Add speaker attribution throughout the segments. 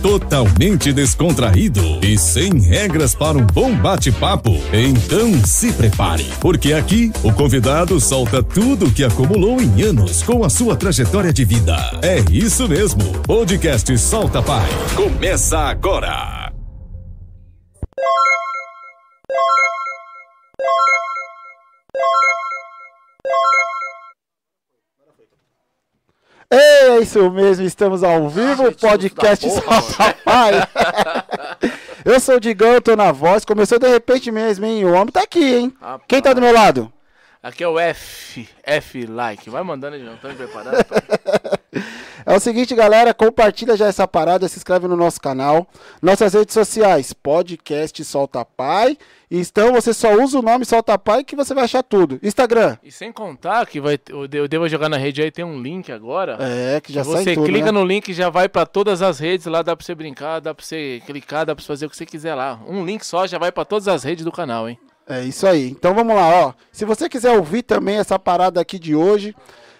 Speaker 1: totalmente descontraído e sem regras para um bom bate-papo. Então se prepare, porque aqui o convidado solta tudo o que acumulou em anos com a sua trajetória de vida. É isso mesmo. Podcast Solta Pai. Começa agora.
Speaker 2: É isso mesmo, estamos ao vivo, podcast
Speaker 3: porra,
Speaker 2: Solta Pai. Eu sou o Digão, eu tô na voz, começou de repente mesmo, hein? O homem tá aqui, hein?
Speaker 3: Rapaz.
Speaker 2: Quem tá do meu lado?
Speaker 3: Aqui é o F, F like. Vai mandando aí, não estamos preparados? pai?
Speaker 2: É o seguinte, galera, compartilha já essa parada, se inscreve no nosso canal, nossas redes sociais, podcast Solta Pai. E então você só usa o nome Solta Pai que você vai achar tudo. Instagram.
Speaker 3: E sem contar que vai, eu de- eu devo jogar na rede aí, tem um link agora.
Speaker 2: É, que já sai
Speaker 3: você
Speaker 2: tudo,
Speaker 3: clica
Speaker 2: né?
Speaker 3: no link e já vai pra todas as redes lá, dá pra você brincar, dá pra você clicar, dá pra você fazer o que você quiser lá. Um link só já vai pra todas as redes do canal, hein?
Speaker 2: É isso aí. Então vamos lá, ó. Se você quiser ouvir também essa parada aqui de hoje,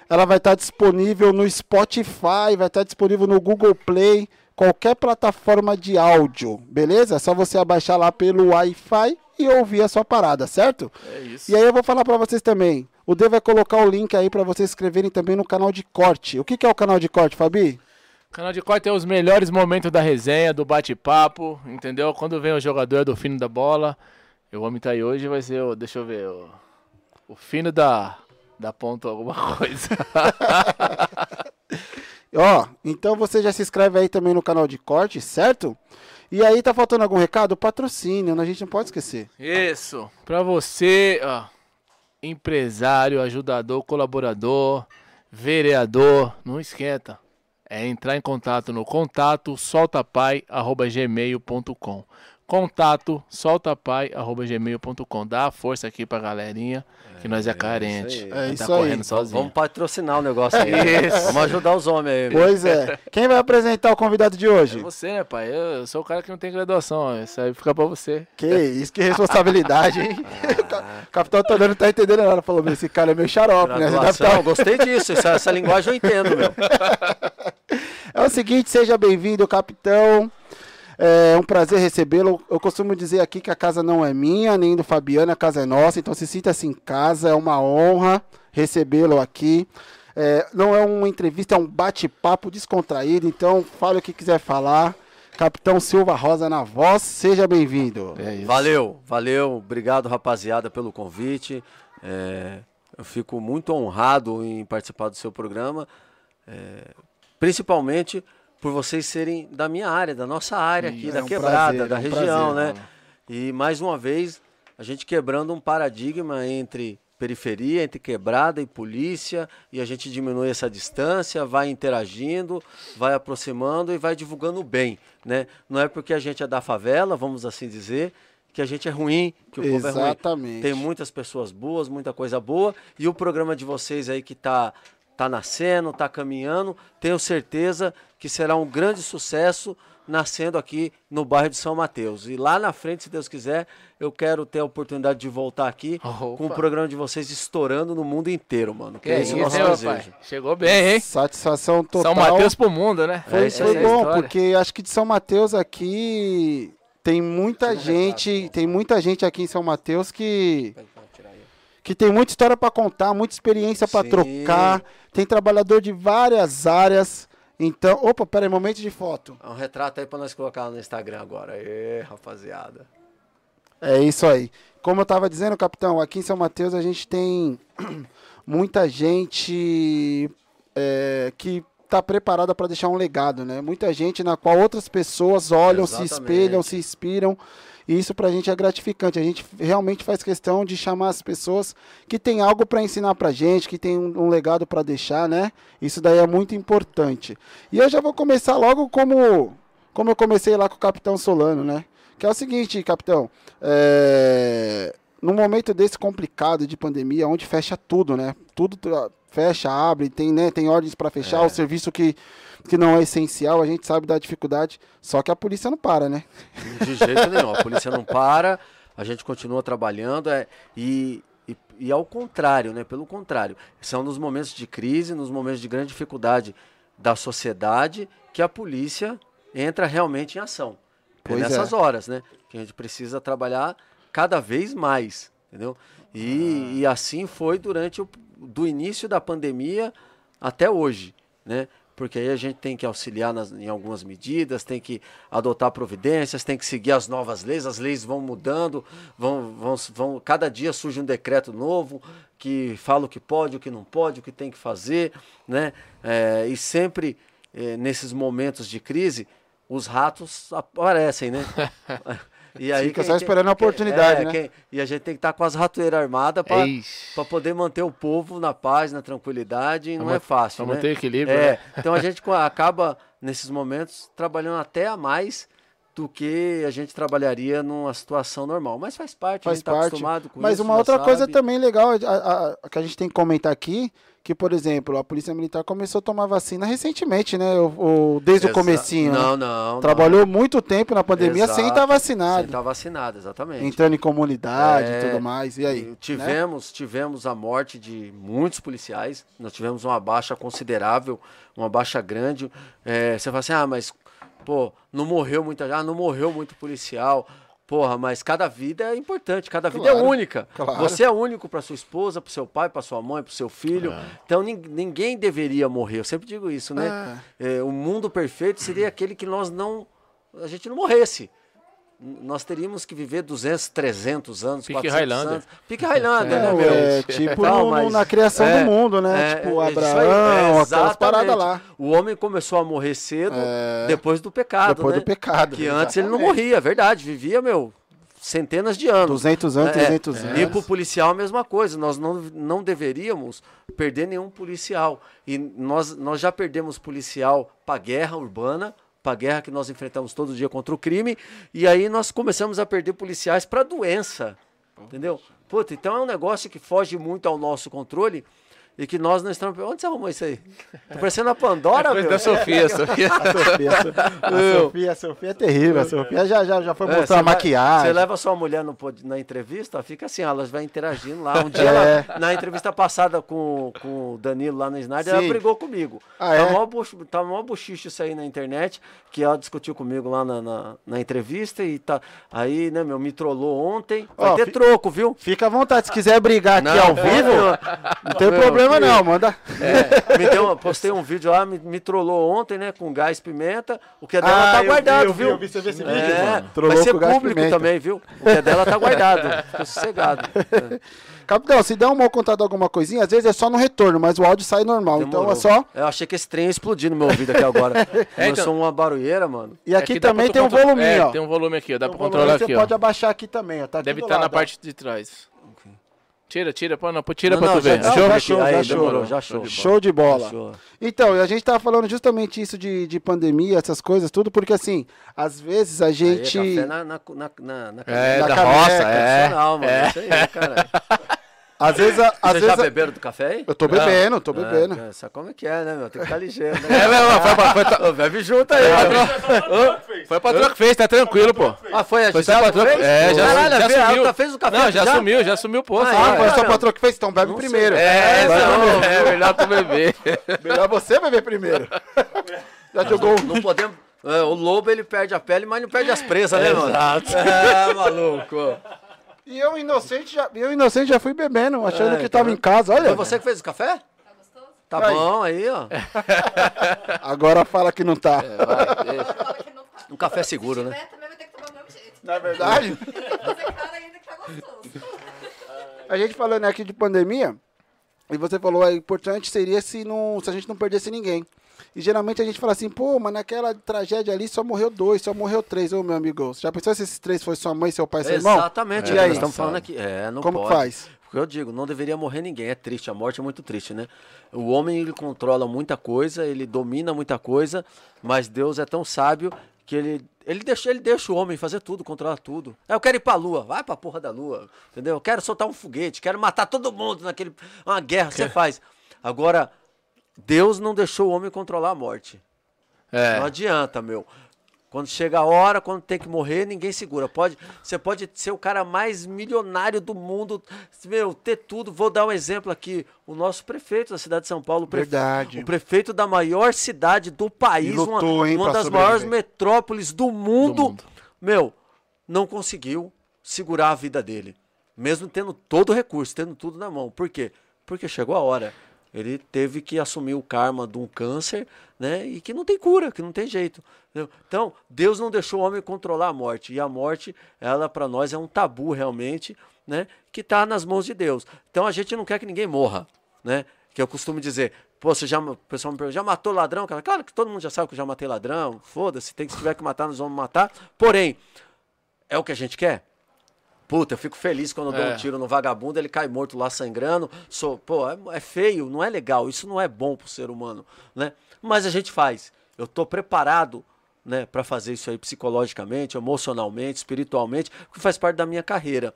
Speaker 2: ela vai estar disponível no Spotify, vai estar disponível no Google Play, qualquer plataforma de áudio, beleza? É só você abaixar lá pelo Wi-Fi e ouvir a sua parada, certo?
Speaker 3: É isso.
Speaker 2: E aí eu vou falar pra vocês também. O D vai colocar o link aí pra vocês se inscreverem também no canal de corte. O que, que é o canal de corte, Fabi?
Speaker 3: Canal de corte é os melhores momentos da resenha, do bate-papo, entendeu? Quando vem o jogador do fino da bola, o homem tá aí hoje, vai ser o, deixa eu ver, o, o fino da, da ponta alguma coisa.
Speaker 2: Ó, então você já se inscreve aí também no canal de corte, certo? E aí tá faltando algum recado? Patrocínio, a gente não pode esquecer.
Speaker 3: Isso, pra você, ó, empresário, ajudador, colaborador, vereador, não esquenta. É entrar em contato no contato soltapai@gmail.com. Contato soltapai@gmail.com. Dá a força aqui pra galerinha, que nós é carente.
Speaker 4: aí.
Speaker 2: É isso
Speaker 3: tá
Speaker 2: aí.
Speaker 3: correndo sozinho.
Speaker 4: Vamos patrocinar o negócio aí.
Speaker 3: Isso.
Speaker 4: Vamos ajudar os homens aí.
Speaker 2: Pois é. Quem vai apresentar o convidado de
Speaker 3: É
Speaker 2: hoje?
Speaker 3: você, né, pai? Eu, eu sou o cara que não tem graduação, ó. Isso aí fica pra você.
Speaker 2: Que isso, que responsabilidade, hein? O capitão Tonano não tá entendendo nada. Falou, meu, esse cara é meio xarope, né?
Speaker 4: Graduação,
Speaker 2: tá-
Speaker 4: gostei disso. Essa, essa linguagem eu entendo, meu.
Speaker 2: É o seguinte, seja bem-vindo, capitão. É um prazer recebê-lo. Eu costumo dizer aqui que a casa não é minha, nem do Fabiano, a casa é nossa. Então se sinta-se em casa, é uma honra recebê-lo aqui. É, não é uma entrevista, é um bate-papo descontraído. Então fale o que quiser falar. Capitão Silva Rosa na voz, seja bem-vindo.
Speaker 3: É isso.
Speaker 4: Valeu, valeu. Obrigado, rapaziada, pelo convite. É, eu fico muito honrado em participar do seu programa. é, principalmente por vocês serem da minha área, da nossa área aqui,
Speaker 2: É
Speaker 4: da
Speaker 2: um
Speaker 4: quebrada,
Speaker 2: prazer,
Speaker 4: da
Speaker 2: é um
Speaker 4: região,
Speaker 2: prazer,
Speaker 4: né? E mais uma vez, a gente quebrando um paradigma entre periferia, entre quebrada e polícia, e a gente diminui essa distância, vai interagindo, vai aproximando e vai divulgando o bem, né? Não é porque a gente é da favela, vamos assim dizer, que a gente é ruim, que o povo é ruim.
Speaker 2: Exatamente.
Speaker 4: Tem muitas pessoas boas, muita coisa boa, e o programa de vocês aí que tá tá nascendo, tá caminhando, tenho certeza que será um grande sucesso nascendo aqui no bairro de São Mateus. E lá na frente, se Deus quiser, eu quero ter a oportunidade de voltar aqui
Speaker 3: Opa.
Speaker 4: com o programa de vocês estourando no mundo inteiro, mano. Que
Speaker 3: Que
Speaker 4: é
Speaker 3: isso,
Speaker 4: nosso
Speaker 3: meu
Speaker 4: desejo.
Speaker 3: pai? Chegou bem, hein?
Speaker 2: Satisfação total.
Speaker 3: São Mateus pro mundo, né?
Speaker 2: Foi,
Speaker 4: isso
Speaker 2: foi bom,
Speaker 3: história.
Speaker 2: porque acho que de São Mateus aqui tem muita gente, tem muita gente aqui em São Mateus que que tem muita história para contar, muita experiência para trocar, tem trabalhador de várias áreas. Então, opa, pera aí, momento de foto.
Speaker 4: É um retrato aí pra nós colocar no Instagram agora. Ê, rapaziada.
Speaker 2: É isso aí. Como eu estava dizendo, capitão, aqui em São Mateus a gente tem muita gente é, que está preparada para deixar um legado, né? Muita gente na qual outras pessoas olham, se
Speaker 4: Exatamente.
Speaker 2: espelham, se inspiram. E isso pra gente é gratificante. A gente realmente faz questão de chamar as pessoas que têm algo para ensinar pra gente, que tem um, um legado para deixar, né? Isso daí é muito importante. E eu já vou começar logo como como eu comecei lá com o Capitão Solano, né? Que é o seguinte, Capitão, é... num momento desse complicado de pandemia, onde fecha tudo, né? Tudo tra- fecha, abre, tem, né, tem ordens para fechar, o serviço que, que não é essencial, a gente sabe da dificuldade, só que a polícia não para, né?
Speaker 4: De jeito nenhum. A polícia não para, a gente continua trabalhando é, e, e, e ao contrário, né? Pelo contrário, são nos momentos de crise, nos momentos de grande dificuldade da sociedade que a polícia entra realmente em ação. É
Speaker 2: Pois
Speaker 4: nessas
Speaker 2: é.
Speaker 4: horas, né? Que a gente precisa trabalhar cada vez mais, entendeu? E, e assim foi durante o do início da pandemia até hoje, né? Porque aí a gente tem que auxiliar nas- em algumas medidas, tem que adotar providências, tem que seguir as novas leis, as leis vão mudando, vão, vão, vão cada dia surge um decreto novo que fala o que pode, o que não pode, o que tem que fazer, né? É, e sempre eh, nesses momentos de crise, os ratos aparecem, né? E
Speaker 2: Fica só esperando a oportunidade, né?
Speaker 4: quem- e a gente tem que estar com as ratoeiras armadas para poder manter o povo na paz, na tranquilidade, e não é fácil,
Speaker 3: pra
Speaker 4: né?
Speaker 3: manter o equilíbrio,
Speaker 4: É,
Speaker 3: né?
Speaker 4: então a gente acaba, nesses momentos, trabalhando até a mais do que a gente trabalharia numa situação normal. Mas faz parte, a
Speaker 2: Faz
Speaker 4: gente está
Speaker 2: parte.
Speaker 4: acostumado com
Speaker 2: Mas
Speaker 4: isso.
Speaker 2: uma
Speaker 4: já
Speaker 2: outra coisa
Speaker 4: sabe.
Speaker 2: também legal a- a- a- que a gente tem que comentar aqui, que, por exemplo, a Polícia Militar começou a tomar vacina recentemente, né? O, o- desde o
Speaker 4: Exa-
Speaker 2: comecinho. né?
Speaker 4: Não, não. não.
Speaker 2: Trabalhou muito tempo na pandemia sem
Speaker 4: Exato,
Speaker 2: estar vacinado.
Speaker 4: Sem estar vacinado, exatamente.
Speaker 2: Entrando em comunidade
Speaker 4: É,
Speaker 2: e tudo mais. E aí? né?
Speaker 4: Tivemos, tivemos a morte de muitos policiais. Nós tivemos uma baixa considerável, uma baixa grande. É, você fala assim, ah, mas pô, não morreu muita, ah, não morreu muito policial. Porra, mas cada vida é importante, cada vida é única.
Speaker 2: claro.
Speaker 4: Você é único para sua esposa, para seu pai, para sua mãe, para seu filho.
Speaker 2: É.
Speaker 4: Então nin- ninguém deveria morrer. Eu sempre digo isso, né? É, o mundo perfeito seria aquele que nós não, a gente não morresse. Nós teríamos que viver 200, 300 anos,
Speaker 3: Pique
Speaker 4: 400
Speaker 3: Highlander.
Speaker 4: anos. Pique Highlander, né,
Speaker 2: Não,
Speaker 4: meu?
Speaker 2: é tipo
Speaker 4: Então, mas-
Speaker 2: na criação
Speaker 4: é,
Speaker 2: do mundo, né?
Speaker 4: é,
Speaker 2: tipo
Speaker 4: é
Speaker 2: Abraão,
Speaker 4: é,
Speaker 2: aquelas
Speaker 4: exatamente.
Speaker 2: paradas lá.
Speaker 4: O homem começou a morrer cedo
Speaker 2: É.
Speaker 4: depois do pecado,
Speaker 2: Depois
Speaker 4: né?
Speaker 2: do pecado,
Speaker 4: Que antes ele não
Speaker 2: exatamente.
Speaker 4: morria, é verdade. Vivia, meu, centenas de anos.
Speaker 2: 200 anos,
Speaker 4: É,
Speaker 2: 300
Speaker 4: é.
Speaker 2: anos.
Speaker 4: E pro policial a mesma coisa. Nós não, não deveríamos perder nenhum policial. E nós, nós já perdemos policial para guerra urbana, para guerra que nós enfrentamos todo dia contra o crime. E aí nós começamos a perder policiais para doença. Entendeu? Puta, então é um negócio que foge muito ao nosso controle. E que nós não estamos. Onde você arrumou isso aí? Tá parecendo a Pandora,
Speaker 3: Coisa
Speaker 4: meu.
Speaker 3: da Sofia, Sofia.
Speaker 2: A Sofia, a Sofia, a Sofia é terrível. A Sofia já, já, já foi
Speaker 4: É,
Speaker 2: mostrar
Speaker 4: você
Speaker 2: a maquiagem.
Speaker 4: Você leva sua mulher no na entrevista, fica assim, ela vai interagindo lá. Um dia,
Speaker 2: É.
Speaker 4: ela- na entrevista passada com, com o Danilo lá no Snyder,
Speaker 2: Sim.
Speaker 4: ela brigou comigo.
Speaker 2: Ah,
Speaker 4: tá,
Speaker 2: é?
Speaker 4: mó tá mó buchicho isso aí na internet, que ela discutiu comigo lá na, na, na entrevista e tá. Aí, né, meu, me trollou ontem. Vai
Speaker 2: Ó,
Speaker 4: ter troco, viu?
Speaker 2: Fica à vontade. Se quiser brigar aqui
Speaker 4: Não,
Speaker 2: ao vivo, não tem
Speaker 4: Meu,
Speaker 2: problema não. Manda.
Speaker 4: É, me deu, uma- postei um vídeo lá, me, me trollou ontem, né, com gás pimenta. O que é dela
Speaker 2: Ah,
Speaker 4: tá
Speaker 2: vi,
Speaker 4: guardado,
Speaker 2: vi,
Speaker 4: viu?
Speaker 2: eu vi, você viu esse vídeo,
Speaker 4: é,
Speaker 2: mano? Trollou
Speaker 4: vai ser
Speaker 2: com
Speaker 4: público
Speaker 2: pimenta.
Speaker 4: também, viu? O que é dela tá guardado. Fica sossegado. É.
Speaker 2: Capitão, se der um mal contado alguma coisinha, às vezes é só no retorno, mas o áudio sai normal. Então
Speaker 4: Demorou.
Speaker 2: é só.
Speaker 4: Eu achei que esse trem ia explodir no meu ouvido aqui agora.
Speaker 3: É,
Speaker 4: Eu
Speaker 3: então-
Speaker 4: sou uma barulheira, mano.
Speaker 2: E aqui
Speaker 3: É
Speaker 2: também tem um voluminho,
Speaker 3: é,
Speaker 2: ó.
Speaker 3: Tem um volume aqui, ó. Dá
Speaker 2: Tem um
Speaker 3: pra
Speaker 2: volume,
Speaker 3: controlar
Speaker 2: Você
Speaker 3: aqui,
Speaker 2: pode
Speaker 3: ó.
Speaker 2: abaixar aqui também, ó. Tá aqui
Speaker 3: Deve estar na
Speaker 2: lado, ó.
Speaker 3: parte de trás. Tira, tira, pô, não, pô, tira
Speaker 4: Não,
Speaker 3: pra
Speaker 4: não,
Speaker 3: tu ver.
Speaker 4: já-
Speaker 3: Achou?
Speaker 2: já show,
Speaker 4: aí,
Speaker 2: já
Speaker 4: demorou,
Speaker 2: show.
Speaker 4: já show.
Speaker 2: Show de bola.
Speaker 4: Show.
Speaker 2: Então, e a gente tava falando justamente isso de, de pandemia, essas coisas, tudo, porque assim, às vezes a
Speaker 4: Aí,
Speaker 2: gente.
Speaker 4: café na, na, na, na, na
Speaker 3: É,
Speaker 2: Na
Speaker 3: da
Speaker 2: caneca,
Speaker 3: roça, é.
Speaker 4: Tradicional, mano. Isso aí, cara.
Speaker 2: Às vezes. a- Às
Speaker 4: Vocês
Speaker 2: vezes
Speaker 4: já
Speaker 2: a-
Speaker 4: beberam do café aí?
Speaker 2: Eu tô bebendo, tô bebendo.
Speaker 4: É, cara, sabe como é que é, né, meu? Tem que estar ligeiro, né?
Speaker 3: É, não, foi, pra- foi,
Speaker 4: Ô, bebe junto aí, ó.
Speaker 3: foi a patroa que fez, tá tranquilo, pô.
Speaker 4: Ah, foi a
Speaker 3: Foi só a
Speaker 4: Gisela que
Speaker 3: patroa.
Speaker 4: fez?
Speaker 3: É, já,
Speaker 4: Caralho,
Speaker 3: já
Speaker 4: a
Speaker 3: sumiu.
Speaker 4: ela fez o café
Speaker 3: Não, já,
Speaker 4: já?
Speaker 3: sumiu, já sumiu o poço.
Speaker 4: Ah,
Speaker 2: Ah,
Speaker 3: já.
Speaker 2: foi a sua
Speaker 4: caramba.
Speaker 2: patroa que fez, então bebe
Speaker 4: Não sei.
Speaker 2: primeiro.
Speaker 3: É,
Speaker 2: Vai,
Speaker 3: não, é melhor tu beber.
Speaker 2: Melhor você beber primeiro. Já jogou um.
Speaker 4: Não podemos. é, o lobo ele perde a pele, mas não perde as presas, né, mano? Exato. É, maluco.
Speaker 2: E eu inocente já, eu inocente já fui bebendo, achando
Speaker 4: É,
Speaker 2: que tava
Speaker 4: tá
Speaker 2: em casa. Olha,
Speaker 4: Foi você que fez o café?
Speaker 5: Tá gostoso?
Speaker 4: Tá
Speaker 2: Aí.
Speaker 4: bom, aí, ó.
Speaker 2: agora fala que não tá.
Speaker 3: Vai, deixa.
Speaker 5: Fala que não tá.
Speaker 4: Um café seguro,
Speaker 5: Se
Speaker 4: né?
Speaker 5: tiver, também vai ter que tomar do mesmo jeito.
Speaker 2: Na é verdade,
Speaker 5: Tem que fazer cara ainda que tá gostoso.
Speaker 2: a gente falando aqui de pandemia, e você falou, é importante seria se, não, se a gente não perdesse ninguém. E geralmente a gente fala assim, pô, mas naquela tragédia ali só morreu dois, só morreu três, ô meu amigo. Você já pensou se esses três fossem sua mãe, seu pai, seu irmão?
Speaker 4: Exatamente.
Speaker 2: E
Speaker 4: é,
Speaker 2: aí?
Speaker 4: Estamos falando aqui. É, não
Speaker 2: Como que
Speaker 4: pode.
Speaker 2: faz?
Speaker 4: Porque eu digo, não deveria morrer ninguém. É triste, a morte é muito triste, né? O homem ele controla muita coisa, ele domina muita coisa, mas Deus é tão sábio que ele ele deixa, ele deixa o homem fazer tudo, controlar tudo. É, eu quero ir pra lua, vai pra porra da lua, entendeu? Eu quero soltar um foguete, quero matar todo mundo naquele uma guerra, você faz. Agora Deus não deixou o homem controlar a morte.
Speaker 3: É.
Speaker 4: Não adianta, meu. Quando chega a hora, quando tem que morrer, ninguém segura. Pode, você pode ser o cara mais milionário do mundo, meu, ter tudo. Vou dar um exemplo aqui. O nosso prefeito da cidade de São Paulo, o prefe-
Speaker 2: Verdade.
Speaker 4: o prefeito da maior cidade do país,
Speaker 2: lutou,
Speaker 4: uma,
Speaker 2: hein,
Speaker 4: uma das maiores metrópoles do mundo,
Speaker 3: Do mundo.
Speaker 4: meu, não conseguiu segurar a vida dele. Mesmo tendo todo o recurso, tendo tudo na mão. Por quê? Porque chegou a hora. Ele teve que assumir o karma de um câncer, né? E que não tem cura, que não tem jeito. Então, Deus não deixou o homem controlar a morte. E a morte, ela para nós é um tabu realmente, né? Que está nas mãos de Deus. Então a gente não quer que ninguém morra, né? Que eu costumo dizer, pô, você já, o pessoal me pergunta, já matou ladrão? Cara, Claro que todo mundo já sabe que eu já matei ladrão. Foda-se, tem que se tiver que matar, nós vamos matar. Porém, é o que a gente quer? Puta, eu fico feliz quando eu dou
Speaker 3: É.
Speaker 4: um tiro no vagabundo, ele cai morto lá sangrando. Sou, pô, é, é feio, não é legal, isso não é bom pro ser humano, né? Mas a gente faz. Eu tô preparado, né, para fazer isso aí psicologicamente, emocionalmente, espiritualmente, porque faz parte da minha carreira.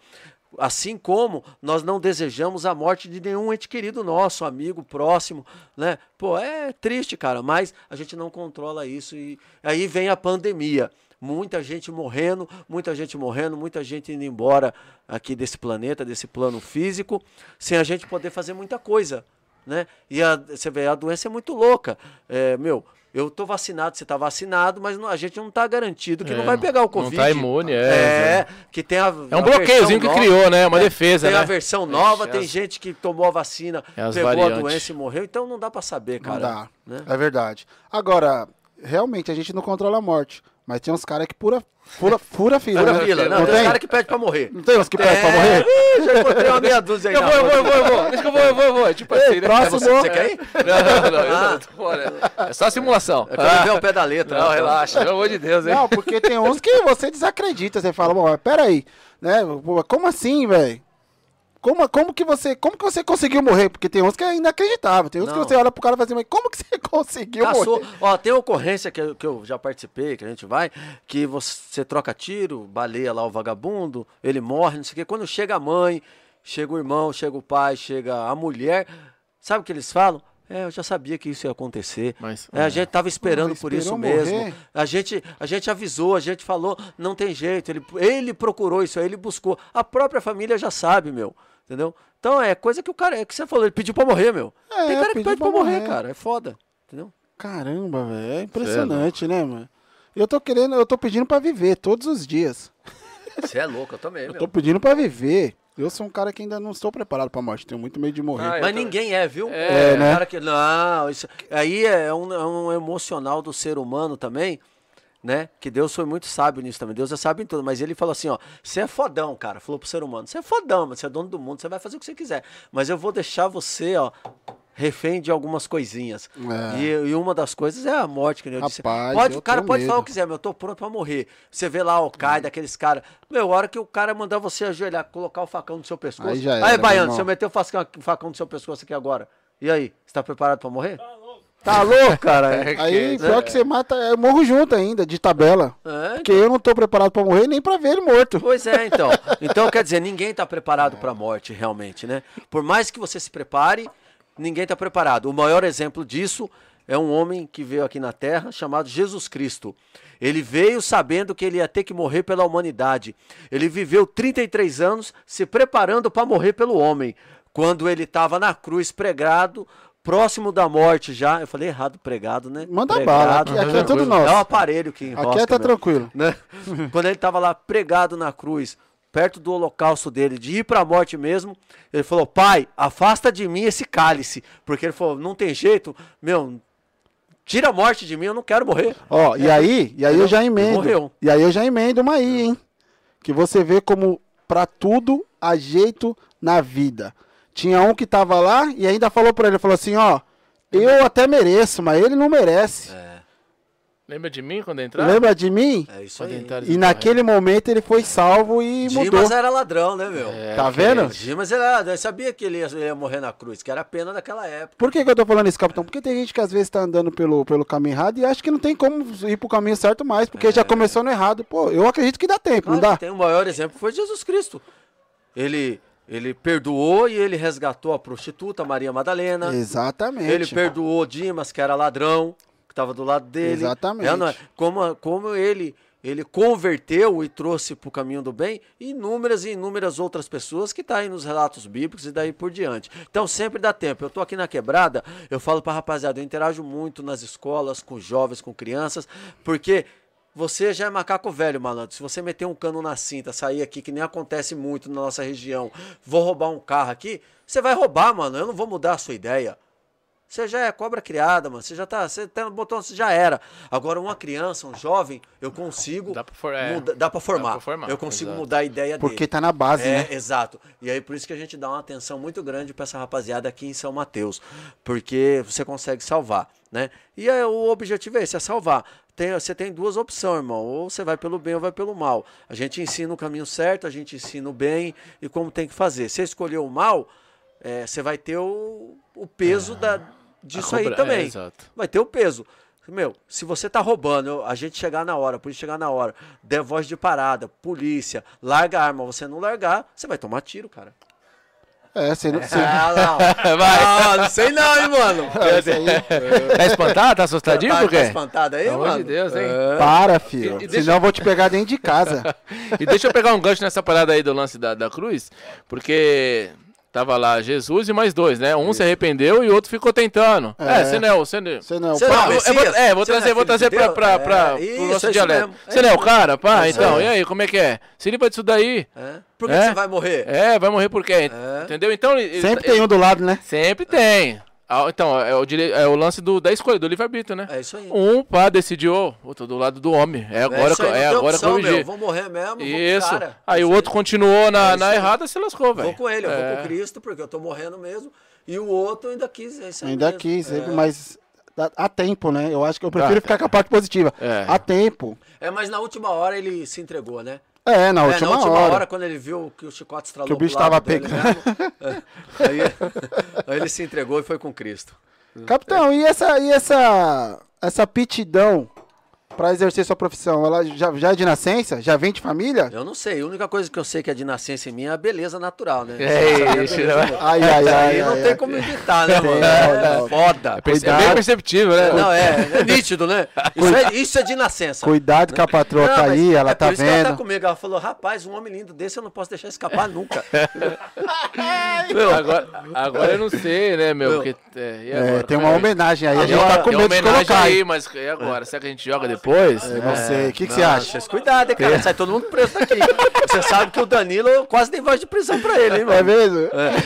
Speaker 4: Assim como nós não desejamos a morte de nenhum ente querido nosso, amigo, próximo, né? Pô, é triste, cara, mas a gente não controla isso e aí vem a pandemia. Muita gente morrendo, muita gente morrendo, muita gente indo embora aqui desse planeta, desse plano físico, sem a gente poder fazer muita coisa, né? E a, você vê, a doença é muito louca. É, meu, eu tô vacinado, você tá vacinado, mas não- a gente não tá garantido que
Speaker 3: É,
Speaker 4: não vai pegar o
Speaker 3: não
Speaker 4: Covid.
Speaker 3: tá imune, é,
Speaker 4: É, que tem a
Speaker 3: É um bloqueiozinho que criou, né? Uma defesa,
Speaker 4: Tem
Speaker 3: né?
Speaker 4: a versão nova,
Speaker 3: É,
Speaker 4: tem
Speaker 3: as-
Speaker 4: gente que tomou a vacina,
Speaker 3: É
Speaker 4: pegou a
Speaker 3: variantes.
Speaker 4: doença e morreu, então não dá pra saber,
Speaker 2: Não
Speaker 4: cara.
Speaker 2: dá.
Speaker 4: né?
Speaker 2: É verdade. Agora, realmente, a gente não controla a morte. Mas tem uns caras que pura, fura, fura fila,
Speaker 4: Fura
Speaker 2: né?
Speaker 4: fila, não,
Speaker 2: Não
Speaker 4: tem
Speaker 2: tem?
Speaker 4: cara que pede pra morrer.
Speaker 2: Não tem uns que pedem pra
Speaker 4: É,
Speaker 2: morrer?
Speaker 4: ih, Já encontrei uma meia dúzia aí
Speaker 3: Eu vou, eu vou, eu vou, eu vou. Deixa que eu vou, eu vou, eu vou. Tipo assim, né?
Speaker 2: próximo.
Speaker 4: Você, você quer ir?
Speaker 3: Não, não, eu não tô fora. É só simulação.
Speaker 4: É pra ver ao pé da letra.
Speaker 3: Não,
Speaker 4: né?
Speaker 3: relaxa, pelo amor de Deus, hein?
Speaker 2: Não, porque tem uns que você desacredita. Você fala, bom, mas peraí, né? Pô, Como assim, velho? Como, como, que você, como que você conseguiu morrer? Porque tem uns que é inacreditável. Tem uns que
Speaker 4: Não.
Speaker 2: você olha pro cara e fala assim, mas como que você conseguiu
Speaker 4: Caçou.
Speaker 2: morrer?
Speaker 4: Ó, tem ocorrência que eu, que eu já participei, que a gente vai, que você troca tiro, baleia lá o vagabundo, ele morre, não sei o quê. Quando chega a mãe, chega o irmão, chega o pai, chega a mulher, sabe o que eles falam? É, eu já sabia que isso ia acontecer.
Speaker 3: Mas-
Speaker 4: É, a gente tava esperando por isso mesmo.
Speaker 2: morrer?
Speaker 4: A gente, a gente avisou, a gente falou, não tem jeito. Ele, ele procurou isso aí, ele buscou. A própria família já sabe, meu. Entendeu? Então é coisa que o cara, é que você falou, ele pediu pra morrer, meu.
Speaker 2: É,
Speaker 4: tem cara que pede pra,
Speaker 2: pra
Speaker 4: morrer,
Speaker 2: morrer.
Speaker 4: cara. É foda. Entendeu?
Speaker 2: Caramba, velho. É impressionante, né, mano? Eu tô querendo, eu tô pedindo pra viver todos os dias.
Speaker 4: Você é louco, eu também,
Speaker 2: Eu
Speaker 4: meu.
Speaker 2: tô pedindo pra viver. Eu sou um cara que ainda não estou preparado pra morte. Tenho muito medo de morrer.
Speaker 3: Ah,
Speaker 4: Mas
Speaker 3: também.
Speaker 4: ninguém é, viu?
Speaker 3: É,
Speaker 2: né?
Speaker 4: Cara que, não, isso aí é um, é um emocional do ser humano também, né? Que Deus foi muito sábio nisso também. Deus é sábio em tudo, mas ele falou assim, ó, você é fodão, cara, falou pro ser humano. Você é fodão, mas você é dono do mundo, você vai fazer o que você quiser. Mas eu vou deixar você, ó, refém de algumas coisinhas.
Speaker 2: É.
Speaker 4: E, e uma das coisas é a morte, que nem eu disse.
Speaker 2: Rapaz,
Speaker 4: Pode,
Speaker 2: eu
Speaker 4: o cara pode falar o
Speaker 2: medo.
Speaker 4: que quiser, mas eu tô pronto pra morrer. Você vê lá o Qaeda, aqueles caras. Meu, a hora que o cara mandar você ajoelhar, colocar o facão no seu pescoço.
Speaker 2: Aí já
Speaker 4: Aí,
Speaker 2: era, meu
Speaker 4: Baiano, se eu meter o facão, o facão no seu pescoço aqui agora. E aí, você tá preparado pra morrer? Tá louco, cara.
Speaker 3: É,
Speaker 2: Aí,
Speaker 3: que-
Speaker 2: pior que você mata, eu morro junto ainda, de tabela.
Speaker 4: É,
Speaker 2: Porque eu não tô preparado pra morrer nem pra ver ele morto.
Speaker 4: Pois é, então. Então, quer dizer, ninguém tá preparado pra morte, realmente, né? Por mais que você se prepare, ninguém tá preparado. O maior exemplo disso é um homem que veio aqui na Terra chamado Jesus Cristo. Ele veio sabendo que ele ia ter que morrer pela humanidade. Ele viveu 33 anos se preparando para morrer pelo homem. Quando ele estava na cruz pregado, próximo da morte já. Eu falei errado, pregado, né?
Speaker 2: Manda
Speaker 4: Pregado.
Speaker 2: bala, aqui, aqui é tudo nosso.
Speaker 4: É um aparelho que enrosca,
Speaker 2: Aqui é tá
Speaker 4: meu
Speaker 2: tranquilo.
Speaker 4: né? Quando ele estava lá pregado na cruz, perto do holocausto dele, de ir para a morte mesmo, ele falou: Pai, afasta de mim esse cálice. Porque ele falou: Não tem jeito, meu, tira a morte de mim, eu não quero morrer.
Speaker 2: Ó, e aí, e aí eu já emendo.
Speaker 4: Morreu.
Speaker 2: E aí eu já emendo uma aí, hein? Que você vê como pra tudo há jeito na vida. Tinha um que tava lá e ainda falou pra ele, falou assim, ó, eu até mereço, mas ele não merece.
Speaker 3: Lembra de mim quando entrar?
Speaker 2: Lembra de mim?
Speaker 4: É isso
Speaker 3: Quando
Speaker 4: aí.
Speaker 3: entrar
Speaker 2: E naquele momento ele foi salvo e mudou.
Speaker 4: Dimas era ladrão, né, meu?
Speaker 3: É,
Speaker 2: Tá vendo?
Speaker 4: Dimas era. Eu sabia que ele ia, ele ia morrer na cruz, que era a pena daquela época.
Speaker 2: Por que, que eu tô falando isso, capitão? Porque tem gente que às vezes tá andando pelo, pelo caminho errado e acha que não tem como ir pro caminho certo mais, porque já começou no errado. Pô, eu acredito que dá tempo,
Speaker 4: Claro
Speaker 2: não dá?
Speaker 4: Tem o maior exemplo foi Jesus Cristo. Ele, ele perdoou e ele resgatou a prostituta Maria Madalena.
Speaker 2: Exatamente.
Speaker 4: Ele perdoou Dimas, que era ladrão. Que estava do lado dele.
Speaker 2: Exatamente.
Speaker 4: É, é? Como, como ele ele converteu e trouxe para o caminho do bem inúmeras e inúmeras outras pessoas que estão tá aí nos relatos bíblicos e daí por diante. Então sempre dá tempo. Eu estou aqui na quebrada, eu falo para rapaziada, eu interajo muito nas escolas, com jovens, com crianças, porque você já é macaco velho, malandro. Se você meter um cano na cinta, sair aqui, que nem acontece muito na nossa região, vou roubar um carro aqui, você vai roubar, mano. Eu não vou mudar a sua ideia. Você já é cobra criada, mano. Você já tá. Você tá no botão, você já era. Agora, uma criança, um jovem, eu consigo.
Speaker 3: Dá pra, for, é,
Speaker 4: muda- dá pra formar.
Speaker 3: dá pra formar,
Speaker 4: Eu consigo
Speaker 3: exato.
Speaker 4: mudar a ideia
Speaker 2: Porque
Speaker 4: dele.
Speaker 2: tá na base,
Speaker 4: É,
Speaker 2: né?
Speaker 4: exato. E aí por isso que a gente dá uma atenção muito grande pra essa rapaziada aqui em São Mateus, porque você consegue salvar, né? E aí, o objetivo é esse, é salvar. Tem, você tem duas opções, irmão. Ou você vai pelo bem ou vai pelo mal. A gente ensina o caminho certo, a gente ensina o bem e como tem que fazer. Se você escolher o mal, é, você vai ter o, o peso da, disso aí também
Speaker 3: é, exato.
Speaker 4: vai ter o peso. Meu, se você tá roubando, a gente chegar na hora, a polícia chegar na hora, der voz de parada, polícia, larga a arma, você não largar, você vai tomar tiro, cara.
Speaker 2: É, você não. você-
Speaker 4: Ah, não. Ah, não sei não, hein, mano.
Speaker 2: Aí,
Speaker 3: Tá espantado? Tá assustadinho
Speaker 4: tá,
Speaker 3: por quê?
Speaker 4: tá espantado aí,
Speaker 3: Pelo amor
Speaker 4: mano?
Speaker 3: de Deus, hein?
Speaker 4: É.
Speaker 2: para, filho.
Speaker 3: E- e deixa-
Speaker 2: Senão eu vou te pegar dentro de casa.
Speaker 3: E deixa eu pegar um gancho nessa parada aí do lance da, da cruz, porque tava lá Jesus e mais dois, né? Um se arrependeu e o outro ficou tentando. É,
Speaker 2: É.
Speaker 3: você não é o. Você não é...
Speaker 2: Você não é
Speaker 4: não é o
Speaker 3: Eu vou- é, vou trazer,
Speaker 4: é
Speaker 3: vou trazer
Speaker 4: de
Speaker 3: pra, pra, pra,
Speaker 4: É,
Speaker 3: pro
Speaker 4: isso,
Speaker 3: nosso
Speaker 4: é isso
Speaker 3: dialeto. Você
Speaker 4: É
Speaker 3: não é o
Speaker 4: isso
Speaker 3: cara? Pá,
Speaker 4: Isso
Speaker 3: então, e aí, como é que é? Se livra disso daí.
Speaker 4: É. Por que,
Speaker 3: É?
Speaker 4: você vai morrer?
Speaker 3: É, vai morrer por quê?
Speaker 4: É.
Speaker 3: Entendeu? Então.
Speaker 2: Sempre
Speaker 3: ele-
Speaker 2: tem um do lado, né?
Speaker 3: Sempre tem. Ah, Então, é o, dire... é o lance do, da escolha, do livre-arbítrio, né?
Speaker 4: É isso aí.
Speaker 3: Um, pá, decidiu, ô, tô do lado do homem. É agora,
Speaker 4: aí,
Speaker 3: é
Speaker 4: tem
Speaker 3: agora
Speaker 4: opção,
Speaker 3: corrigir.
Speaker 4: meu. Vou morrer mesmo, vou
Speaker 3: Isso.
Speaker 4: cara.
Speaker 3: Aí
Speaker 4: Isso
Speaker 3: o outro continuou na,
Speaker 4: É
Speaker 3: na
Speaker 4: aí.
Speaker 3: errada, se lascou, velho.
Speaker 4: Vou com ele, eu vou
Speaker 3: É.
Speaker 4: com Cristo, porque eu tô morrendo mesmo. E o outro ainda quis. É isso aí
Speaker 2: Ainda
Speaker 4: mesmo.
Speaker 2: quis,
Speaker 4: É.
Speaker 2: mas há- tempo, né? Eu acho que eu prefiro ficar com a parte positiva.
Speaker 3: É.
Speaker 2: Há tempo.
Speaker 4: É, mas na última hora ele se entregou, né?
Speaker 2: É, na
Speaker 4: É,
Speaker 2: última,
Speaker 4: na última
Speaker 2: hora.
Speaker 4: hora. quando ele viu que o chicote estralou
Speaker 2: Que o bicho
Speaker 4: pro lado
Speaker 2: tava
Speaker 4: dele
Speaker 2: pegando.
Speaker 4: mesmo, é, aí, aí ele se entregou e foi com Cristo.
Speaker 2: Capitão, e essa, e essa, essa aptidão pra exercer sua profissão, ela já, já é de nascença? Já vem de família?
Speaker 4: Eu não sei, a única coisa que eu sei que é de nascença em mim é a beleza natural, né?
Speaker 3: É isso,
Speaker 4: beleza
Speaker 3: né?
Speaker 2: Ai, ai,
Speaker 4: Isso
Speaker 2: ai,
Speaker 4: aí não
Speaker 2: ai,
Speaker 4: tem
Speaker 2: ai.
Speaker 4: como evitar, né, mano? É
Speaker 2: não.
Speaker 4: foda.
Speaker 3: É
Speaker 2: Cuidado.
Speaker 3: bem perceptível, né?
Speaker 4: Não, é, é nítido, né? Isso é, isso é de nascença.
Speaker 2: Cuidado que a patroa
Speaker 4: Não,
Speaker 2: tá aí, ela
Speaker 4: é
Speaker 2: tá
Speaker 4: por isso que ela tá
Speaker 2: vendo.
Speaker 4: comigo. Ela falou, rapaz, um homem lindo desse eu não posso deixar escapar nunca.
Speaker 3: Agora, agora eu não sei, né, meu?
Speaker 4: Meu.
Speaker 3: Porque, é,
Speaker 2: É,
Speaker 3: agora?
Speaker 2: tem uma
Speaker 3: é?
Speaker 2: homenagem aí, a gente tá com medo de colocar.
Speaker 3: aí, mas e agora? Será que a gente joga depois?
Speaker 2: Eu não sei, o que, que você
Speaker 4: Não,
Speaker 2: acha?
Speaker 4: Cuidado, hein, cara. Sai todo mundo preso daqui. Você sabe que o Danilo quase tem voz de prisão pra ele, hein, mano?
Speaker 2: É mesmo?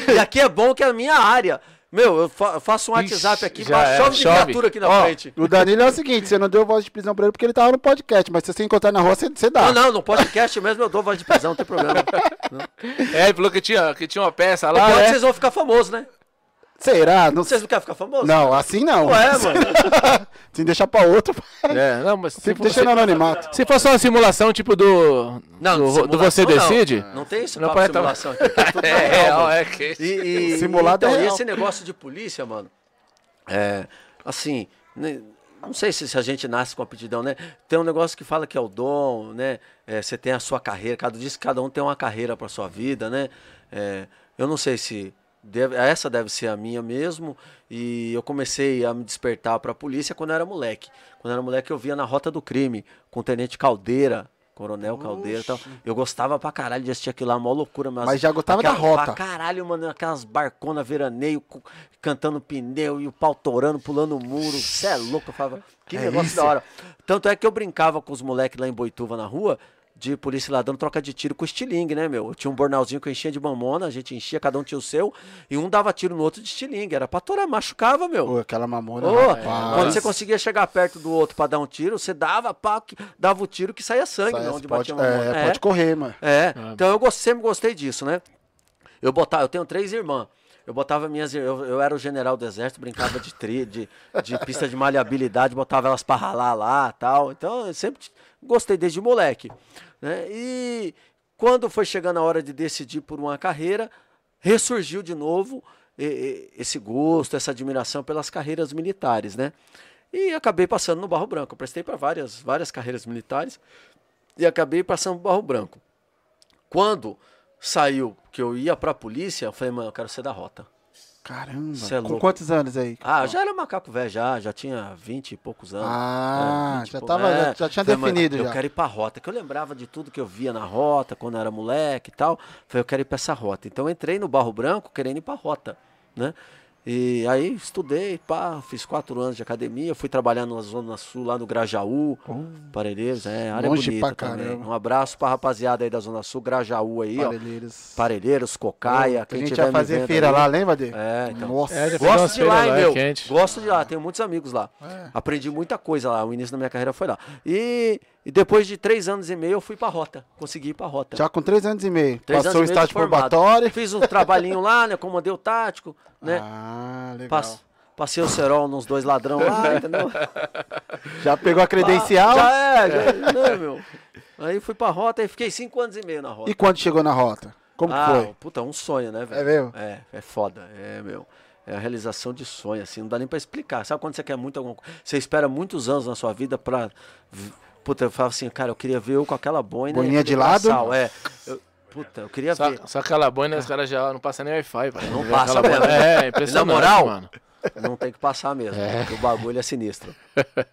Speaker 4: É. E aqui é bom que é a minha área. Meu, eu fa- eu faço um WhatsApp aqui,
Speaker 3: já
Speaker 4: mas
Speaker 3: é,
Speaker 4: chove de
Speaker 3: chove.
Speaker 4: viatura aqui na
Speaker 2: Ó,
Speaker 4: frente.
Speaker 2: o Danilo é o seguinte, você não deu voz de prisão pra ele porque ele tava no podcast, mas se você encontrar na rua, você, você dá.
Speaker 4: Não, não, no podcast mesmo eu dou voz de prisão, não tem problema.
Speaker 3: É, ele falou que tinha, que tinha uma peça lá,
Speaker 4: Agora
Speaker 3: né?
Speaker 4: vocês vão ficar famosos, né?
Speaker 2: Será? Não,
Speaker 4: Vocês não querem ficar famosos?
Speaker 2: não assim não.
Speaker 4: Ué, mano.
Speaker 2: Se deixar pra outro,
Speaker 3: É, não, mas se,
Speaker 2: deixa no anonimato.
Speaker 3: se fosse uma simulação tipo do.
Speaker 4: Não,
Speaker 3: do, do Você
Speaker 4: não.
Speaker 3: Decide?
Speaker 4: Não tem isso
Speaker 3: Não
Speaker 4: papo
Speaker 3: pode
Speaker 4: de simulação aqui. aqui É, tudo
Speaker 3: É,
Speaker 4: real, mano.
Speaker 3: é que.
Speaker 4: E, e,
Speaker 2: Simulado
Speaker 4: então,
Speaker 2: é real.
Speaker 4: esse negócio de polícia, mano, é, assim, né, não sei se, se a gente nasce com aptidão, né? Tem um negócio que fala que é o dom, né? É, você tem a sua carreira, cada diz que cada um tem uma carreira para sua vida, né? É, eu não sei se deve- essa deve ser a minha mesmo. E eu comecei a me despertar para a polícia quando eu era moleque. Quando eu era moleque eu via na Rota do Crime com o Tenente Caldeira. Coronel Caldeira e tal. Eu gostava pra caralho de assistir aquilo lá, uma loucura.
Speaker 2: Mas já gostava da
Speaker 4: aquela-
Speaker 2: rota.
Speaker 4: Pra caralho, mano, aquelas barconas veraneio, cantando pneu e o pau torando, pulando o muro. Cê é louco, eu falava, que
Speaker 2: É
Speaker 4: negócio
Speaker 2: isso.
Speaker 4: da hora. Tanto é que eu brincava com os moleques lá em Boituva na rua, de polícia lá dando troca de tiro com estilingue, né, meu? Eu tinha um bornalzinho que eu enchia de mamona, a gente enchia, cada um tinha o seu, e um dava tiro no outro de estilingue. Era pra torar, machucava, meu.
Speaker 2: Pô, aquela mamona,
Speaker 4: Ô,
Speaker 2: rapaz.
Speaker 4: quando você conseguia chegar perto do outro pra dar um tiro, você dava, pá, dava o tiro que saía sangue,
Speaker 2: Sai,
Speaker 4: né, onde
Speaker 2: pode,
Speaker 4: batia uma
Speaker 2: é,
Speaker 4: mão.
Speaker 2: pode correr, mano.
Speaker 4: É, então eu sempre gostei disso, né? Eu botava, eu tenho três irmãs. Eu botava minhas, eu, eu era o general do exército, brincava de tri, de, de pista de maleabilidade, botava elas pra ralar lá, tal. Então eu sempre gostei desde moleque, né? E quando foi chegando a hora de decidir por uma carreira, ressurgiu de novo esse gosto, essa admiração pelas carreiras militares, né? E acabei passando no Barro Branco. Eu prestei para várias, várias carreiras militares e acabei passando no Barro Branco. Quando saiu que eu ia pra polícia, eu falei, mano, eu quero ser da rota.
Speaker 2: Caramba.
Speaker 4: É
Speaker 2: Com quantos anos aí?
Speaker 4: Ah, eu já era macaco velho, já, já tinha 20 e poucos anos.
Speaker 2: Ah,
Speaker 4: É, 20
Speaker 2: já tava-
Speaker 4: é.
Speaker 2: já- tinha
Speaker 4: Falei,
Speaker 2: definido
Speaker 4: Eu
Speaker 2: já.
Speaker 4: quero ir pra rota, que eu lembrava de tudo que eu via na rota, quando eu era moleque e tal. Falei, eu quero ir pra essa rota. Então eu entrei no Barro Branco querendo ir pra rota, né? E aí estudei, pá, fiz quatro anos de academia, fui trabalhar na Zona Sul, lá no Grajaú, Parelheiros, é, área
Speaker 2: longe
Speaker 4: bonita
Speaker 2: pra
Speaker 4: também.
Speaker 2: caramba.
Speaker 4: Um abraço pra rapaziada aí da Zona Sul, Grajaú aí, ó.
Speaker 2: Parelheiros.
Speaker 4: Parelheiros, Cocaia,
Speaker 2: a
Speaker 4: quem
Speaker 2: gente
Speaker 4: me
Speaker 2: fazer feira
Speaker 4: aí.
Speaker 2: lá, lembra, Dê?
Speaker 4: É, então.
Speaker 2: Nossa.
Speaker 3: É,
Speaker 4: Gosto de lá,
Speaker 3: lá, é
Speaker 4: meu.
Speaker 3: quente.
Speaker 4: Gosto de lá, tenho muitos amigos lá.
Speaker 2: É.
Speaker 4: Aprendi muita coisa lá, o início da minha carreira foi lá. E, e depois de três anos e meio eu fui pra rota, consegui ir pra rota.
Speaker 2: Já com três anos e meio.
Speaker 4: Três
Speaker 2: Passou o estágio probatório.
Speaker 4: Fiz um trabalhinho lá, né, comandei o tático, né,
Speaker 2: Ah, legal.
Speaker 4: pass- passei o cerol nos dois ladrão lá, entendeu?
Speaker 2: Já pegou a credencial?
Speaker 4: Já é, já, né, meu. Aí fui pra rota e fiquei cinco anos e meio na rota.
Speaker 2: E quando chegou na rota? Como que
Speaker 4: ah,
Speaker 2: foi?
Speaker 4: puta, um sonho, né, velho?
Speaker 2: É mesmo?
Speaker 4: É, é foda, é, meu. É a realização de sonho, assim, não dá nem pra explicar. Sabe quando você quer muito alguma coisa? Você espera muitos anos na sua vida pra. Puta, eu falo assim, cara, eu queria ver eu com aquela boina.
Speaker 2: Boininha de lado?
Speaker 4: braçal, É. Eu- puta, eu queria
Speaker 3: Só,
Speaker 4: ver.
Speaker 3: só aquela boina, os caras já não passam nem Wi-Fi, pai.
Speaker 4: Não passa mesmo.
Speaker 3: É, impressionante,
Speaker 4: Na moral,
Speaker 3: mano.
Speaker 4: Não tem que passar mesmo, porque o bagulho é sinistro.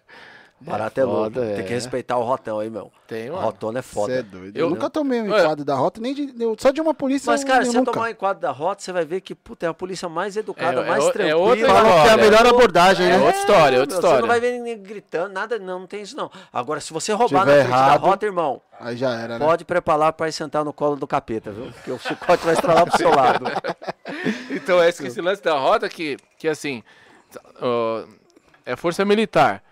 Speaker 4: Barato é,
Speaker 3: É
Speaker 4: louco.
Speaker 3: foda,
Speaker 4: Tem
Speaker 3: é.
Speaker 4: que respeitar o rotão aí, meu.
Speaker 3: Tem,
Speaker 4: O
Speaker 3: mano.
Speaker 4: rotão é foda.
Speaker 2: Você é doido.
Speaker 3: Eu-
Speaker 2: Eu nunca tomei um
Speaker 3: Olha-
Speaker 2: enquadro da rota, nem de, eu- só de uma polícia.
Speaker 4: Mas, cara, se você tomar um enquadro da rota, você vai ver que, puta, é a polícia mais educada,
Speaker 3: É- é
Speaker 4: mais
Speaker 3: o- é
Speaker 4: tranquila.
Speaker 3: outra
Speaker 2: Falam que é a melhor abordagem,
Speaker 3: É
Speaker 2: né?
Speaker 3: outra história, outra
Speaker 4: meu, Você
Speaker 3: história.
Speaker 4: não vai ver ninguém gritando, nada, não, não tem isso não. Agora, se você roubar
Speaker 2: Tiver
Speaker 4: na frente
Speaker 2: errado-
Speaker 4: da rota, irmão,
Speaker 2: Aí já era, né?
Speaker 4: pode preparar pra ir sentar no colo do capeta, viu? Porque o chicote vai estralar pro seu lado.
Speaker 3: Então, é esse, que esse lance da rota que, que assim, ó, é força militar.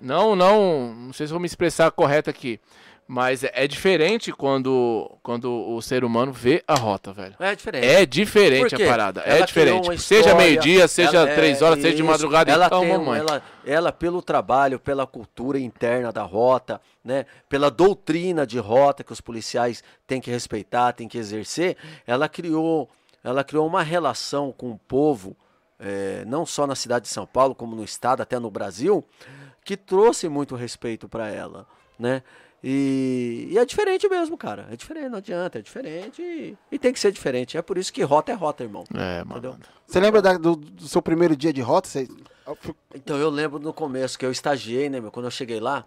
Speaker 3: Não, não, não sei se vou me expressar correto aqui, mas é, é diferente quando, quando o ser humano vê a rota, velho.
Speaker 4: É diferente.
Speaker 3: É diferente a parada,
Speaker 4: Ela
Speaker 3: é diferente.
Speaker 4: criou uma
Speaker 3: seja
Speaker 4: história,
Speaker 3: meio-dia, seja
Speaker 4: ela- é,
Speaker 3: três horas, seja de madrugada,
Speaker 4: ela
Speaker 3: então,
Speaker 4: tem
Speaker 3: mamãe.
Speaker 4: ela, ela, pelo trabalho, pela cultura interna da rota, né, pela doutrina de rota que os policiais têm que respeitar, têm que exercer, ela criou, ela criou uma relação com o povo, eh, não só na cidade de São Paulo, como no estado, até no Brasil, que trouxe muito respeito para ela, né? E, e é diferente mesmo, cara. É diferente, não adianta, é diferente e, e tem que ser diferente. É por isso que rota é rota, irmão.
Speaker 3: É,
Speaker 4: Entendeu?
Speaker 3: mano.
Speaker 2: Você lembra da- do, do seu primeiro dia de rota? Você...
Speaker 4: Então eu lembro no começo que eu estagiei, né, meu? Quando eu cheguei lá,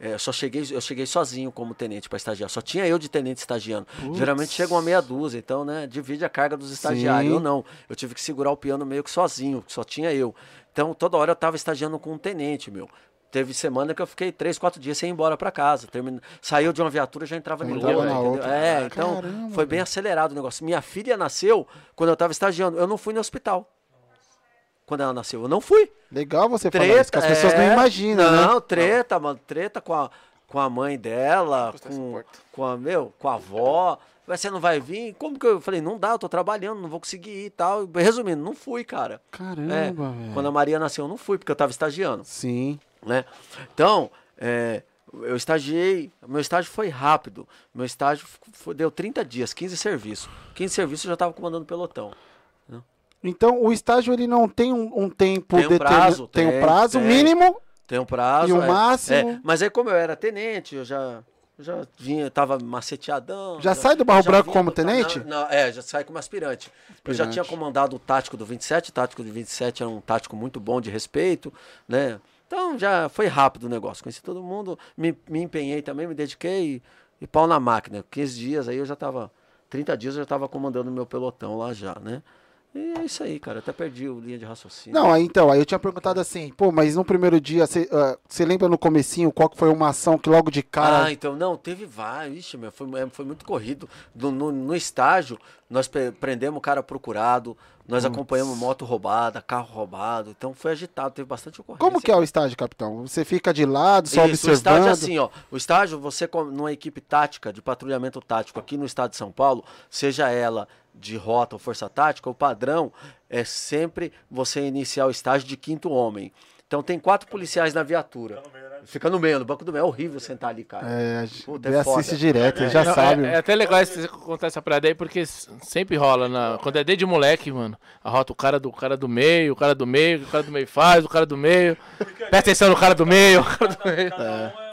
Speaker 4: é, eu só cheguei, eu cheguei sozinho como tenente para estagiar. Só tinha eu de tenente estagiando. Geralmente chega uma meia dúzia, então, né, divide a carga dos estagiários.
Speaker 2: Sim.
Speaker 4: Eu não. Eu tive que segurar o piano meio que sozinho, só tinha eu. Então toda hora eu tava estagiando com um tenente, meu. Teve semana que eu fiquei três, quatro dias sem ir embora para casa. Termina... Saiu de uma viatura já entrava
Speaker 2: Já
Speaker 4: em
Speaker 2: entrava
Speaker 4: outra,
Speaker 2: na
Speaker 4: entendeu?
Speaker 2: outra.
Speaker 4: É, então
Speaker 2: Caramba,
Speaker 4: foi bem acelerado o negócio. Minha filha nasceu quando eu tava estagiando. Eu não fui no hospital. Quando ela nasceu, eu não fui.
Speaker 2: Legal você falar
Speaker 4: Treta,
Speaker 2: isso, que as pessoas não
Speaker 4: é.
Speaker 2: imaginam,
Speaker 4: Não,
Speaker 2: né?
Speaker 4: treta, mano. Treta com a, com a mãe dela, com, com a, meu, com a avó. Mas Você não vai vir? Como que eu eu falei? Não dá, eu tô trabalhando, não vou conseguir ir e tal. Resumindo, não fui, cara.
Speaker 2: Caramba,
Speaker 4: É,
Speaker 2: velho.
Speaker 4: quando a Maria nasceu, eu não fui, porque eu tava estagiando,
Speaker 2: Sim.
Speaker 4: Né? Então, é, eu estagiei, meu estágio foi rápido. Meu estágio foi- deu 30 dias, 15 serviços. 15 serviços eu já tava comandando pelotão.
Speaker 2: Então, o estágio ele não tem um, um tempo
Speaker 4: Tem um prazo,
Speaker 2: tem um
Speaker 4: tem,
Speaker 2: prazo
Speaker 4: tem.
Speaker 2: mínimo.
Speaker 4: Tem um prazo.
Speaker 2: E o
Speaker 4: é,
Speaker 2: máximo?
Speaker 4: é. mas aí, como eu era tenente, eu já, já vinha, tava maceteadão.
Speaker 2: Já sai do Barro
Speaker 4: já
Speaker 2: Branco como tenente?
Speaker 4: Não, não, é, já sai como aspirante. Eu já
Speaker 2: Aspirante.
Speaker 4: tinha comandado o tático do 27, o tático do 27 era um tático muito bom de respeito, né? Então já foi rápido o negócio. Conheci todo mundo, me, me empenhei também, me dediquei e, e pau na máquina. 15 dias aí eu já tava. 30 dias eu já tava comandando meu pelotão lá já, né? E é isso aí, cara. Até perdi o linha de raciocínio.
Speaker 2: Não, aí então, aí eu tinha perguntado assim, pô, mas no primeiro dia, você ah, você lembra no comecinho qual que foi uma ação que logo de cara...
Speaker 4: Ah, então, não, teve vários. Ixi, meu, foi, é, foi muito corrido. No, no, no estágio, nós prendemos o cara procurado, nós acompanhamos moto roubada, carro roubado. Então foi agitado, teve bastante ocorrência.
Speaker 2: Como que é o estágio, capitão? Você fica de lado, só
Speaker 4: Isso, o estágio
Speaker 2: observando?
Speaker 4: é assim, ó. O estágio, você com- numa equipe tática, de patrulhamento tático aqui no estado de São Paulo, seja ela de rota ou força tática, o padrão é sempre você iniciar o estágio de quinto homem. Então tem quatro policiais na viatura. Fica no meio, no banco do meio. É horrível sentar ali, cara.
Speaker 2: É,
Speaker 4: Puta, é foda.
Speaker 2: assiste direto, ele já
Speaker 3: Não,
Speaker 2: sabe.
Speaker 3: É, é até legal você contar essa parada aí, porque sempre rola. Na, quando é desde moleque, mano. A rota, o cara do, o cara do meio, o cara do meio, o cara do meio faz, o cara do meio. Presta atenção no cara do meio, o cara do meio.
Speaker 6: É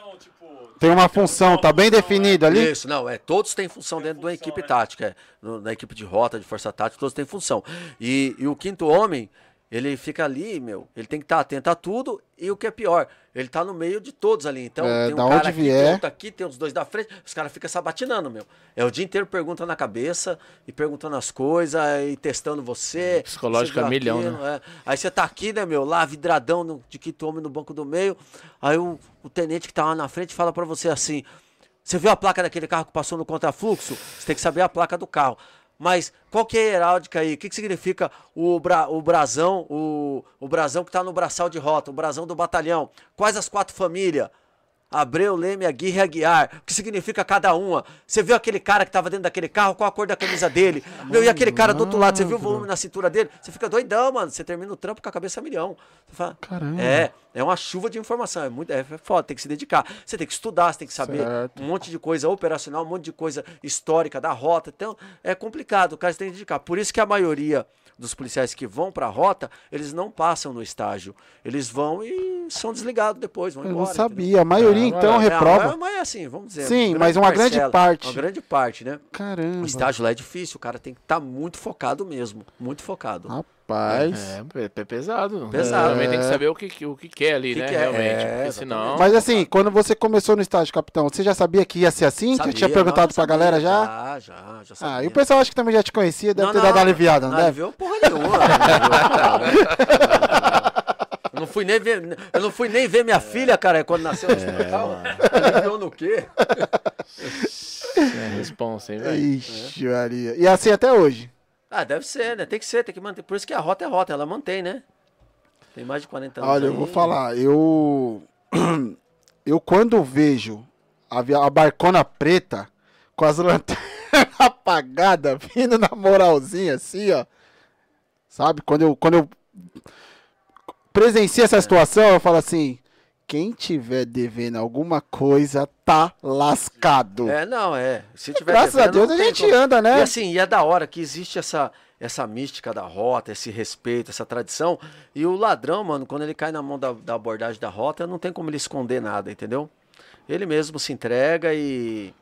Speaker 2: Tem uma função, tá bem definido ali?
Speaker 4: Isso, não, é, todos têm função dentro de uma equipe tática, é, no- na equipe de rota, de força tática, todos têm função. E, e o quinto homem, ele fica ali, meu, ele tem que estar atento a tudo e o que é pior, ele tá no meio de todos ali. Então,
Speaker 2: É,
Speaker 4: tem um cara aqui,
Speaker 2: vier.
Speaker 4: tem outro aqui, tem os dois da frente, os caras ficam sabatinando, meu. É o dia inteiro perguntando na cabeça e perguntando as coisas e testando você.
Speaker 3: Psicológico
Speaker 4: você viu
Speaker 3: é milhão,
Speaker 4: aquilo, é. Aí você tá aqui, né, meu, lá vidradão no- de quinto homem no banco do meio. Aí o, o tenente que tá lá na frente fala pra você assim: você viu a placa daquele carro que passou no contrafluxo? Você tem que saber a placa do carro. Mas qual que é a heráldica aí? O que, que significa o, bra, o brasão, o, o brasão que está no braçal de rota, o brasão do batalhão? Quais as quatro famílias? Abreu, Leme, Aguirre Aguiar. O que significa cada uma? Você viu aquele cara que estava dentro daquele carro? Qual a cor da camisa dele? Meu, e aquele cara do outro lado? Você viu o volume na cintura dele? Você fica doidão, mano. Você termina o trampo com a cabeça a milhão. Você fala,
Speaker 2: Caramba.
Speaker 4: É, é uma chuva de informação. É muito é foda, tem que se dedicar. Você tem que estudar, você tem que saber
Speaker 2: Certo.
Speaker 4: um monte de coisa operacional, um monte de coisa histórica da rota. Então, é complicado, o cara tem que dedicar. Por isso que a maioria dos policiais que vão pra rota, eles não passam no estágio. Eles vão e são desligados depois, vão
Speaker 2: Eu
Speaker 4: embora.
Speaker 2: não
Speaker 4: entendeu?
Speaker 2: sabia. A maioria,
Speaker 3: É,
Speaker 2: então,
Speaker 4: É,
Speaker 2: reprova.
Speaker 4: mas- mas é assim, vamos dizer.
Speaker 2: Sim,
Speaker 4: grande
Speaker 2: mas uma grande
Speaker 4: parcela,
Speaker 2: parte.
Speaker 4: Uma grande parte, né? O
Speaker 2: Caramba.
Speaker 4: estágio lá é difícil, o cara tem que estar muito focado mesmo. Muito focado.
Speaker 2: Rapaz.
Speaker 3: É, é pesado.
Speaker 4: Pesado.
Speaker 3: Também tem que
Speaker 2: É.
Speaker 3: saber o que, o que quer ali,
Speaker 4: Que
Speaker 3: né?
Speaker 4: que é,
Speaker 3: Realmente.
Speaker 4: é,
Speaker 3: porque senão.
Speaker 2: Mas assim, quando você começou no estágio, capitão, você já sabia que ia ser assim?
Speaker 4: Sabia,
Speaker 2: você tinha
Speaker 4: não,
Speaker 2: perguntado pra
Speaker 4: sabia,
Speaker 2: galera já?
Speaker 4: Já, já, já sabia.
Speaker 2: Ah, e o pessoal acho que também já te conhecia, deve
Speaker 4: Não,
Speaker 2: ter
Speaker 4: não,
Speaker 2: dado uma aliviada, não,
Speaker 4: não
Speaker 2: deve?
Speaker 4: aliviou porra nenhuma. Eu não fui nem ver, eu não fui nem ver minha filha, cara, quando nasceu no hospital. Aliviou no quê?
Speaker 3: É responsa, hein, velho?
Speaker 2: Ixi, Maria. E assim até hoje.
Speaker 4: Ah, deve ser, né? Tem que ser, tem que manter. Por isso que a rota é rota, ela mantém, né? Tem mais de 40 anos.
Speaker 2: Olha, eu
Speaker 4: aí.
Speaker 2: vou falar, eu. Eu quando vejo a, via- a barcona preta com as lanternas apagadas, vindo na moralzinha assim, ó. Sabe? Quando eu, quando eu presenciei essa situação, eu falo assim: quem tiver devendo alguma coisa tá lascado.
Speaker 4: É, não, é. Se tiver
Speaker 2: Graças a
Speaker 4: devendo,
Speaker 2: Deus
Speaker 4: não
Speaker 2: a gente
Speaker 4: como.
Speaker 2: anda, né?
Speaker 4: E assim, e é da hora que existe essa, essa mística da rota, esse respeito, essa tradição. E o ladrão, mano, quando ele cai na mão da, da abordagem da rota, não tem como ele esconder nada, entendeu? Ele mesmo se entrega e,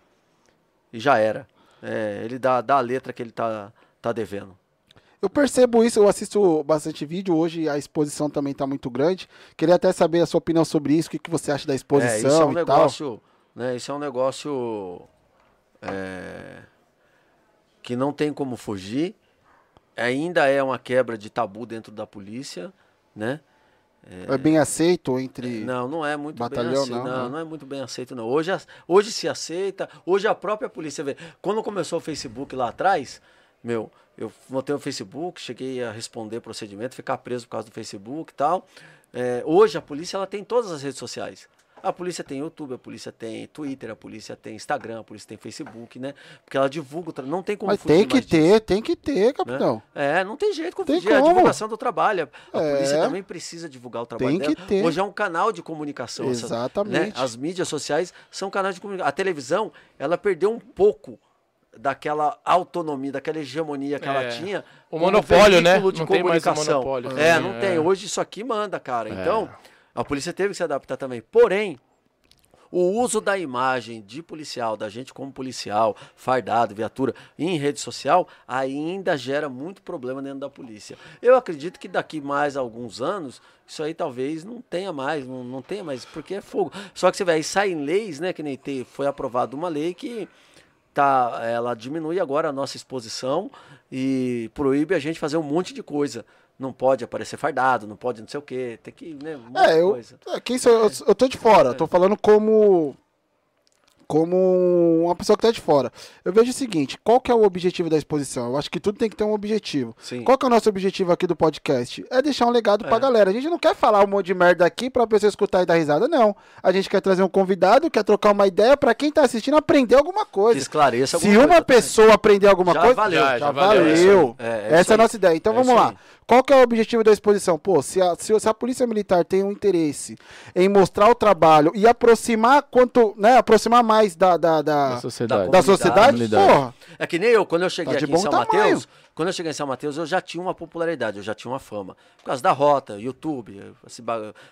Speaker 4: e já era. É, ele dá, dá a letra que ele tá, tá devendo.
Speaker 2: Eu percebo isso, eu assisto bastante vídeo, hoje a exposição também tá muito grande. Queria até saber a sua opinião sobre isso, o que, que você acha da
Speaker 4: É,
Speaker 2: exposição
Speaker 4: isso é um
Speaker 2: e tal.
Speaker 4: negócio, né? Isso é um negócio é, que não tem como fugir. Ainda é uma quebra de tabu dentro da polícia, né?
Speaker 2: É bem aceito entre.
Speaker 4: Não, não é muito
Speaker 2: Batalhão,
Speaker 4: bem aceito.
Speaker 2: não,
Speaker 4: Não,
Speaker 2: né?
Speaker 4: não, é muito bem aceito, não. Hoje, hoje se aceita, hoje a própria polícia vê. Quando começou o Facebook lá atrás, meu, eu botei o Facebook, cheguei a responder procedimento, ficar preso por causa do Facebook e tal. É, hoje a polícia ela tem todas as redes sociais. A polícia tem YouTube, a polícia tem Twitter, a polícia tem Instagram, a polícia tem Facebook, né? Porque ela divulga, não tem como
Speaker 2: Mas tem que
Speaker 4: mais disso
Speaker 2: ter, tem que ter,
Speaker 4: né?
Speaker 2: capitão.
Speaker 4: É, não tem jeito como
Speaker 2: Tem
Speaker 4: fugir, é a divulgação do trabalho. A
Speaker 2: É.
Speaker 4: polícia também precisa divulgar o trabalho
Speaker 2: Tem que
Speaker 4: dela.
Speaker 2: ter.
Speaker 4: Hoje é um canal de comunicação. essa-
Speaker 2: Exatamente.
Speaker 4: né? As mídias sociais são canais de comunicação. A televisão, ela perdeu um pouco daquela autonomia, daquela hegemonia que ela
Speaker 3: É.
Speaker 4: tinha.
Speaker 3: O monopólio, né?
Speaker 4: de
Speaker 3: Não tem mais o
Speaker 4: comunicação.
Speaker 3: monopólio.
Speaker 4: É,
Speaker 3: Sim,
Speaker 4: não
Speaker 3: é.
Speaker 4: tem. Hoje isso aqui manda, cara. Então, a polícia teve que se adaptar também. Porém, o uso da imagem de policial, da gente como policial, fardado, viatura, em rede social, ainda gera muito problema dentro da polícia. Eu acredito que daqui mais alguns anos, isso aí talvez não tenha mais, não, não tenha mais, porque é fogo. Só que você vê, aí saem leis, né, que nem tem, foi aprovada uma lei que tá, ela diminui agora a nossa exposição e proíbe a gente fazer um monte de coisa. Não pode aparecer fardado, não pode não sei o quê, tem que, né, um
Speaker 2: É, eu,
Speaker 4: coisa.
Speaker 2: é, eu? Eu tô de fora, eu tô falando como como uma pessoa que tá de fora. Eu vejo o seguinte, qual que é o objetivo da exposição? Eu acho que tudo tem que ter um objetivo.
Speaker 4: Sim.
Speaker 2: Qual que é o nosso objetivo aqui do podcast? É deixar um legado pra
Speaker 4: É.
Speaker 2: galera. A gente não quer falar um monte de merda aqui pra pessoa escutar e dar risada, não. A gente quer trazer um convidado, quer trocar uma ideia pra quem tá assistindo aprender alguma
Speaker 4: Que
Speaker 2: coisa.
Speaker 4: esclareça
Speaker 2: Se
Speaker 4: alguma
Speaker 2: uma
Speaker 4: coisa também.
Speaker 2: pessoa aprender alguma
Speaker 4: Já
Speaker 2: coisa,
Speaker 4: valeu,
Speaker 2: já,
Speaker 3: já
Speaker 2: valeu.
Speaker 3: valeu, é.
Speaker 4: É, é
Speaker 2: Essa é a
Speaker 4: aí.
Speaker 2: nossa ideia. Então
Speaker 4: É
Speaker 2: vamos lá. Qual que é o objetivo da exposição? Pô, se a, se, se a Polícia Militar tem um interesse em mostrar o trabalho e aproximar quanto, né, aproximar mais da, da, da,
Speaker 3: Da sociedade.
Speaker 2: da sociedade,
Speaker 3: comunidade.
Speaker 2: porra,
Speaker 4: É que nem eu, quando eu cheguei
Speaker 2: Tá de
Speaker 4: aqui em
Speaker 2: bom
Speaker 4: São
Speaker 2: tamanho.
Speaker 4: Mateus, quando eu cheguei em São Mateus, eu já tinha uma popularidade, eu já tinha uma fama. Por causa da rota, YouTube,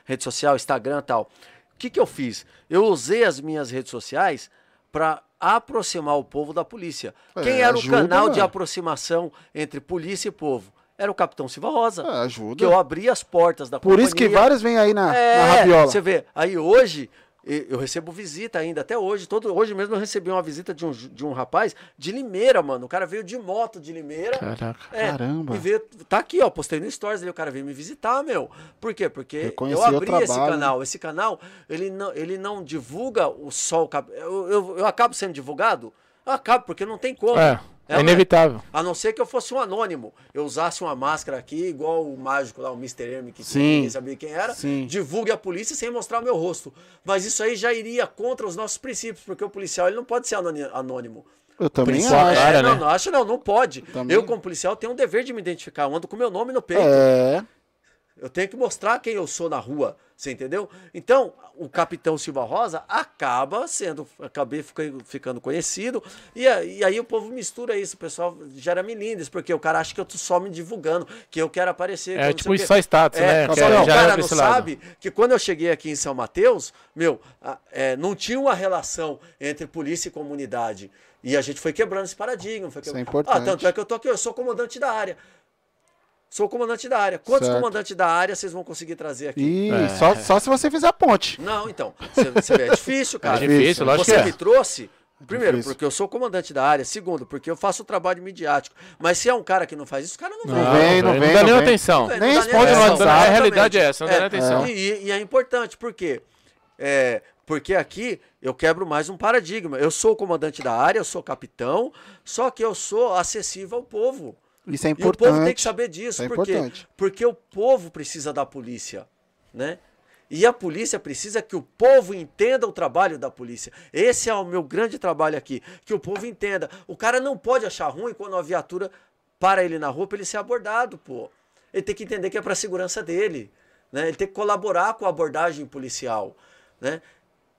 Speaker 4: rede social, Instagram e tal. O que, que eu fiz? Eu usei as minhas redes sociais para aproximar o povo da polícia.
Speaker 2: É,
Speaker 4: Quem era
Speaker 2: ajuda,
Speaker 4: o canal de
Speaker 2: né?
Speaker 4: aproximação entre polícia e povo? Era o Capitão Silva Rosa.
Speaker 2: É, ajuda.
Speaker 4: Que eu abri as portas da
Speaker 2: Por isso que
Speaker 4: companhia.
Speaker 2: vários vêm aí na,
Speaker 4: É,
Speaker 2: na rabiola.
Speaker 4: Você vê, aí hoje eu recebo visita ainda, até hoje. Todo, hoje mesmo eu recebi uma visita de um, de um rapaz de Limeira, mano. O cara veio de moto de Limeira.
Speaker 3: Caraca.
Speaker 4: É,
Speaker 2: Caramba.
Speaker 4: E veio, tá aqui, ó, postei no Stories ali, o cara veio me visitar, meu. Por quê? Porque eu
Speaker 2: o
Speaker 4: abri esse
Speaker 2: trabalho,
Speaker 4: canal. Esse canal, ele não, ele não divulga o sol. Eu, eu, eu acabo sendo divulgado? Eu acabo, porque não tem como.
Speaker 3: É, é
Speaker 4: né?
Speaker 3: inevitável.
Speaker 4: A não ser que eu fosse um anônimo. Eu usasse uma máscara aqui, igual o mágico lá, o Mr. M, que ninguém sabia quem era.
Speaker 2: Sim.
Speaker 4: Divulgue a polícia sem mostrar o meu rosto. Mas isso aí já iria contra os nossos princípios, porque o policial ele não pode ser anônimo.
Speaker 2: Eu também
Speaker 4: Policial,
Speaker 2: acho.
Speaker 4: é,
Speaker 3: cara,
Speaker 4: não,
Speaker 3: né?
Speaker 4: não, acho não, não pode.
Speaker 2: Também.
Speaker 4: Eu, como policial, tenho um dever de me identificar. Eu ando com meu nome no peito.
Speaker 2: É.
Speaker 4: Eu tenho que mostrar quem eu sou na rua, você entendeu? Então, o Capitão Silva Rosa acaba sendo, acabei ficando, ficando conhecido, e, e aí o povo mistura isso, o pessoal gera milindres, porque o cara acha que eu tô só me divulgando, que eu quero aparecer. que eu
Speaker 3: É
Speaker 4: não
Speaker 3: tipo isso só status,
Speaker 4: É,
Speaker 3: né? Que é-
Speaker 4: o cara não sabe que quando eu cheguei aqui em São Mateus, meu, é, não tinha uma relação entre polícia e comunidade. E a gente foi quebrando esse paradigma. Foi
Speaker 2: Isso é
Speaker 4: quebrando.
Speaker 2: importante.
Speaker 4: Ah, tanto é que eu tô aqui, eu sou comandante da área. Sou comandante da área. Quantos
Speaker 2: Certo.
Speaker 4: comandantes da área vocês vão conseguir trazer aqui?
Speaker 2: E
Speaker 3: É.
Speaker 2: só, só se você fizer a ponte.
Speaker 4: Não, então. Você, você vê, é difícil, cara.
Speaker 3: difícil, lógico
Speaker 4: Você
Speaker 3: que é.
Speaker 4: me trouxe. Primeiro,
Speaker 2: difícil.
Speaker 4: porque eu sou comandante da área. Segundo, porque eu faço o trabalho midiático. Mas se é um cara que não faz isso, o cara não,
Speaker 2: Não
Speaker 4: vem.
Speaker 2: vem, não
Speaker 3: não
Speaker 2: vem,
Speaker 3: dá
Speaker 2: não
Speaker 3: nem
Speaker 2: vem.
Speaker 3: atenção.
Speaker 4: Não
Speaker 2: Nem
Speaker 4: dá
Speaker 2: responde no
Speaker 4: atenção.
Speaker 2: WhatsApp.
Speaker 3: A
Speaker 4: Exatamente.
Speaker 3: realidade é essa, não dá nem atenção.
Speaker 4: E, e- e é importante, por quê? É, porque aqui eu quebro mais um paradigma. Eu sou o comandante da área, eu sou capitão, só que eu sou acessível ao povo.
Speaker 2: Isso é
Speaker 4: E o
Speaker 2: importante.
Speaker 4: povo tem que saber disso.
Speaker 2: Isso é
Speaker 4: por quê?
Speaker 2: importante.
Speaker 4: Porque o povo precisa da polícia, né? E a polícia precisa que o povo entenda o trabalho da polícia. Esse é o meu grande trabalho aqui, que o povo entenda. O cara não pode achar ruim quando uma viatura para ele na rua para ele ser abordado, pô. Ele tem que entender que é para a segurança dele, né? Ele tem que colaborar com a abordagem policial, né?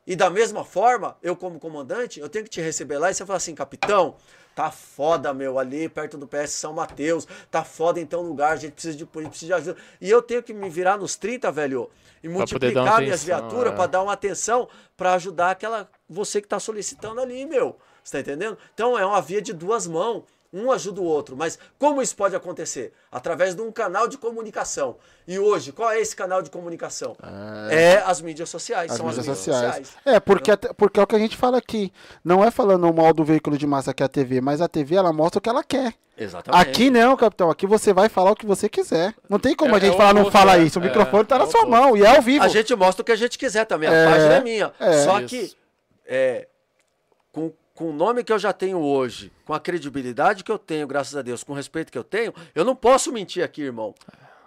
Speaker 4: E da mesma forma, eu como comandante, eu tenho que te receber lá e você falar assim, capitão, tá foda, meu, ali perto do PS São Mateus, tá foda em tão lugar, a gente precisa de polícia, precisa de ajuda. E eu tenho que me virar nos 30, velho, e
Speaker 3: Pra
Speaker 4: multiplicar minhas
Speaker 3: atenção,
Speaker 4: viaturas
Speaker 3: é.
Speaker 4: pra dar uma atenção pra ajudar aquela você que tá solicitando ali, meu. Você tá entendendo? Então é uma via de duas mãos. Um ajuda o outro, mas como isso pode acontecer? Através de um canal de comunicação. E hoje, qual é esse canal de comunicação? É, as mídias sociais.
Speaker 2: As
Speaker 4: são
Speaker 2: mídias
Speaker 4: as mídias
Speaker 2: sociais.
Speaker 4: sociais.
Speaker 2: É, porque, até- porque é o que a gente fala aqui. Não é falando mal do veículo de massa que é a TV, mas a TV ela mostra o que ela quer.
Speaker 4: Exatamente.
Speaker 2: Aqui não, capitão. Aqui você vai falar o que você quiser. Não tem como
Speaker 3: É-
Speaker 2: a gente
Speaker 3: é
Speaker 2: falar, não fala
Speaker 3: né?
Speaker 2: isso. O
Speaker 3: É,
Speaker 2: microfone tá
Speaker 3: é
Speaker 2: na sua
Speaker 3: oposto.
Speaker 2: mão e é ao vivo.
Speaker 4: A gente mostra o que a gente quiser também. A
Speaker 2: É,
Speaker 4: página é minha.
Speaker 2: é.
Speaker 4: Só
Speaker 3: Isso.
Speaker 4: que é, com, com o nome que eu já tenho hoje, com a credibilidade que eu tenho, graças a Deus, com o respeito que eu tenho, eu não posso mentir aqui, irmão.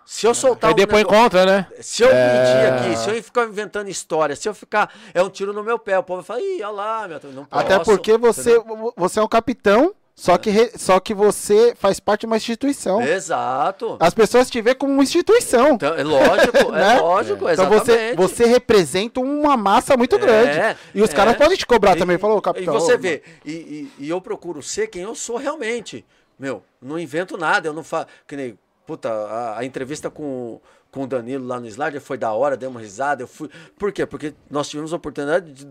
Speaker 4: Se eu soltar
Speaker 3: Aí
Speaker 4: um
Speaker 3: depois
Speaker 4: negócio-
Speaker 3: encontra, né?
Speaker 4: Se eu
Speaker 2: É.
Speaker 4: mentir aqui, se eu ficar inventando história, se eu ficar. É um tiro no meu pé. O povo vai falar, ih, olha lá, meu. Não posso,
Speaker 2: Até porque você,
Speaker 4: entendeu?
Speaker 2: você é um capitão, só que, re- só que você faz parte de uma instituição.
Speaker 4: Exato.
Speaker 2: As pessoas te veem como uma instituição.
Speaker 4: Então, é lógico, é
Speaker 2: Né?
Speaker 4: lógico,
Speaker 2: Então você, você representa uma massa muito
Speaker 4: É,
Speaker 2: grande. E os
Speaker 4: é.
Speaker 2: caras podem te cobrar
Speaker 4: E-
Speaker 2: também. Falou, capitão.
Speaker 4: E você vê, e, e- e eu procuro ser quem eu sou realmente. Meu, não invento nada, eu não faço. Que nem, puta, a, a entrevista com, com o Danilo lá no Slider foi da hora, deu uma risada. Eu fui. Por quê? Porque nós tivemos a oportunidade de.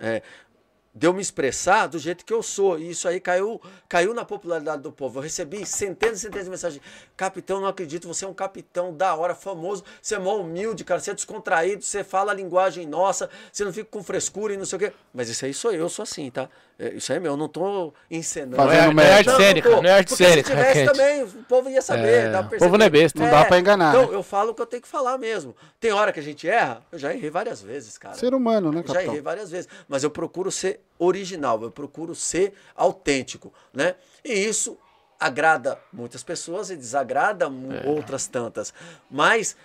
Speaker 4: é, de eu me expressar do jeito que eu sou. E isso aí caiu, caiu na popularidade do povo. Eu recebi centenas e centenas de mensagens. Capitão, não acredito, você é um capitão da hora, famoso, você é mó humilde, cara, você é descontraído, você fala a linguagem nossa, você não fica com frescura e não sei o quê. Mas isso aí sou eu, eu sou assim, tá? É, Isso aí é meu, eu não tô encenando.
Speaker 2: Fazendo
Speaker 3: Não é, não é arte cênica,
Speaker 4: tô.
Speaker 3: não é arte
Speaker 4: Porque
Speaker 3: cênica.
Speaker 4: se tivesse também, o povo ia saber,
Speaker 3: É, o povo não é besta.
Speaker 2: Não dá pra enganar,
Speaker 4: Então,
Speaker 2: né?
Speaker 4: eu falo o que eu tenho que falar mesmo. Tem hora que a gente erra, eu já errei várias vezes, cara.
Speaker 2: Ser humano, né,
Speaker 4: Já
Speaker 2: capitão?
Speaker 4: errei várias vezes, mas eu procuro ser original, eu procuro ser autêntico, né? E isso agrada muitas pessoas e desagrada
Speaker 2: É.
Speaker 4: outras tantas. Mas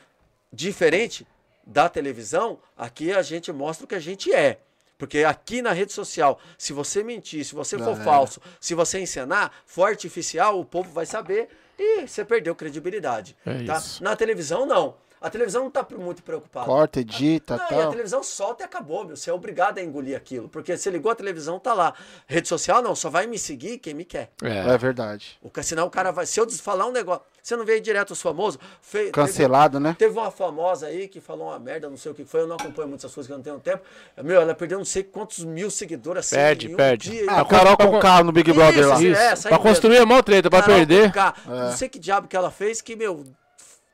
Speaker 4: diferente da televisão, aqui a gente mostra o que a gente é. Porque aqui na rede social, se você mentir, se você for
Speaker 2: era.
Speaker 4: falso, se você encenar, for artificial, o povo vai saber e você perdeu credibilidade.
Speaker 3: É
Speaker 4: tá?
Speaker 3: isso.
Speaker 4: Na televisão, não. A televisão não está muito preocupada.
Speaker 2: Corta, edita,
Speaker 4: Não, e a
Speaker 2: tal.
Speaker 4: televisão solta e acabou, meu. Você é obrigado a engolir aquilo. Porque você ligou a televisão, tá lá. Rede social, não, só vai me seguir quem me quer.
Speaker 2: É verdade.
Speaker 4: O, senão o cara vai. Se eu falar um negócio. Você não vê aí direto os famosos? Fe-
Speaker 2: Cancelado, né?
Speaker 4: Teve, teve uma famosa aí que falou uma merda, não sei o que foi. Eu não acompanho muitas coisas que eu não tenho tempo. Meu, ela perdeu não sei quantos mil seguidores assim.
Speaker 3: Perde,
Speaker 4: um
Speaker 3: perde.
Speaker 4: dia.
Speaker 2: Ah, a Carol com carro no Big Brother lá.
Speaker 4: Isso,
Speaker 3: Isso.
Speaker 4: é,
Speaker 3: pra
Speaker 4: mesmo.
Speaker 3: construir é mó treta, pra
Speaker 4: Carol
Speaker 3: perder.
Speaker 2: É.
Speaker 4: Não sei que diabo que ela fez, que, meu,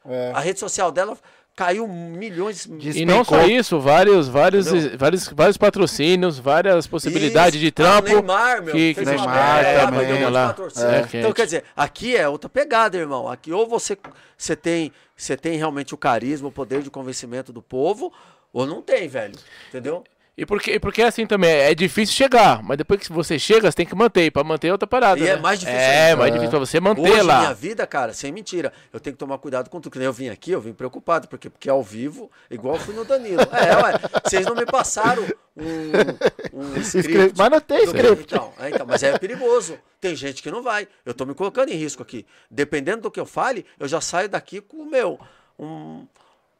Speaker 2: É.
Speaker 4: a rede social dela caiu milhões.
Speaker 2: Diz-
Speaker 3: E não só isso, vários, vários,
Speaker 4: Entendeu?
Speaker 3: vários, vários patrocínios, várias possibilidades
Speaker 4: Isso.
Speaker 3: de trampo.
Speaker 4: Ah, Neymar, meu,
Speaker 3: que- que-
Speaker 2: Neymar
Speaker 4: merda,
Speaker 2: também.
Speaker 4: de
Speaker 3: Lá. É,
Speaker 4: então, quer dizer, aqui é outra pegada, irmão. Aqui ou você, você, tem, você tem realmente o carisma, o poder de convencimento do povo, ou não tem, velho. Entendeu?
Speaker 3: E porque, e porque assim também, é difícil chegar, mas depois que você chega, você tem que manter, e pra manter é outra parada.
Speaker 4: E
Speaker 3: né?
Speaker 4: é mais difícil
Speaker 3: É,
Speaker 4: ainda.
Speaker 3: mais difícil pra você manter
Speaker 4: Hoje,
Speaker 3: lá.
Speaker 4: minha vida, cara, sem mentira, eu tenho que tomar cuidado com tudo. Que nem eu vim aqui, eu vim preocupado, porque, porque ao vivo, igual eu fui no Danilo. É, ué, vocês não me passaram um, um script.
Speaker 2: Mas não tem script.
Speaker 4: Então, é, então, mas é perigoso. Tem gente que não vai. Eu tô me colocando em risco aqui. Dependendo do que eu fale, eu já saio daqui com o meu. Um,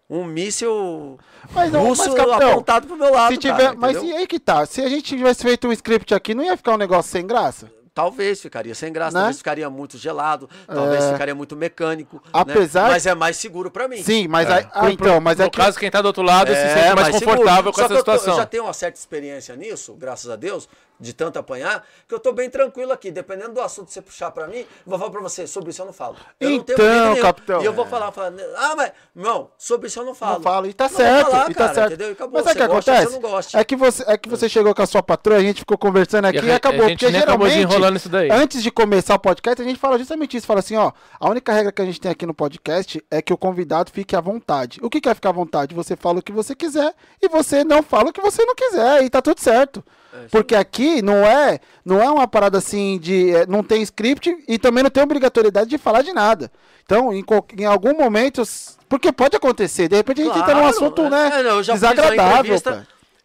Speaker 4: um míssil
Speaker 2: Mas não-
Speaker 4: russo
Speaker 2: mas, capitão,
Speaker 4: apontado pro meu lado.
Speaker 2: Se tiver,
Speaker 4: cara,
Speaker 2: mas e aí que tá? Se a gente tivesse feito um script aqui, não ia ficar um negócio sem graça?
Speaker 4: Talvez ficaria sem graça,
Speaker 2: Né?
Speaker 4: talvez ficaria muito gelado, talvez
Speaker 2: É.
Speaker 4: ficaria muito mecânico. né?
Speaker 2: Apesar-
Speaker 4: Mas é mais seguro pra mim.
Speaker 2: Sim, mas aí, ah, então, mas
Speaker 3: no
Speaker 2: é que
Speaker 3: caso, quem tá do outro lado se sente mais,
Speaker 4: seguro.
Speaker 3: confortável com
Speaker 4: Só
Speaker 3: essa
Speaker 4: que eu tô-
Speaker 3: situação.
Speaker 4: eu já tenho uma certa experiência nisso, graças a Deus, de tanto apanhar, que eu tô bem tranquilo aqui. Dependendo do assunto que você puxar pra mim, eu vou falar pra você, sobre isso eu não falo. Eu não tenho
Speaker 2: Então,
Speaker 4: nenhum.
Speaker 2: capitão.
Speaker 4: E eu vou falar, falar, ah, mas, não, sobre isso eu não falo.
Speaker 2: Não falo, e tá
Speaker 4: Não
Speaker 2: certo,
Speaker 4: falar,
Speaker 2: e tá
Speaker 4: cara,
Speaker 2: certo.
Speaker 4: Entendeu? E acabou.
Speaker 2: Mas sabe o que
Speaker 4: gosta,
Speaker 2: acontece?
Speaker 4: Você não gosta.
Speaker 2: É que você, é que você chegou com a sua patroa, a gente ficou conversando aqui e,
Speaker 3: E
Speaker 2: acabou.
Speaker 3: a gente
Speaker 2: porque
Speaker 3: acabou
Speaker 2: geralmente,
Speaker 3: desenrolando isso daí.
Speaker 2: antes de começar o podcast, a gente fala justamente isso. Fala assim, ó, a única regra que a gente tem aqui no podcast é que o convidado fique à vontade. O que que é ficar à vontade? Você fala o que você quiser e você não fala o que você não quiser e tá tudo certo. Porque aqui não é, não é uma parada assim de. é, Não tem script e também não tem obrigatoriedade de falar de nada. Então, em, em algum momento. Porque pode acontecer, de repente a gente entra num
Speaker 4: Claro,
Speaker 2: assunto,
Speaker 4: é.
Speaker 2: né?
Speaker 4: É, não, eu
Speaker 2: desagradável.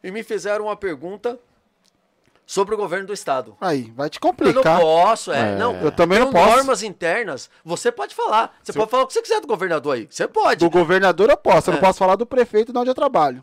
Speaker 4: E me fizeram uma pergunta sobre o governo do estado.
Speaker 2: Aí, vai te
Speaker 4: Eu não
Speaker 2: complicar.
Speaker 4: posso, é.
Speaker 3: É.
Speaker 4: Não,
Speaker 2: Eu também não posso.
Speaker 4: normas internas. Você pode falar. Você pode falar o que você quiser do governador aí. Você pode.
Speaker 2: Do governador eu posso, eu não
Speaker 4: É.
Speaker 2: posso falar do prefeito de onde eu trabalho.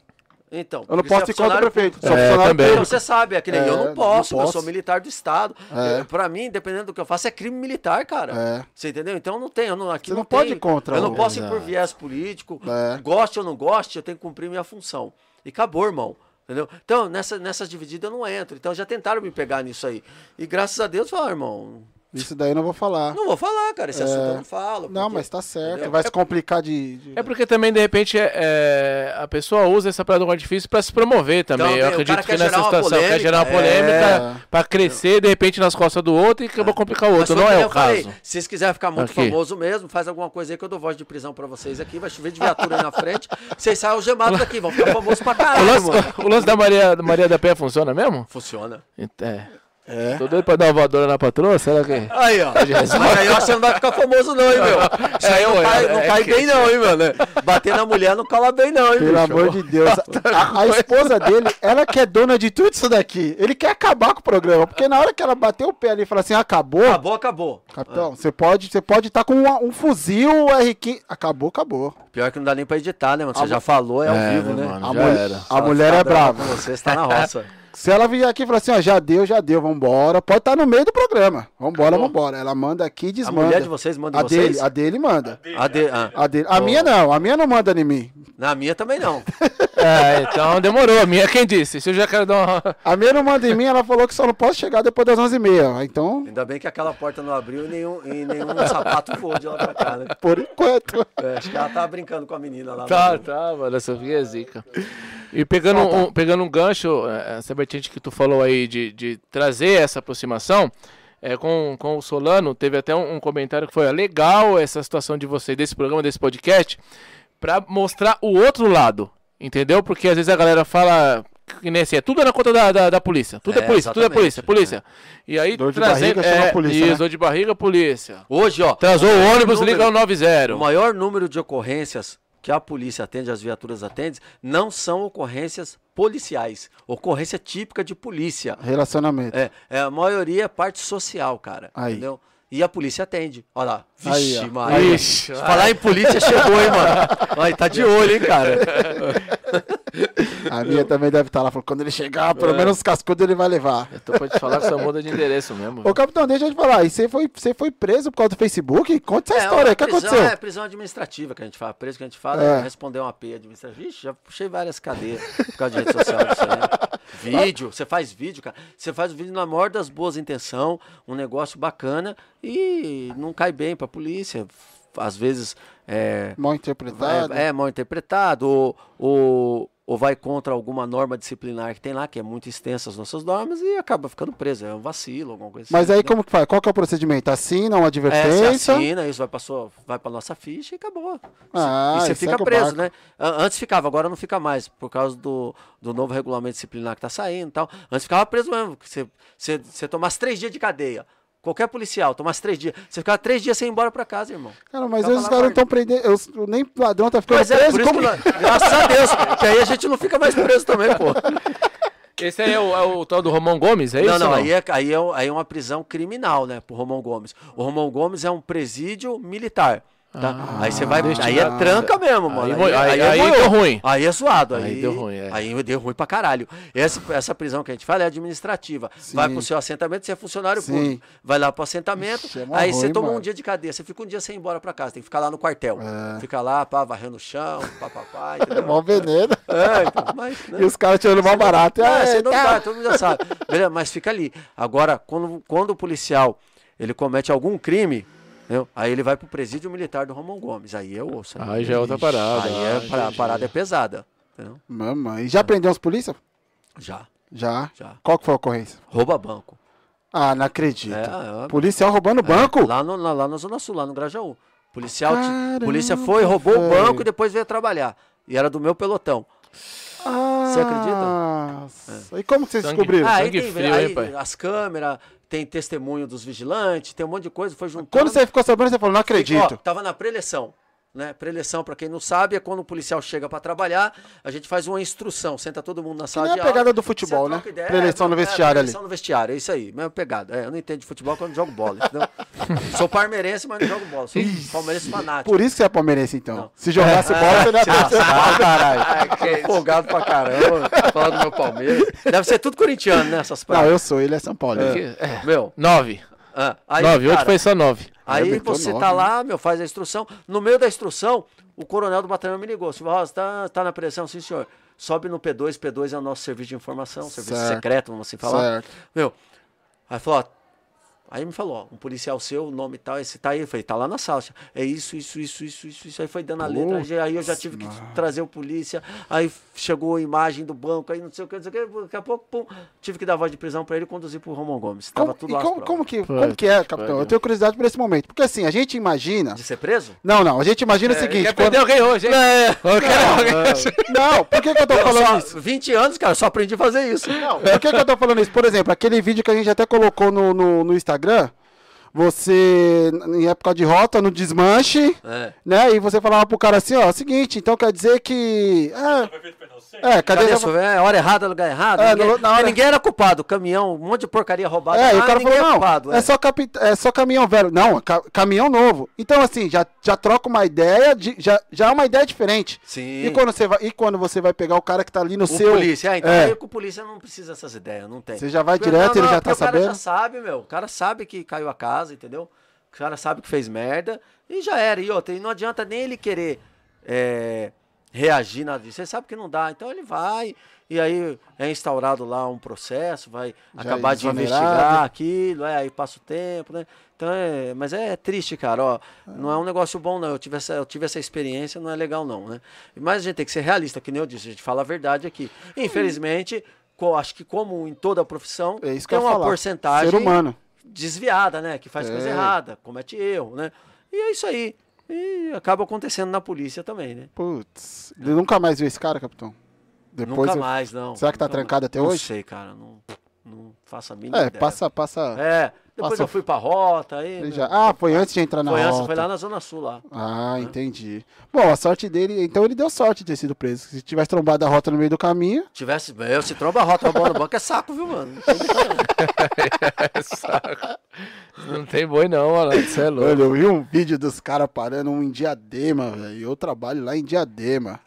Speaker 4: Então.
Speaker 2: Eu não
Speaker 4: você
Speaker 2: posso
Speaker 4: é
Speaker 2: ir contra o prefeito. Sou
Speaker 3: É,
Speaker 2: funcionário
Speaker 3: também.
Speaker 4: Então,
Speaker 2: público.
Speaker 4: você sabe, é que nem
Speaker 2: É,
Speaker 4: eu
Speaker 2: não
Speaker 4: não posso, eu
Speaker 2: posso.
Speaker 4: sou militar do Estado.
Speaker 2: É.
Speaker 4: É. Pra mim, dependendo do que eu faço, é crime militar, cara.
Speaker 2: É.
Speaker 4: Você entendeu? Então não tem, eu não, aqui
Speaker 2: Você
Speaker 4: não,
Speaker 2: não pode
Speaker 4: tem-
Speaker 2: ir contra
Speaker 4: Eu não posso ir por viés político.
Speaker 2: É.
Speaker 4: Goste ou não goste, eu tenho que cumprir minha função. E acabou, irmão. Entendeu? Então, nessa, nessas divididas eu não entro. Então já tentaram me pegar nisso aí. E graças a Deus, falaram, irmão,
Speaker 2: Isso daí eu não vou falar.
Speaker 4: não vou falar, cara. Esse assunto eu não falo.
Speaker 2: Não,
Speaker 4: porque-
Speaker 2: mas tá certo.
Speaker 4: entendeu?
Speaker 2: Vai se complicar de. de-
Speaker 3: É porque também, de repente, é, é, a pessoa usa essa parada do difícil pra se promover também.
Speaker 4: Também,
Speaker 3: Eu
Speaker 4: o
Speaker 3: acredito que nessa situação quer gerar uma
Speaker 4: é.
Speaker 3: polêmica pra crescer, de repente, nas costas do outro e que eu vou complicar o outro. Não é o
Speaker 4: falei,
Speaker 3: caso.
Speaker 4: Se vocês quiserem ficar muito
Speaker 3: Aqui.
Speaker 4: famoso mesmo, faz alguma coisa aí que eu dou voz de prisão pra vocês aqui. Vai chover de viatura aí na frente. Vocês saem algemados daqui, vão ficar famosos pra
Speaker 3: O
Speaker 4: caralho,
Speaker 3: lance,
Speaker 4: mano.
Speaker 3: o lance da Maria, da Maria da Penha funciona mesmo?
Speaker 4: Funciona.
Speaker 3: É.
Speaker 2: É.
Speaker 3: Tô doido pra dar uma voadora na patroa? Será que.
Speaker 4: Aí, ó. Mas aí eu acho que você não vai ficar famoso, não, hein, meu? Isso aí não
Speaker 3: É,
Speaker 4: cai,
Speaker 3: é,
Speaker 4: não cai bem, não, hein, mano? Bater na mulher não cola bem, não, hein,
Speaker 2: Pelo
Speaker 4: bicho?
Speaker 2: amor de Deus. A, a esposa dele, ela que é dona de tudo isso daqui. Ele quer acabar com o programa. Porque na hora que ela bateu o pé ali e falou assim: acabou.
Speaker 4: Acabou, acabou.
Speaker 2: Capitão, você pode você pode estar com uma- um fuzil R15. Acabou, acabou.
Speaker 4: Pior que não dá nem pra editar, né, mano? Você já falou, é ao
Speaker 3: É,
Speaker 4: vivo,
Speaker 3: né, mano?
Speaker 2: A,
Speaker 3: Já
Speaker 2: mul-
Speaker 3: era.
Speaker 2: a mulher é brava.
Speaker 4: Com você, você tá na roça.
Speaker 2: Se ela vier aqui e falar assim, ó, já deu, já deu, vambora. Pode estar no meio do programa. Vambora, vambora. Ela manda aqui e
Speaker 4: A
Speaker 2: desmanda.
Speaker 4: mulher de vocês manda
Speaker 2: a
Speaker 4: vocês?
Speaker 2: dele, a dele manda.
Speaker 4: A, de... ah.
Speaker 2: A, dele. a minha não, a minha não manda em mim.
Speaker 4: Na minha também não.
Speaker 3: É, então demorou. A minha quem disse? Se eu já quero dar uma.
Speaker 2: A minha não manda em mim, ela falou que só não posso chegar depois das 11h30. Então,
Speaker 4: Ainda bem que aquela porta não abriu e nenhum, e nenhum sapato voou de lá pra cá, né?
Speaker 2: por enquanto.
Speaker 4: É, acho que ela tava brincando com a menina lá.
Speaker 3: Tá,
Speaker 4: no-
Speaker 3: tá, mano. Essa Sofia é zica. E pegando um, pegando um gancho, é, essa vertente que tu falou aí de, de trazer essa aproximação, é, com, com o Solano, teve até um, um comentário que foi ó, legal essa situação de você, desse programa, desse podcast, pra mostrar o outro lado, entendeu? Porque às vezes a galera fala que nem assim, é tudo na conta da, da, da polícia. Tudo é,
Speaker 4: É,
Speaker 3: polícia, tudo é polícia, polícia. E aí
Speaker 2: Dor de
Speaker 3: trazendo.
Speaker 2: barriga
Speaker 3: é,
Speaker 2: a polícia,
Speaker 3: Isso,
Speaker 2: né?
Speaker 3: dor de barriga, polícia.
Speaker 4: Hoje, ó.
Speaker 3: Atrasou o ônibus,
Speaker 4: número-
Speaker 3: liga o 90.
Speaker 4: O maior número de ocorrências que a polícia atende, as viaturas atendem, não são ocorrências policiais. Ocorrência típica de polícia.
Speaker 2: Relacionamento.
Speaker 4: É, é, a maioria é parte social, cara.
Speaker 2: Aí.
Speaker 4: Entendeu? E a polícia atende. Olha lá.
Speaker 2: Aí,
Speaker 4: Vixe,
Speaker 2: ó.
Speaker 4: Maria. Falar em polícia, chegou, hein, mano? Aí, tá de olho, hein, cara?
Speaker 2: A minha também deve estar lá. Falou, quando ele chegar, pelo menos os cascudos ele vai levar.
Speaker 3: Eu tô pra te falar que só muda de endereço mesmo.
Speaker 2: Ô, capitão, deixa eu te falar. E você foi, você foi preso por causa do Facebook? Conta essa
Speaker 4: É,
Speaker 2: história aí. O que aconteceu?
Speaker 4: É prisão administrativa que a gente fala. Preso que a gente fala
Speaker 2: É.
Speaker 4: é responder uma P administrativa. Vixe, já puxei várias cadeias por causa de rede social. disso aí. Vídeo, você faz vídeo, cara. Você faz o vídeo na maior das boas intenções, um negócio bacana e não cai bem pra polícia. Às vezes é,
Speaker 2: Mal interpretado.
Speaker 4: é, é mal interpretado ou, ou, ou vai contra alguma norma disciplinar que tem lá, que é muito extensa as nossas normas, e acaba ficando preso. É um vacilo, alguma coisa
Speaker 2: Mas
Speaker 4: assim.
Speaker 2: aí como que faz? Qual que é o procedimento? Assina uma
Speaker 4: É,
Speaker 2: advertência?
Speaker 4: você assina, isso vai pra, sua, vai pra nossa ficha e acabou.
Speaker 2: Ah,
Speaker 4: e você
Speaker 2: e
Speaker 4: fica
Speaker 2: o
Speaker 4: preso, né? Antes ficava, agora não fica mais, por causa do, do novo regulamento disciplinar que tá saindo e tal. Antes ficava preso mesmo, você, você, você tomasse três dias de cadeia. Qualquer policial tomasse três dias. Você ficava três dias sem ir embora pra casa, irmão.
Speaker 2: Cara, mas os caras não estão prendendo. os- Nem ladrão tá ficando
Speaker 4: Pois é,
Speaker 2: preso.
Speaker 4: por isso
Speaker 2: como...
Speaker 4: que graças a Deus, que aí a gente não fica mais preso também, pô.
Speaker 3: Esse aí é o, é o tal do Romão Gomes, é isso?
Speaker 4: não, não, aí é, aí, é, aí é uma prisão criminal, né, pro Romão Gomes. O Romão Gomes é um presídio militar. Tá? aí você vai. Aí é tranca mesmo, mano.
Speaker 3: mo- aí-
Speaker 4: é
Speaker 3: aí
Speaker 4: moiô.
Speaker 3: deu ruim.
Speaker 4: Aí é zoado. Aí,
Speaker 3: Aí deu ruim, é.
Speaker 4: Aí deu ruim pra caralho. Essa, essa prisão que a gente fala é administrativa. Vai pro seu assentamento, você é funcionário
Speaker 2: Sim.
Speaker 4: público. Vai lá pro assentamento,
Speaker 2: Ixi, é
Speaker 4: aí você
Speaker 2: ruim,
Speaker 4: toma um
Speaker 2: mano.
Speaker 4: dia de cadeia. Você fica um dia sem ir embora pra casa. Tem que ficar lá no quartel.
Speaker 2: É.
Speaker 4: Fica lá, pá, varrendo o chão, pá, pá, pá,
Speaker 2: É mó veneno.
Speaker 4: É, então, mas, né?
Speaker 2: E os caras tirando mal barato.
Speaker 4: Ah,
Speaker 2: É,
Speaker 4: sem
Speaker 2: tá.
Speaker 4: novidade, todo mundo já sabe. Beleza, mas fica ali. Agora, quando, quando o policial ele comete algum crime, entendeu? aí ele vai pro presídio militar do Romão Gomes. Aí é osso.
Speaker 3: Aí já é outra parada.
Speaker 4: Aí é,
Speaker 3: ah,
Speaker 4: a parada é pesada. Entendeu?
Speaker 2: Mamãe. Já prendeu os polícia?
Speaker 4: Já,
Speaker 2: Já.
Speaker 4: já.
Speaker 2: Qual que foi a ocorrência?
Speaker 4: Rouba banco.
Speaker 2: Ah, não acredito.
Speaker 4: É, é,
Speaker 2: Policial roubando banco?
Speaker 4: Lá, no, lá, lá na Zona Sul, lá no Grajaú. Policial,
Speaker 2: Caramba,
Speaker 4: polícia foi, roubou o
Speaker 2: velho.
Speaker 4: banco e depois veio trabalhar. E era do meu pelotão.
Speaker 2: Ah,
Speaker 4: Você acredita?
Speaker 2: E como que vocês
Speaker 3: Sangue-
Speaker 2: descobriram?
Speaker 4: Ah, aí
Speaker 3: sangue
Speaker 4: tem
Speaker 3: frio,
Speaker 4: aí
Speaker 3: hein, pai?
Speaker 4: as câmeras, tem testemunho dos vigilantes, tem um monte de coisa, foi juntando.
Speaker 2: Quando você ficou sabendo, você falou, não
Speaker 4: Ó,
Speaker 2: acredito.
Speaker 4: tava na preleção. Né? Preleção, pra quem não sabe, é quando o policial chega pra trabalhar, a gente faz uma instrução, senta todo mundo na sala
Speaker 2: nem a
Speaker 4: de aula.
Speaker 2: pegada do futebol, né?
Speaker 4: ideia,
Speaker 2: Preleção no
Speaker 4: é,
Speaker 2: vestiário ali.
Speaker 4: Preleção no vestiário, é isso aí, mesma pegada. É, eu não entendo de futebol quando jogo bola? Sou parmeirense, mas não jogo bola. Sou palmeirense fanático.
Speaker 2: Por isso que você é palmeirense, então.
Speaker 4: Não.
Speaker 2: Se jogasse bola, você não ia ter caralho.
Speaker 4: Folgado pra caramba, falar do meu Palmeiras. Deve ser tudo corintiano, né? Essas
Speaker 2: Não, eu sou, ele é São Paulo.
Speaker 3: É,
Speaker 4: Meu,
Speaker 3: nove.
Speaker 4: ah, aí,
Speaker 3: nove, hoje
Speaker 4: cara,
Speaker 3: foi só nove.
Speaker 4: Aí você
Speaker 2: nove,
Speaker 4: tá lá, meu, faz a instrução. No meio da instrução, o coronel do batalhão me ligou. Silvio Rosa, tá, tá na pressão? Sim, senhor. Sobe no P2, P2 é o nosso serviço de informação, serviço
Speaker 2: Certo.
Speaker 4: secreto, vamos assim falar.
Speaker 2: Certo.
Speaker 4: Meu, aí falou, ó, Aí me falou, ó, um policial seu, o nome e tal, esse tá aí. Eu falei, tá lá na sala. É isso, isso, isso, isso, isso, isso. Aí foi dando a letra. Aí eu já tive que trazer o polícia. Aí chegou a imagem do banco, aí não sei o que, não sei o que. Daqui a pouco, pum, tive que dar voz de prisão pra ele e conduzir pro Romão Gomes. Tava
Speaker 2: Como,
Speaker 4: tudo lá.
Speaker 2: como, como que, como que é, capitão? Eu tenho curiosidade por esse momento. Porque assim, a gente imagina.
Speaker 4: De ser preso?
Speaker 2: Não, não, a gente imagina o seguinte.
Speaker 3: Quer
Speaker 2: quando-
Speaker 3: perder alguém hoje, hein?
Speaker 4: É.
Speaker 3: Eu quero alguém.
Speaker 2: Não, por que, que eu tô
Speaker 4: Eu
Speaker 2: falando
Speaker 4: só-
Speaker 2: isso?
Speaker 4: 20 anos, cara, só aprendi a fazer isso.
Speaker 2: Não, por que, que eu tô falando isso? Por exemplo, aquele vídeo que a gente até colocou no, no, no Instagram, Instagram você, em época de rota, no desmanche,
Speaker 4: É.
Speaker 2: né? E você falava pro cara assim, ó, seguinte, então quer dizer que. É, é cadê?
Speaker 4: Cadê isso? É hora errada, lugar errado.
Speaker 2: É,
Speaker 4: ninguém,
Speaker 2: na hora-
Speaker 4: ninguém era culpado. Caminhão, um monte de porcaria roubada.
Speaker 2: É, o
Speaker 4: Ah,
Speaker 2: cara falou, não,
Speaker 4: culpado,
Speaker 2: é, só capi- é só caminhão velho. Não, é ca- caminhão novo. Então, assim, já, já troca uma ideia, de, já, já é uma ideia diferente.
Speaker 4: Sim.
Speaker 2: E quando, você vai, e quando você vai pegar o cara que tá ali no
Speaker 4: O
Speaker 2: seu...
Speaker 4: polícia, é, então
Speaker 2: É.
Speaker 4: aí com o polícia não precisa dessas ideias, não tem.
Speaker 2: Você já vai
Speaker 4: Porque-
Speaker 2: direto, ele já
Speaker 4: porque
Speaker 2: tá
Speaker 4: o cara
Speaker 2: sabendo?
Speaker 4: já sabe, meu. O cara sabe que caiu a casa, entendeu? O cara sabe que fez merda e já era. E outra, e não adianta nem ele querer é, reagir nada disso. Ele sabe que não dá, então ele vai. E aí é instaurado lá um processo, vai
Speaker 2: Já
Speaker 4: acabar de investigar aquilo, é, aí passa o tempo, né? Então é, mas é triste, cara, ó, não é um negócio bom não, eu tive, essa, eu tive essa experiência, não é legal não, né? Mas a gente tem que ser realista, que nem eu disse, a gente fala a verdade aqui. Infelizmente, co- acho que como em toda a profissão,
Speaker 2: É isso que
Speaker 4: tem uma
Speaker 2: falar.
Speaker 4: porcentagem
Speaker 2: Ser humano.
Speaker 4: Desviada, né? Que faz coisa
Speaker 2: É.
Speaker 4: errada, comete erro, né? E é isso aí. E acaba acontecendo na polícia também, né?
Speaker 2: Putz, ele nunca mais viu esse cara, capitão? Depois
Speaker 4: Nunca
Speaker 2: eu-
Speaker 4: mais, não.
Speaker 2: Será que tá
Speaker 4: Nunca mais.
Speaker 2: trancado até
Speaker 4: não
Speaker 2: hoje?
Speaker 4: sei, cara. Não, não faço a mínima
Speaker 2: É,
Speaker 4: ideia.
Speaker 2: passa, passa...
Speaker 4: É, depois eu fui pra rota aí. né?
Speaker 2: já- Ah, foi antes de entrar na
Speaker 4: foi, antes,
Speaker 2: rota.
Speaker 4: foi lá na Zona Sul lá.
Speaker 2: Ah, entendi. Bom, a sorte dele... Então ele deu sorte de ter sido preso. Se tivesse trombado a rota no meio do caminho...
Speaker 4: Tivesse. Eu se tromba a rota roubando no banco é saco, viu, mano? Não.
Speaker 3: Saco. Não tem boi não, mano. Você é louco.
Speaker 2: Olha, eu vi um vídeo dos caras parando um em Diadema, velho. Eu trabalho lá em Diadema.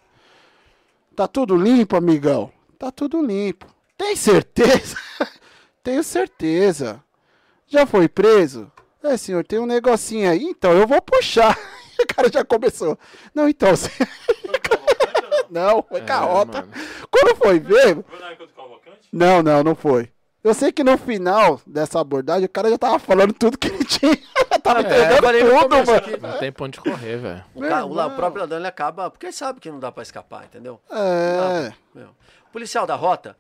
Speaker 2: Tá tudo limpo, amigão? Tá tudo limpo. Tem certeza? Tenho certeza. Já foi preso? É, senhor, tem um negocinho aí. Então, eu vou puxar. o cara já começou. Não, então... Você... não, foi
Speaker 3: É,
Speaker 2: carrota.
Speaker 3: mano.
Speaker 2: Quando foi ver...
Speaker 6: Foi na época do Cavalcante?
Speaker 2: Não, não, não foi. Eu sei que no final dessa abordagem, o cara já tava falando tudo que ele tinha. tava
Speaker 4: É, eu
Speaker 2: entregando
Speaker 4: falei
Speaker 2: tudo, mano.
Speaker 4: aqui.
Speaker 3: Não tem pra onde correr, velho.
Speaker 4: O, o o próprio ladrão ele acaba, porque ele sabe que não dá pra escapar, entendeu?
Speaker 2: É.
Speaker 4: Meu. O policial da rota,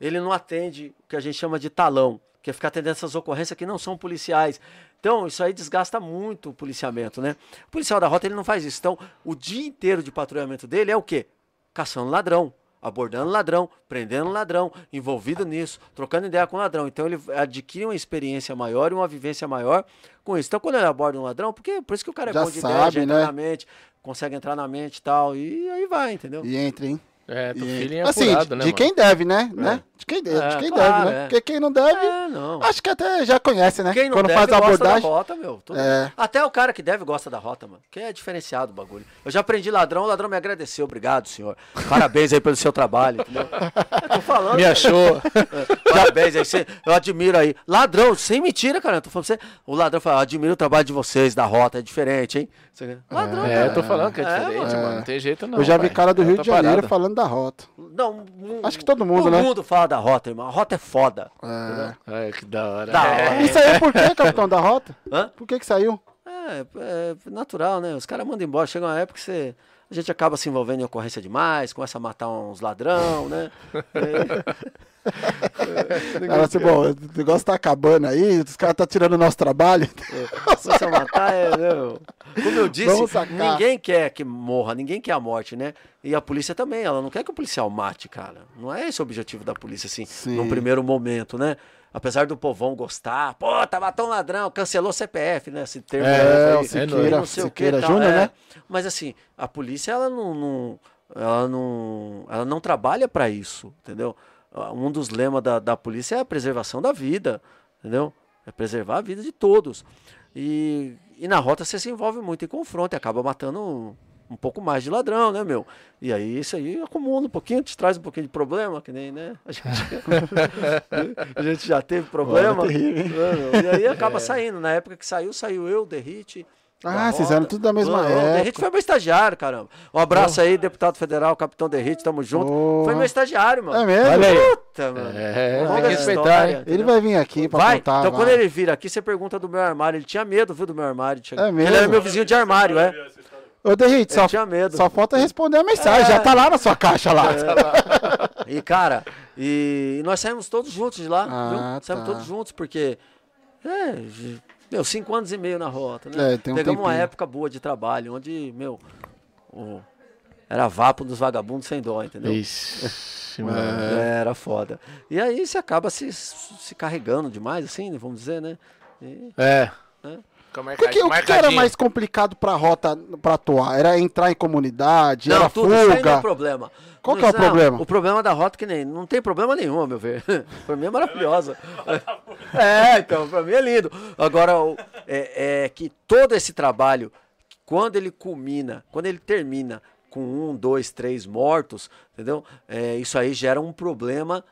Speaker 4: ele não atende o que a gente chama de talão, que é ficar atendendo essas ocorrências que não são policiais. Então, isso aí desgasta muito o policiamento, né? O policial da rota, ele não faz isso. Então, o dia inteiro de patrulhamento dele é o quê? Caçando ladrão, abordando ladrão, prendendo ladrão, envolvido nisso, trocando ideia com o ladrão. Então, ele adquire uma experiência maior e uma vivência maior com isso. Então, quando ele aborda um ladrão, porque por isso que o cara é
Speaker 2: Já
Speaker 4: bom de ideia,
Speaker 2: sabe,
Speaker 4: entra
Speaker 2: né?
Speaker 4: na mente, consegue entrar na mente e tal, e aí vai, entendeu?
Speaker 2: E entra, hein?
Speaker 3: É,
Speaker 2: E-
Speaker 3: feeling é
Speaker 2: assim,
Speaker 3: apurado,
Speaker 2: de,
Speaker 3: né,
Speaker 2: de
Speaker 3: mano?
Speaker 2: quem deve, né? né? De quem deve,
Speaker 4: É,
Speaker 2: de quem
Speaker 4: claro,
Speaker 2: deve, né?
Speaker 4: é.
Speaker 2: Porque quem não deve,
Speaker 4: É, não.
Speaker 2: acho que até já conhece, né?
Speaker 4: Quem não
Speaker 2: Quando
Speaker 4: deve
Speaker 2: faz a
Speaker 4: gosta
Speaker 2: abordagem.
Speaker 4: da rota, meu.
Speaker 2: É.
Speaker 4: Até o cara que deve gosta da rota, mano. Que é diferenciado o bagulho. Eu já aprendi ladrão, o ladrão me agradeceu. Obrigado, senhor. Parabéns aí pelo seu trabalho, entendeu? Eu tô falando.
Speaker 3: Me achou.
Speaker 4: Parabéns aí, você- eu admiro aí. Ladrão, sem mentira, cara. Eu tô falando pra você. O ladrão fala, admiro o trabalho de vocês, da rota, é diferente, hein? Ladrão,
Speaker 3: É,
Speaker 4: cara.
Speaker 3: eu tô falando que é
Speaker 4: É,
Speaker 3: diferente,
Speaker 4: mano.
Speaker 3: Não tem jeito não.
Speaker 2: Eu já vi cara do
Speaker 3: É
Speaker 2: Rio de Janeiro falando da rota.
Speaker 4: Não, um-
Speaker 2: Acho que todo mundo,
Speaker 4: todo
Speaker 2: né?
Speaker 4: mundo fala da rota, irmão. A rota é foda.
Speaker 2: É.
Speaker 3: Ai, que da hora.
Speaker 4: Da
Speaker 3: É.
Speaker 4: hora.
Speaker 2: E saiu por quê, capitão da rota?
Speaker 4: Hã?
Speaker 2: Por que que saiu?
Speaker 4: É, é natural, né? Os caras mandam embora. Chega uma época que você, a gente acaba se envolvendo em ocorrência demais, começa a matar uns ladrão, né?
Speaker 2: Ela assim, bom, o negócio tá acabando aí, os caras tá tirando o nosso trabalho.
Speaker 4: Começa a matar, é, não. Como eu disse, ninguém quer que morra, ninguém quer a morte, né? E a polícia também, ela não quer que o policial mate, cara. Não é esse o objetivo da polícia, assim,
Speaker 2: Sim.
Speaker 4: num primeiro momento, né? Apesar do povão gostar, pô, tá matando um ladrão, cancelou CPF, né? Esse termo
Speaker 3: É,
Speaker 2: É,
Speaker 4: aí.
Speaker 2: o Siqueira,
Speaker 4: não sei o que
Speaker 2: Siqueira Júnior,
Speaker 4: é.
Speaker 2: né?
Speaker 4: Mas assim, a polícia ela não, não- ela não, ela não trabalha para isso, entendeu? Um dos lemas da, da polícia é a preservação da vida, entendeu? É preservar a vida de todos. E, e na rota você se envolve muito em confronto e acaba matando um, um pouco mais de ladrão, né, meu? E aí isso aí acumula um pouquinho, te traz um pouquinho de problema, que nem, né? A gente, a gente já teve problema.
Speaker 2: Olha, terrível, hein?
Speaker 4: né? E aí acaba saindo. Na época que saiu, saiu eu, Derrite.
Speaker 2: Ah, vocês eram tudo da mesma
Speaker 4: Não, não, O Derrite
Speaker 2: época.
Speaker 4: foi meu estagiário, caramba. Um abraço aí, deputado federal, capitão Derrite, tamo junto.
Speaker 2: Porra.
Speaker 4: Foi meu estagiário, mano.
Speaker 2: É mesmo?
Speaker 3: Olha aí.
Speaker 4: Puta, mano.
Speaker 3: É, tem que respeitar, hein?
Speaker 2: Ele vai vir aqui pra
Speaker 4: Vai,
Speaker 2: contar.
Speaker 4: então
Speaker 2: vai.
Speaker 4: quando ele vir aqui, você pergunta do meu armário. Ele tinha medo, viu, do meu armário. chegar.
Speaker 2: É mesmo?
Speaker 4: Ele era meu vizinho de armário, é.
Speaker 2: Ô, Derrite, só,
Speaker 4: tinha medo.
Speaker 2: só falta responder a mensagem.
Speaker 4: É.
Speaker 2: Já tá lá na sua caixa lá.
Speaker 4: E, cara, e, nós saímos todos juntos de lá,
Speaker 2: Ah,
Speaker 4: viu? Saímos
Speaker 2: tá.
Speaker 4: todos juntos, porque. É, meu, cinco anos e meio na rota, né?
Speaker 2: É, tem um
Speaker 4: Pegamos uma
Speaker 2: tempinho.
Speaker 4: época boa de trabalho, onde, meu, o- era vapo dos vagabundos sem dó, entendeu?
Speaker 3: Ixi, mano.
Speaker 2: É.
Speaker 4: Era foda. E aí você acaba se, se carregando demais, assim, vamos dizer, né? E-
Speaker 3: É.
Speaker 4: É.
Speaker 2: Porque o que era mais complicado pra rota pra atuar? Era entrar em comunidade,
Speaker 4: Não,
Speaker 2: era
Speaker 4: tudo isso aí não é
Speaker 2: fuga.
Speaker 4: problema.
Speaker 2: Qual
Speaker 4: Não,
Speaker 2: que é o problema?
Speaker 4: O problema da rota que nem. Não tem problema nenhum, a meu ver. pra mim é maravilhosa. é, então, pra mim é lindo. Agora, o- é, é que todo esse trabalho, quando ele culmina, quando ele termina com um, dois, três mortos, entendeu? É, isso aí gera um problema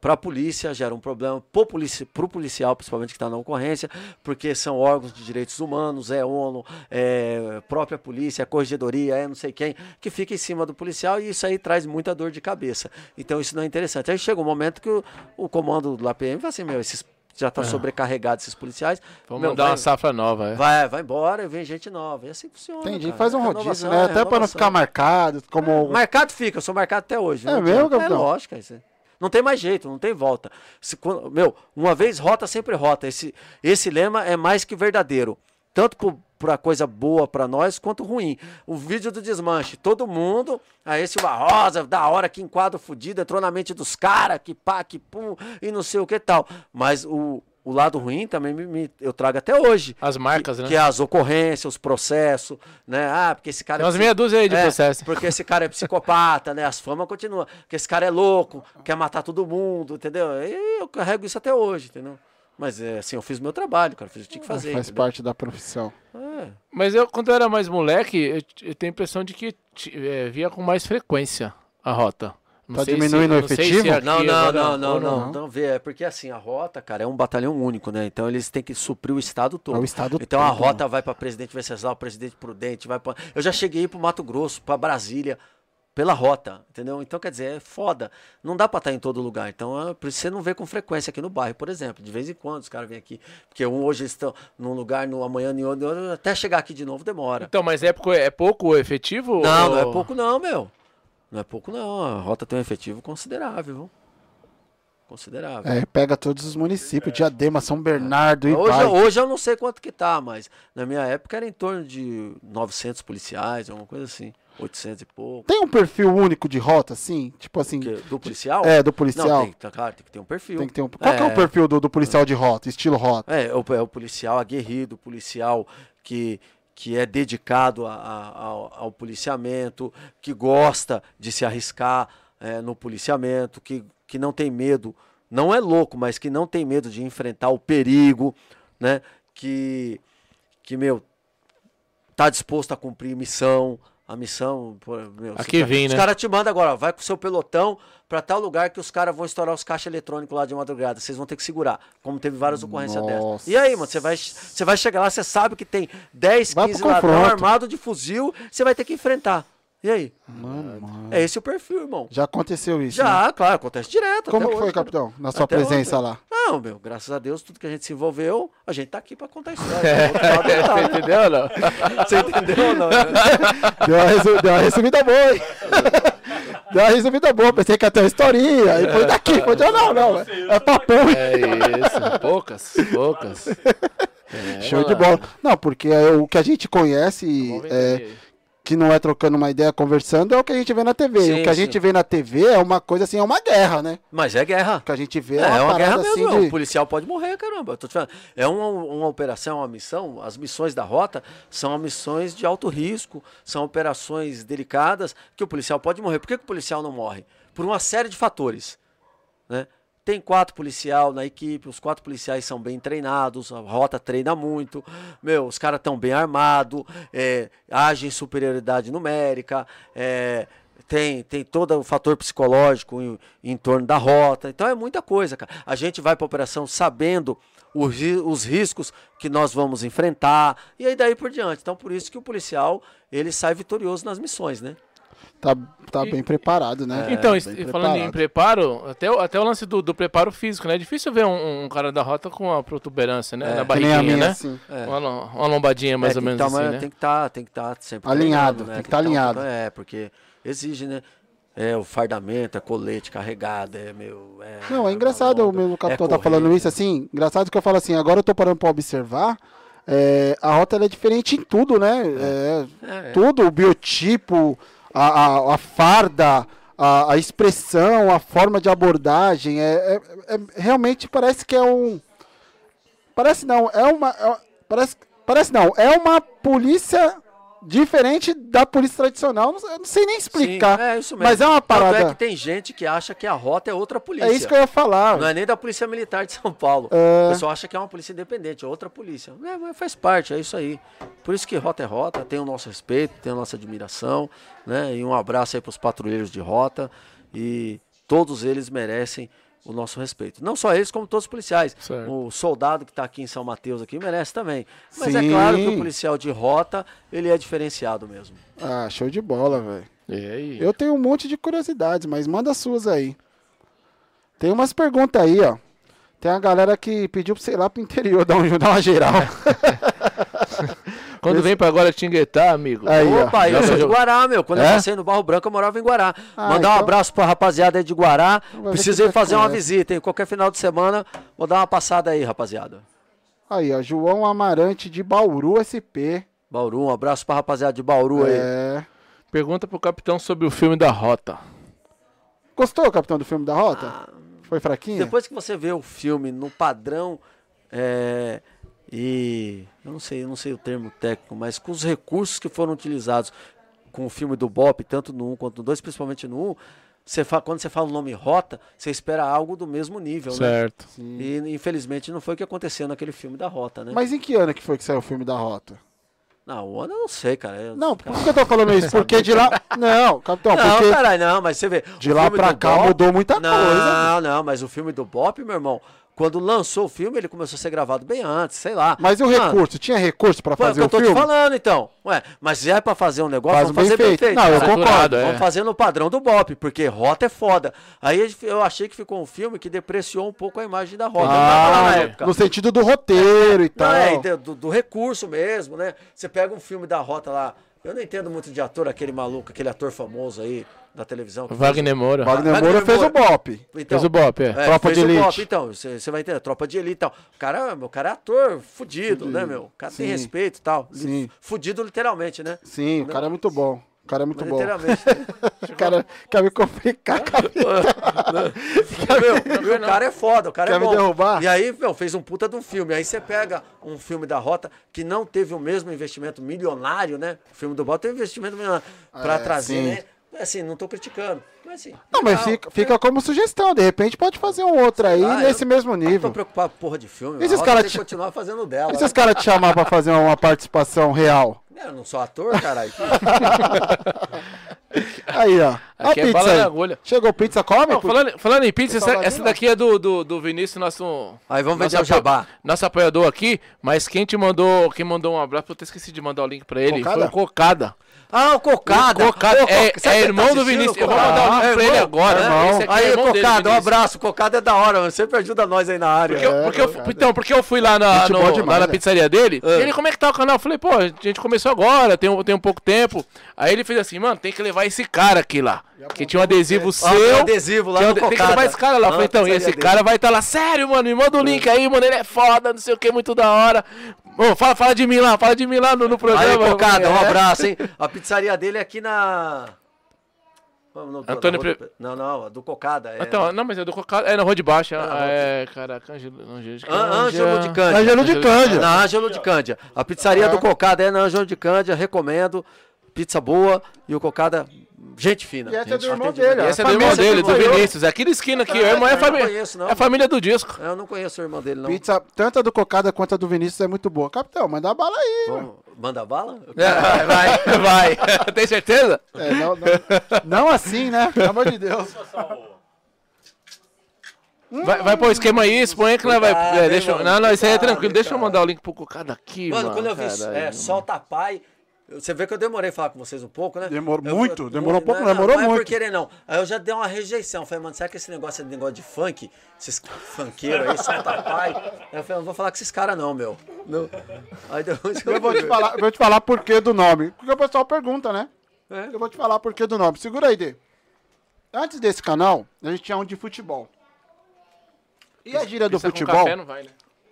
Speaker 4: para a polícia, gera um problema para o policial, principalmente que está na ocorrência, porque são órgãos de direitos humanos, é ONU, é própria polícia, é corregedoria, é não sei quem, que fica em cima do policial e isso aí traz muita dor de cabeça. Então isso não é interessante. Aí chega um momento que o, o comando do APM fala assim, meu, esses, já está sobrecarregado esses policiais.
Speaker 3: Vamos
Speaker 4: meu,
Speaker 3: mandar
Speaker 4: vai,
Speaker 3: uma safra nova, é.
Speaker 4: vai, vai embora e vem gente nova. E assim funciona.
Speaker 2: Entendi.
Speaker 4: cara.
Speaker 2: Faz um
Speaker 4: É
Speaker 2: rodízio, né?
Speaker 4: é
Speaker 2: Até pra não ficar marcado, como...
Speaker 4: Marcado fica, eu sou marcado até hoje.
Speaker 2: É
Speaker 4: não
Speaker 2: mesmo,
Speaker 4: adianta.
Speaker 2: capitão?
Speaker 4: É lógico. Isso. Não tem mais jeito, não tem volta. Se meu, uma vez rota, sempre rota. Esse, esse lema é mais que verdadeiro. Tanto para coisa boa para nós, quanto ruim. O vídeo do desmanche, todo mundo, aí Silva Rosa, da hora, que enquadro fudido, entrou na mente dos caras, que pá, que pum, e não sei o que tal. Mas o, o lado ruim também me, me- eu trago até hoje.
Speaker 3: As marcas,
Speaker 4: que,
Speaker 3: né?
Speaker 4: Que é as ocorrências, os processos, né? Ah, porque esse cara
Speaker 3: Tem umas
Speaker 4: é
Speaker 3: meia dúzia aí de
Speaker 4: é,
Speaker 3: processo.
Speaker 4: Porque esse cara é psicopata, né? As famas continuam. Porque esse cara é louco, quer matar todo mundo, entendeu? E eu carrego isso até hoje, entendeu? Mas é assim, eu fiz meu trabalho, cara. Fiz o que tinha que fazer.
Speaker 2: Faz
Speaker 4: entendeu?
Speaker 2: parte da profissão.
Speaker 4: É.
Speaker 3: Mas eu, quando eu era mais moleque, eu, eu tenho a impressão de que é, via com mais frequência a rota. Não
Speaker 2: Tá
Speaker 3: sei
Speaker 2: diminuindo o
Speaker 3: não sei
Speaker 2: efetivo?
Speaker 4: Não, não, não, não,
Speaker 2: ou
Speaker 4: não,
Speaker 2: não?
Speaker 4: vê, é porque assim, a rota, cara, é um batalhão único, né? Então eles têm que suprir o estado todo.
Speaker 2: É o estado
Speaker 4: então a
Speaker 2: todo,
Speaker 4: rota vai para Presidente Venceslau, Presidente Prudente, vai para Eu já cheguei pro Mato Grosso, para Brasília, pela rota, entendeu? Então quer dizer, é foda. Não dá para estar em todo lugar. Então, é, por isso você não vê com frequência aqui no bairro, por exemplo. De vez em quando os caras vêm aqui, porque um hoje estão num lugar, no amanhã em outro, até chegar aqui de novo demora.
Speaker 3: Então, mas é, pouco- é pouco o efetivo?
Speaker 4: Não, não é
Speaker 3: ou-
Speaker 4: pouco não, meu. Não é pouco não. A rota tem um efetivo considerável, viu? Considerável.
Speaker 2: É, pega todos os municípios, Diadema, São Bernardo e
Speaker 4: Hoje, hoje eu não sei quanto que tá, mas na minha época era em torno de 900 policiais, alguma coisa assim. 800 e pouco.
Speaker 2: Tem um perfil único de rota, assim? Tipo assim,
Speaker 4: Que- do policial?
Speaker 2: é, do
Speaker 4: Não,
Speaker 2: policial.
Speaker 4: tem, tá, claro, tem que ter um perfil.
Speaker 2: Tem que ter um... Qual que é o perfil do, do policial de rota, estilo rota?
Speaker 4: É, é o, é o policial aguerrido, o policial que, que é dedicado a- a- ao, ao policiamento, que gosta de se arriscar é, no policiamento, que, que não tem medo, não é louco, mas que não tem medo de enfrentar o perigo, né? Que, que meu, tá disposto a cumprir missão. A missão, pô, meu,
Speaker 3: Aqui
Speaker 4: os,
Speaker 3: vem,
Speaker 4: os
Speaker 3: né?
Speaker 4: caras te mandam agora, ó, vai com o seu pelotão pra tal lugar que os caras vão estourar os caixas eletrônicos lá de madrugada. Vocês vão ter que segurar. Como teve várias ocorrências dessas.
Speaker 2: Nossa.
Speaker 4: E aí, mano, você vai, você vai chegar lá, você sabe que tem 10,
Speaker 2: Vai
Speaker 4: 15
Speaker 2: pro
Speaker 4: ladrão
Speaker 2: confronto.
Speaker 4: armado de fuzil, você vai ter que enfrentar. E aí?
Speaker 2: Mano, mano.
Speaker 4: É esse o perfil, irmão.
Speaker 2: Já aconteceu isso, né?
Speaker 4: Já, claro, acontece direto.
Speaker 2: Como
Speaker 4: até
Speaker 2: que foi,
Speaker 4: hoje,
Speaker 2: capitão, na sua
Speaker 4: Até
Speaker 2: presença
Speaker 4: ontem.
Speaker 2: lá?
Speaker 4: Não, meu, graças a Deus, tudo que a gente se envolveu, a gente tá aqui pra contar a história. Tá,
Speaker 3: Você
Speaker 4: né?
Speaker 3: entendeu ou não?
Speaker 4: Você entendeu ou não?
Speaker 2: Deu uma, resu- deu uma resumida boa, hein? Deu uma resumida boa, pensei que ia ter uma historinha. Aí foi daqui, foi de não, não. É, é papum.
Speaker 3: É isso, poucas, poucas. É,
Speaker 2: Show de
Speaker 3: malandro.
Speaker 2: bola. Não, porque é o que a gente conhece,
Speaker 3: ver
Speaker 2: é. Que não é trocando uma ideia, conversando, é o que a gente vê na TV.
Speaker 4: Sim,
Speaker 2: o que a
Speaker 4: sim.
Speaker 2: gente vê na TV é uma coisa assim, é uma guerra, né?
Speaker 4: Mas é guerra.
Speaker 2: O que a gente vê
Speaker 4: É,
Speaker 2: é,
Speaker 4: é
Speaker 2: uma,
Speaker 4: uma guerra
Speaker 2: parada
Speaker 4: mesmo.
Speaker 2: assim
Speaker 4: O
Speaker 2: de...
Speaker 4: policial pode morrer, caramba. Eu tô te falando. É uma, uma operação, uma missão. As missões da rota são missões de alto risco, são operações delicadas que o policial pode morrer. Por que, que o policial não morre? Por uma série de fatores. Né? Tem quatro policial na equipe, os quatro policiais são bem treinados, a rota treina muito, meu, os caras estão bem armados, é, agem em superioridade numérica, é, tem, tem todo o fator psicológico em, em torno da rota, então é muita coisa, cara. A gente vai para a operação sabendo o ri- os riscos que nós vamos enfrentar, e aí daí por diante. Então por isso que o policial, ele sai vitorioso nas missões, né?
Speaker 2: Tá, tá
Speaker 3: E-
Speaker 2: bem preparado, né?
Speaker 3: Então,
Speaker 2: bem
Speaker 3: es- falando em
Speaker 2: preparado.
Speaker 3: preparo, até, o- até o lance do, do preparo físico, né? É difícil ver um, um cara da rota com a protuberância, né?
Speaker 4: É,
Speaker 3: Na barriguinha,
Speaker 2: minha,
Speaker 3: né?
Speaker 2: assim.
Speaker 4: É.
Speaker 3: Uma, uma lombadinha mais
Speaker 4: É,
Speaker 3: ou menos
Speaker 4: tá,
Speaker 3: assim, né?
Speaker 4: Tem que estar tem que tá sempre
Speaker 2: Alinhado,
Speaker 4: né?
Speaker 2: tem que tá
Speaker 4: tá um-
Speaker 2: alinhado.
Speaker 4: É, porque exige, né? É, o fardamento, é colete carregado, é meu. É,
Speaker 2: Não, é engraçado o
Speaker 4: longa,
Speaker 2: mesmo
Speaker 4: é
Speaker 2: capitão tá falando isso, assim, engraçado que eu falo assim, agora eu tô parando pra observar, é, a rota ela é diferente em tudo, né? É,
Speaker 4: É, é.
Speaker 2: tudo, o biotipo, a, a, a farda, a, a expressão, a forma de abordagem, é, é- é- realmente parece que é um... Parece não, é uma... é- parece, parece não, é uma polícia diferente da polícia tradicional, eu não sei nem explicar,
Speaker 4: Sim, é isso mesmo.
Speaker 2: mas é uma
Speaker 4: Tanto é
Speaker 2: parada...
Speaker 4: que tem gente que acha que a rota é outra polícia.
Speaker 2: É isso que eu ia falar.
Speaker 4: Não é nem da Polícia Militar de São Paulo.
Speaker 2: É.
Speaker 4: O pessoal acha que é uma polícia independente, é outra polícia. É, mas faz parte, é isso aí. Por isso que rota é rota, tem o nosso respeito, tem a nossa admiração, né? E um abraço aí para os patrulheiros de rota. E todos eles merecem o nosso respeito. Não só eles, como todos os policiais.
Speaker 3: Certo.
Speaker 4: O soldado que está aqui em São Mateus aqui merece também. Mas é
Speaker 2: Sim.
Speaker 4: claro que o policial de rota, ele é diferenciado mesmo.
Speaker 2: Ah, show de bola, velho.
Speaker 3: E aí?
Speaker 2: Eu tenho um monte de curiosidades, mas manda as suas aí. Tem umas perguntas aí, ó. Tem a galera que pediu pra sei lá pro interior dar, um, dar uma geral.
Speaker 3: Quando vem pra agora Tinguetá, amigo.
Speaker 2: Aí.
Speaker 4: Opa, eu sou de Guará, meu. Quando
Speaker 2: É?
Speaker 4: eu passei no Barro Branco, eu morava em Guará.
Speaker 2: Ah,
Speaker 4: Mandar um
Speaker 2: então-
Speaker 4: abraço pra rapaziada aí de Guará.
Speaker 2: Você
Speaker 4: fazer uma visita, hein? Qualquer final de semana, vou dar uma passada aí, rapaziada.
Speaker 2: Aí, ó. João Amarante de Bauru SP.
Speaker 4: Bauru, um abraço pra rapaziada de Bauru aí.
Speaker 2: É.
Speaker 3: Pergunta pro capitão sobre o filme da Rota.
Speaker 2: Gostou, capitão, do filme da Rota? Foi fraquinho?
Speaker 4: Depois que você vê o filme no padrão é, e eu não sei, eu não sei o termo técnico, mas com os recursos que foram utilizados com o filme do Bop, tanto no 1 quanto no 2, principalmente no 1, você fa- quando você fala o nome Rota, você espera algo do mesmo nível, né?
Speaker 3: Certo.
Speaker 4: E infelizmente não foi o que aconteceu naquele filme da Rota, né?
Speaker 2: Mas em que ano que foi que saiu o filme da Rota?
Speaker 4: Não, o ano eu não sei, cara. Eu-
Speaker 2: Não, por que eu tô falando isso? Porque de lá. Não, capitão,
Speaker 4: Não,
Speaker 2: porque
Speaker 4: caralho, não, mas você vê.
Speaker 2: de lá pra cá
Speaker 4: Bop-
Speaker 2: mudou muita
Speaker 4: não,
Speaker 2: coisa.
Speaker 4: Não, não, mas o filme do Bop, meu irmão, quando lançou o filme, ele começou a ser gravado bem antes, sei lá.
Speaker 2: Mas e o
Speaker 4: Mano,
Speaker 2: recurso? Tinha recurso pra
Speaker 4: Foi o
Speaker 2: fazer
Speaker 4: que eu
Speaker 2: o
Speaker 4: tô
Speaker 2: filme?
Speaker 4: te falando, então. Ué, mas se é pra fazer um negócio,
Speaker 2: Faz
Speaker 4: vamos fazer
Speaker 2: bem
Speaker 4: bem
Speaker 2: feito.
Speaker 4: feito.
Speaker 2: Não, eu concordo.
Speaker 3: é.
Speaker 4: Vamos fazer no padrão do Bop, porque Rota é foda. Aí eu achei que ficou um filme que depreciou um pouco a imagem da Rota. eu
Speaker 2: Ah,
Speaker 4: época.
Speaker 2: no sentido do roteiro e tal.
Speaker 4: Não, é, do, do recurso mesmo, né? Você pega um filme da Rota lá. Eu não entendo muito de ator, aquele maluco, aquele ator famoso aí da televisão.
Speaker 3: Wagner Moura.
Speaker 2: Wagner
Speaker 4: Wagner
Speaker 2: Moura fez o. Bop.
Speaker 4: então,
Speaker 3: Fez o Bop, é.
Speaker 2: Tropa
Speaker 4: fez
Speaker 2: de
Speaker 4: o
Speaker 2: Elite.
Speaker 4: Bop, então, você vai entender, tropa de elite e tal. O cara, o cara é ator fudido, né, meu? O cara tem
Speaker 2: Sim.
Speaker 4: respeito e tal.
Speaker 2: Sim.
Speaker 4: Fudido literalmente, né?
Speaker 2: Sim, o cara é muito bom. O cara é muito
Speaker 4: Mas
Speaker 2: bom.
Speaker 4: literalmente.
Speaker 2: O cara quer me complicar, cara.
Speaker 4: meu, meu, o cara é foda, o cara
Speaker 2: Quer
Speaker 4: é
Speaker 2: me
Speaker 4: bom.
Speaker 2: derrubar?
Speaker 4: E aí, meu, fez um puta de um filme. Aí você pega um filme da Rota que não teve o mesmo investimento milionário, né? O filme do Bota teve investimento milionário pra
Speaker 2: É,
Speaker 4: trazer,
Speaker 2: sim.
Speaker 4: né? Assim, não tô criticando. Mas assim.
Speaker 2: Não, mas
Speaker 4: legal.
Speaker 2: fica, fica como sugestão. De repente pode fazer um outro aí
Speaker 4: Ah,
Speaker 2: nesse
Speaker 4: eu
Speaker 2: mesmo
Speaker 4: Não tô
Speaker 2: nível.
Speaker 4: preocupado com porra de filme.
Speaker 2: E esses
Speaker 4: a Rota
Speaker 2: cara
Speaker 4: tem que
Speaker 2: te-
Speaker 4: continuar fazendo dela.
Speaker 2: Se os caras te chamar pra fazer uma participação real?
Speaker 4: Eu não sou ator, caralho.
Speaker 2: Aí, ó. A
Speaker 3: Aqui é
Speaker 2: pizza
Speaker 3: bala
Speaker 2: aí.
Speaker 3: na agulha.
Speaker 2: Chegou pizza, come?
Speaker 3: Não, falando, falando em pizza, essa, essa daqui é do, do, do Vinícius, nosso.
Speaker 4: Aí vamos
Speaker 3: nosso
Speaker 4: vender o jabá.
Speaker 3: Nosso apoiador aqui, mas quem te mandou, quem mandou um abraço, eu até esqueci de mandar o link pra ele,
Speaker 2: Cocada?
Speaker 3: foi o Cocada.
Speaker 4: Ah, o Cocada.
Speaker 3: O Cocada
Speaker 4: Ô,
Speaker 3: é,
Speaker 4: Coca- sabe
Speaker 3: é
Speaker 4: quem
Speaker 3: irmão
Speaker 4: tá
Speaker 3: do Vinícius. Eu vou
Speaker 4: Cocada?
Speaker 3: mandar o
Speaker 4: Ah,
Speaker 3: link pra
Speaker 4: irmão?
Speaker 3: ele agora.
Speaker 2: irmão.
Speaker 3: Esse aqui é
Speaker 4: Aí,
Speaker 3: irmão dele,
Speaker 4: Cocada, um abraço. Cocada é da hora, mano. Sempre ajuda nós aí na área.
Speaker 3: Porque, eu, porque eu- então, porque eu fui lá na, no-
Speaker 2: boa
Speaker 3: lá
Speaker 2: demais,
Speaker 3: na
Speaker 2: né?
Speaker 3: pizzaria dele,
Speaker 4: Ah.
Speaker 3: e ele, como é que tá o canal? Eu falei, pô, a gente começou agora, tem, um- tem um pouco tempo. Aí ele fez assim, mano, tem que levar esse cara aqui lá. Que tinha um adesivo
Speaker 4: Ah,
Speaker 3: seu.
Speaker 4: tem adesivo lá
Speaker 3: tinha um-
Speaker 4: no
Speaker 3: tem que
Speaker 4: Cocada.
Speaker 3: levar esse cara lá. Eu
Speaker 4: Ah,
Speaker 3: falei, então, e esse
Speaker 4: dele.
Speaker 3: cara vai estar lá, sério, mano, me manda o link aí, mano, ele é foda, não sei o que, muito da hora. Ô, fala, fala de mim lá, fala de mim lá no, no programa.
Speaker 4: Aí, Cocada, um
Speaker 3: É.
Speaker 4: abraço, hein? A pizzaria dele é aqui na. No-
Speaker 3: Antônio
Speaker 4: na
Speaker 3: Pre-
Speaker 4: Não, não, a do Cocada. É...
Speaker 3: Então, não, mas é do Cocada, é na Rua de Baixo.
Speaker 4: Ah,
Speaker 3: é, caraca, Ângelo, Ângelo de
Speaker 4: Ân- Ângelo de
Speaker 3: Cândia.
Speaker 4: Cândia.
Speaker 2: Ângelo de Cândia.
Speaker 4: Na Ângelo de Cândia. A pizzaria
Speaker 2: É.
Speaker 4: do Cocada é na Ângelo de Cândia, recomendo. Pizza boa e o Cocada, gente fina.
Speaker 2: E essa é
Speaker 4: Gente
Speaker 2: do irmão dele, ó.
Speaker 3: E esse é do irmão dele, do Vinícius. É aqui da esquina aqui. O irmão é,
Speaker 4: não
Speaker 3: família,
Speaker 4: conheço, não.
Speaker 3: é família do disco.
Speaker 4: Eu não conheço o irmão dele, não.
Speaker 2: Pizza, tanto a do Cocada quanto a do Vinícius é muito boa. Capitão, manda a bala aí.
Speaker 4: Vamos- Manda bala?
Speaker 3: É, vai, vai. Tem certeza?
Speaker 2: É, não, não, não assim, né? Pelo amor de Deus.
Speaker 3: Vai, vai pôr o esquema aí, expõe que nós vai. É, deixa, não, não, isso aí é tranquilo. Deixa eu mandar o link pro Cocada aqui,
Speaker 4: Mano,
Speaker 3: mano.
Speaker 4: quando eu vi é, solta pai. Você vê que eu demorei a falar com vocês um pouco, né?
Speaker 2: Demorou
Speaker 4: Eu-
Speaker 2: muito,
Speaker 4: eu-
Speaker 2: demorou um pouco,
Speaker 4: não,
Speaker 2: demorou
Speaker 4: não é
Speaker 2: muito.
Speaker 4: por querer, não. Aí eu já dei uma rejeição. Falei, mano, será que esse negócio é negócio de funk? Esses funkeiros aí, solta pai. Aí eu falei, não vou falar com esses caras, não, meu. Não. Aí depois
Speaker 2: Eu vou te falar, eu vou te falar por que do nome. Porque o pessoal pergunta, né?
Speaker 4: É.
Speaker 2: Eu vou te falar por que do nome. Segura aí, Dê. Antes desse canal, a gente tinha um de futebol. E a gíria do futebol?
Speaker 3: café não vai, né?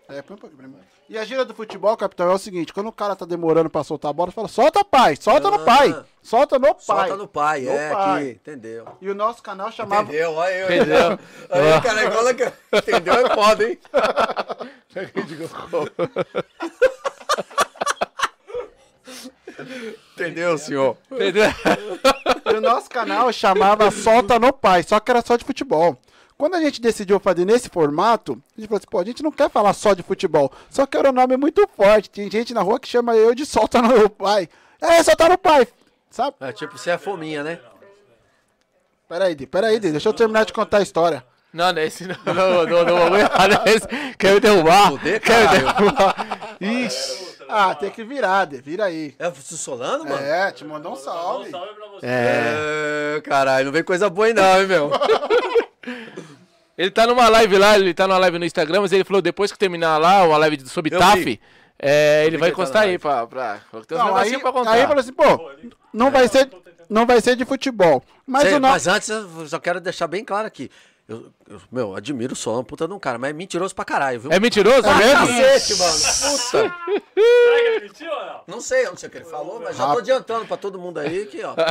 Speaker 2: É, põe um pouquinho pra mim. E a gíria do futebol, capitão, é o seguinte: quando o cara tá demorando pra soltar a bola, fala, solta pai, solta no
Speaker 4: Ah.
Speaker 2: pai, solta no pai.
Speaker 4: Solta no pai,
Speaker 2: No
Speaker 4: é,
Speaker 2: pai.
Speaker 4: aqui, entendeu?
Speaker 2: E o nosso canal chamava.
Speaker 4: Entendeu? Olha eu.
Speaker 3: Entendeu?
Speaker 4: Aí, cara, igual que... Entendeu? É foda, hein? Entendeu, senhor?
Speaker 3: Entendeu?
Speaker 2: E o nosso canal chamava Solta no Pai, só que era só de futebol. Quando a gente decidiu fazer nesse formato, a gente falou assim, pô, a gente não quer falar só de futebol, só que era um nome muito forte. Tem gente na rua que chama eu de Solta no Pai. É, Solta no Pai, sabe?
Speaker 4: É tipo, você é fominha, né?
Speaker 2: Peraí, Di, peraí, Di, deixa eu terminar de contar a história.
Speaker 3: Não, não é esse não. Não, não, não, não, errado é esse. Quer me derrubar?
Speaker 4: Fuder,
Speaker 3: Quer me
Speaker 4: caralho.
Speaker 3: derrubar? Ixi.
Speaker 2: Ah, tem que virar, Di, vira aí.
Speaker 4: É o Solano, mano?
Speaker 2: É, te mandou um salve.
Speaker 3: É.
Speaker 4: É, caralho, não vem coisa boa aí não, hein, meu?
Speaker 3: Ele tá numa live lá, ele tá numa live no Instagram, mas ele falou depois que terminar lá, uma live sobre
Speaker 4: Eu
Speaker 3: TAF,
Speaker 4: vi.
Speaker 3: é, ele vai
Speaker 4: que tá
Speaker 3: encostar aí pra, pra, Tem uns
Speaker 2: Não, aí,
Speaker 3: negocinhos pra contar.
Speaker 2: aí falou assim, pô, não vai ser, não vai ser de futebol. Mas
Speaker 4: Cê-
Speaker 2: o nome...
Speaker 4: mas antes, eu só quero deixar bem claro aqui. Eu, eu- meu, admiro o Solano, puta de um cara, mas é mentiroso pra caralho, viu?
Speaker 3: É mentiroso
Speaker 4: Ah,
Speaker 3: mesmo?
Speaker 4: cacete, mano. Puta.
Speaker 6: Será que ele mentiu ou não?
Speaker 4: Não sei, eu não sei o que ele falou, mas já tô adiantando pra todo mundo aí que, ó.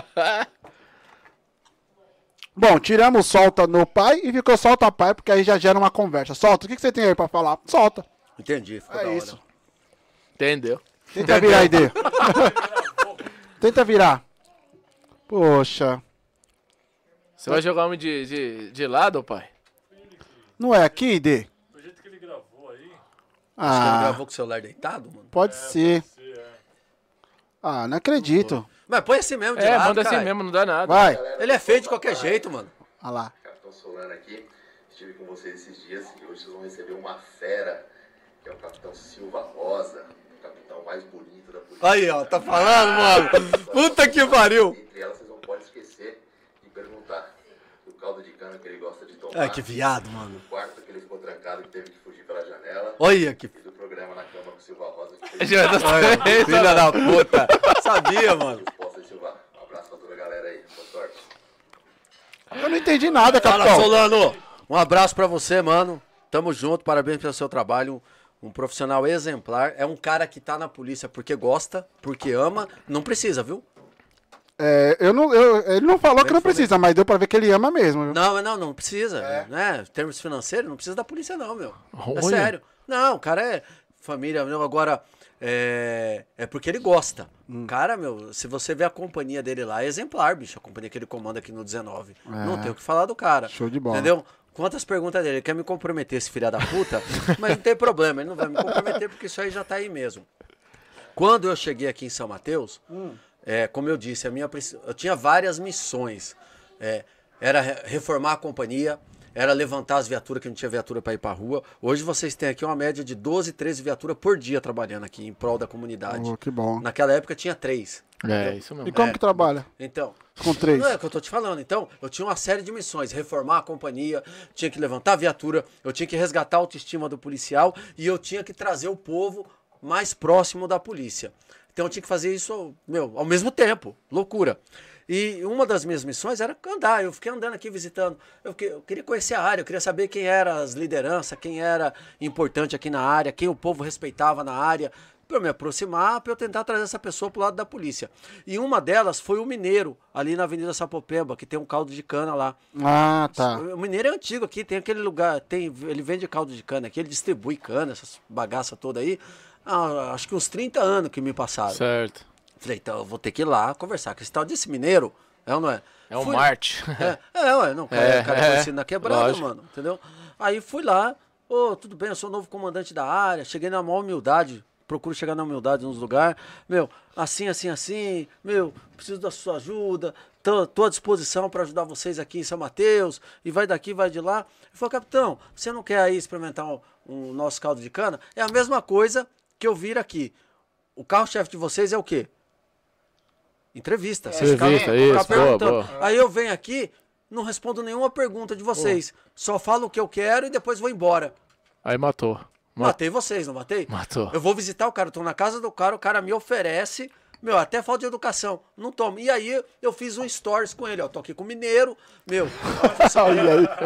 Speaker 2: Bom, tiramos solta no pai e ficou solta pai, porque aí já gera uma conversa. Solta, o que, que você tem aí pra falar? Solta.
Speaker 4: Entendi, ficou da
Speaker 2: É
Speaker 4: hora.
Speaker 2: isso.
Speaker 3: Entendeu?
Speaker 2: Tenta virar aí, Dê. Tenta virar. Poxa,
Speaker 3: Você vai jogar homem de, de, de lado, pai?
Speaker 2: não é aqui, Dê?
Speaker 6: Do jeito que ele gravou aí.
Speaker 4: Acho que ele
Speaker 2: Ah,
Speaker 4: gravou com o celular deitado, mano.
Speaker 2: pode ser.
Speaker 6: se é.
Speaker 2: Ah, não acredito.
Speaker 4: Mas põe assim mesmo, de
Speaker 3: É,
Speaker 4: lado,
Speaker 3: manda assim mesmo, não dá nada.
Speaker 2: Vai.
Speaker 4: Ele é feio de qualquer jeito, mano.
Speaker 2: Olha lá.
Speaker 7: Capitão Solano aqui. Estive com vocês esses dias e hoje vocês vão receber uma fera, que é o Capitão Silva Rosa, o capitão mais bonito da polícia.
Speaker 4: Aí, ó, tá falando, mano? Puta que pariu.
Speaker 7: Entre elas, vocês não podem esquecer de perguntar do caldo de cana que ele gosta de tomar.
Speaker 4: Ai, que viado, mano.
Speaker 7: Do quarto que ele ficou trancado e teve que fugir pela janela.
Speaker 4: Olha que
Speaker 7: E do programa na cama com o Silva Rosa que fez
Speaker 3: tá-
Speaker 4: filha da puta. Sabia, mano.
Speaker 7: Um abraço pra toda a galera aí. Boa sorte.
Speaker 2: Eu não entendi nada,
Speaker 4: Fala,
Speaker 2: capitão.
Speaker 4: Solano. Um abraço pra você, mano. Tamo junto, parabéns pelo seu trabalho. Um profissional exemplar. É um cara que tá na polícia porque gosta, porque ama. Não precisa, viu?
Speaker 2: É, eu não, eu- ele não falou que não precisa, mas deu pra ver que ele ama mesmo. viu?
Speaker 4: Não, mas não, não precisa. Né? Em termos financeiros, não precisa da polícia, não, meu. É
Speaker 3: Olha.
Speaker 4: sério. Não, o cara é família, meu. Agora, é, é porque ele gosta.
Speaker 2: Hum.
Speaker 4: O cara, meu, se você vê a companhia dele lá, é exemplar, bicho. A companhia que ele comanda aqui no 19. Não tem o que falar do cara.
Speaker 2: É. Show de bola.
Speaker 4: Entendeu? Quantas perguntas dele? Ele quer me comprometer, esse filho da puta, mas não tem problema, ele não vai me comprometer porque isso aí já tá aí mesmo. Quando eu cheguei aqui em São Mateus, é, como eu disse, a minha, eu tinha várias missões. É, era re- reformar a companhia, era levantar as viaturas, que não tinha viatura para ir para rua. Hoje vocês têm aqui uma média de 12, 13 viaturas por dia trabalhando aqui em prol da comunidade.
Speaker 2: Oh, que bom.
Speaker 4: Naquela época tinha três.
Speaker 3: É, isso mesmo.
Speaker 2: E como
Speaker 4: É.
Speaker 2: que trabalha?
Speaker 4: Então,
Speaker 2: Com três?
Speaker 4: não é o que eu tô te falando. Então, eu tinha uma série de missões: reformar a companhia, tinha que levantar a viatura, eu tinha que resgatar a autoestima do policial e eu tinha que trazer o povo mais próximo da polícia. Então, eu tinha que fazer isso, meu, ao mesmo tempo. Loucura. E uma das minhas missões era andar. Eu fiquei andando aqui visitando. Eu, que- eu queria conhecer a área, eu queria saber quem eram as lideranças, quem era importante aqui na área, quem o povo respeitava na área para eu me aproximar, para eu tentar trazer essa pessoa pro lado da polícia. E uma delas foi o Mineiro, ali na Avenida Sapopemba, que tem um caldo de cana lá.
Speaker 2: Ah, tá.
Speaker 4: O Mineiro é antigo aqui, tem aquele lugar, tem, ele vende caldo de cana aqui, ele distribui cana, essas bagaças toda aí. Ah, acho que uns 30 anos que me passaram.
Speaker 3: Certo.
Speaker 4: Falei, então eu vou ter que ir lá conversar com esse tal desse mineiro, é ou não é?
Speaker 3: É um
Speaker 4: Fui-
Speaker 3: Marte.
Speaker 4: é, é, ué, não, cara,
Speaker 3: É,
Speaker 4: o cara
Speaker 3: é,
Speaker 4: conhecido na quebrada,
Speaker 3: lógico.
Speaker 4: mano, entendeu? Aí fui lá, ô, tudo bem, eu sou o novo comandante da área, cheguei na maior humildade, procuro chegar na humildade nos lugares, meu, assim, assim, assim, meu, preciso da sua ajuda, tô, tô à disposição para ajudar vocês aqui em São Mateus, e vai daqui, vai de lá. Ele falou, capitão, você não quer aí experimentar um, um nosso caldo de cana? É a mesma coisa que eu vir aqui. O carro-chefe de vocês é o quê? Entrevista. Vocês
Speaker 3: Entrevista,
Speaker 4: ficam-
Speaker 3: isso, boa, boa.
Speaker 4: Aí eu venho aqui, não respondo nenhuma pergunta de vocês. Só falo o que eu quero e depois vou embora.
Speaker 3: Aí matou. Ma-
Speaker 4: Matei vocês, não matei?
Speaker 3: Matou.
Speaker 4: Eu vou visitar o cara, tô na casa do cara, o cara me oferece, meu, até falta de educação. Não tomo. E aí eu fiz um stories com ele, ó. Tô aqui com o Mineiro, meu.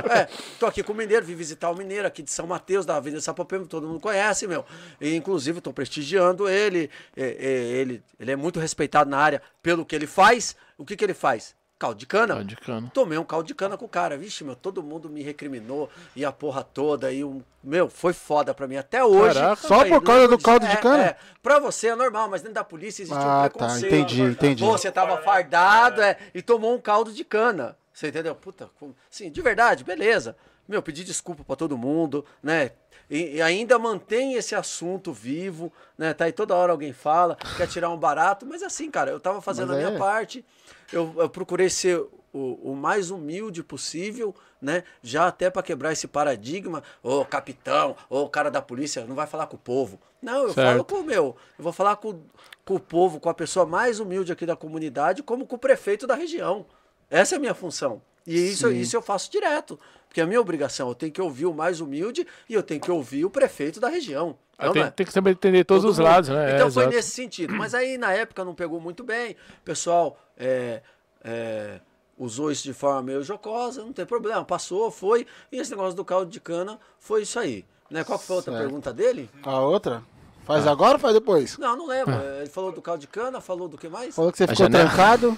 Speaker 4: É, tô aqui com o Mineiro, vim visitar o Mineiro aqui de São Mateus, da Avenida Sapopemba, todo mundo conhece, meu. E inclusive tô prestigiando ele. É, ele, ele é muito respeitado na área pelo que ele faz. O que que ele faz? Caldo de cana.
Speaker 3: Caldo de cana.
Speaker 4: Tomei um caldo de cana com o cara. Vixe, meu, todo mundo me recriminou e a porra toda. E um, meu, foi foda pra mim. Até hoje.
Speaker 3: Caraca.
Speaker 2: Só
Speaker 4: Aí,
Speaker 2: por causa do caldo de
Speaker 4: é,
Speaker 2: cana?
Speaker 4: É, pra você é normal, mas dentro da polícia existe
Speaker 2: Ah,
Speaker 4: um
Speaker 2: tá,
Speaker 4: preconceito.
Speaker 2: entendi, entendi.
Speaker 4: Pô, você tava fardado é, e tomou um caldo de cana. Você entendeu? Puta, como- sim, de verdade, beleza. Meu, pedi desculpa pra todo mundo, né? E, e ainda mantém esse assunto vivo, né? Tá aí toda hora alguém fala, quer tirar um barato, mas assim, cara, eu tava fazendo
Speaker 2: Mas
Speaker 4: a minha
Speaker 2: é.
Speaker 4: parte, eu, eu procurei ser o, o mais humilde possível, né? Já até pra quebrar esse paradigma, ô capitão, ô cara da polícia, não vai falar com o povo. Não, eu falo
Speaker 3: Certo.
Speaker 4: com o meu, eu vou falar com, com o povo, com a pessoa mais humilde aqui da comunidade, como com o prefeito da região. Essa é a minha função. E isso,
Speaker 2: Sim.
Speaker 4: isso eu faço direto. Porque é a minha obrigação, eu tenho que ouvir o mais humilde e eu tenho que ouvir o prefeito da região.
Speaker 3: Ah,
Speaker 4: Não,
Speaker 3: tem,
Speaker 4: não é?
Speaker 3: tem que sempre entender todos
Speaker 4: Todo
Speaker 3: os
Speaker 4: mundo.
Speaker 3: lados, né?
Speaker 4: Então
Speaker 3: É,
Speaker 4: foi
Speaker 3: exato.
Speaker 4: nesse sentido. Mas aí na época não pegou muito bem. O pessoal é, é, usou isso de forma meio jocosa, não tem problema. Passou, foi. E esse negócio do caldo de cana foi isso aí. Né? Qual que foi a outra
Speaker 2: Certo.
Speaker 4: pergunta dele?
Speaker 2: A outra?
Speaker 4: Ah.
Speaker 2: Faz agora ou faz depois?
Speaker 4: Não, não lembro. Ele falou do caldo de cana, falou do que mais?
Speaker 2: Falou que você
Speaker 3: A
Speaker 2: ficou
Speaker 3: janela.
Speaker 2: trancado.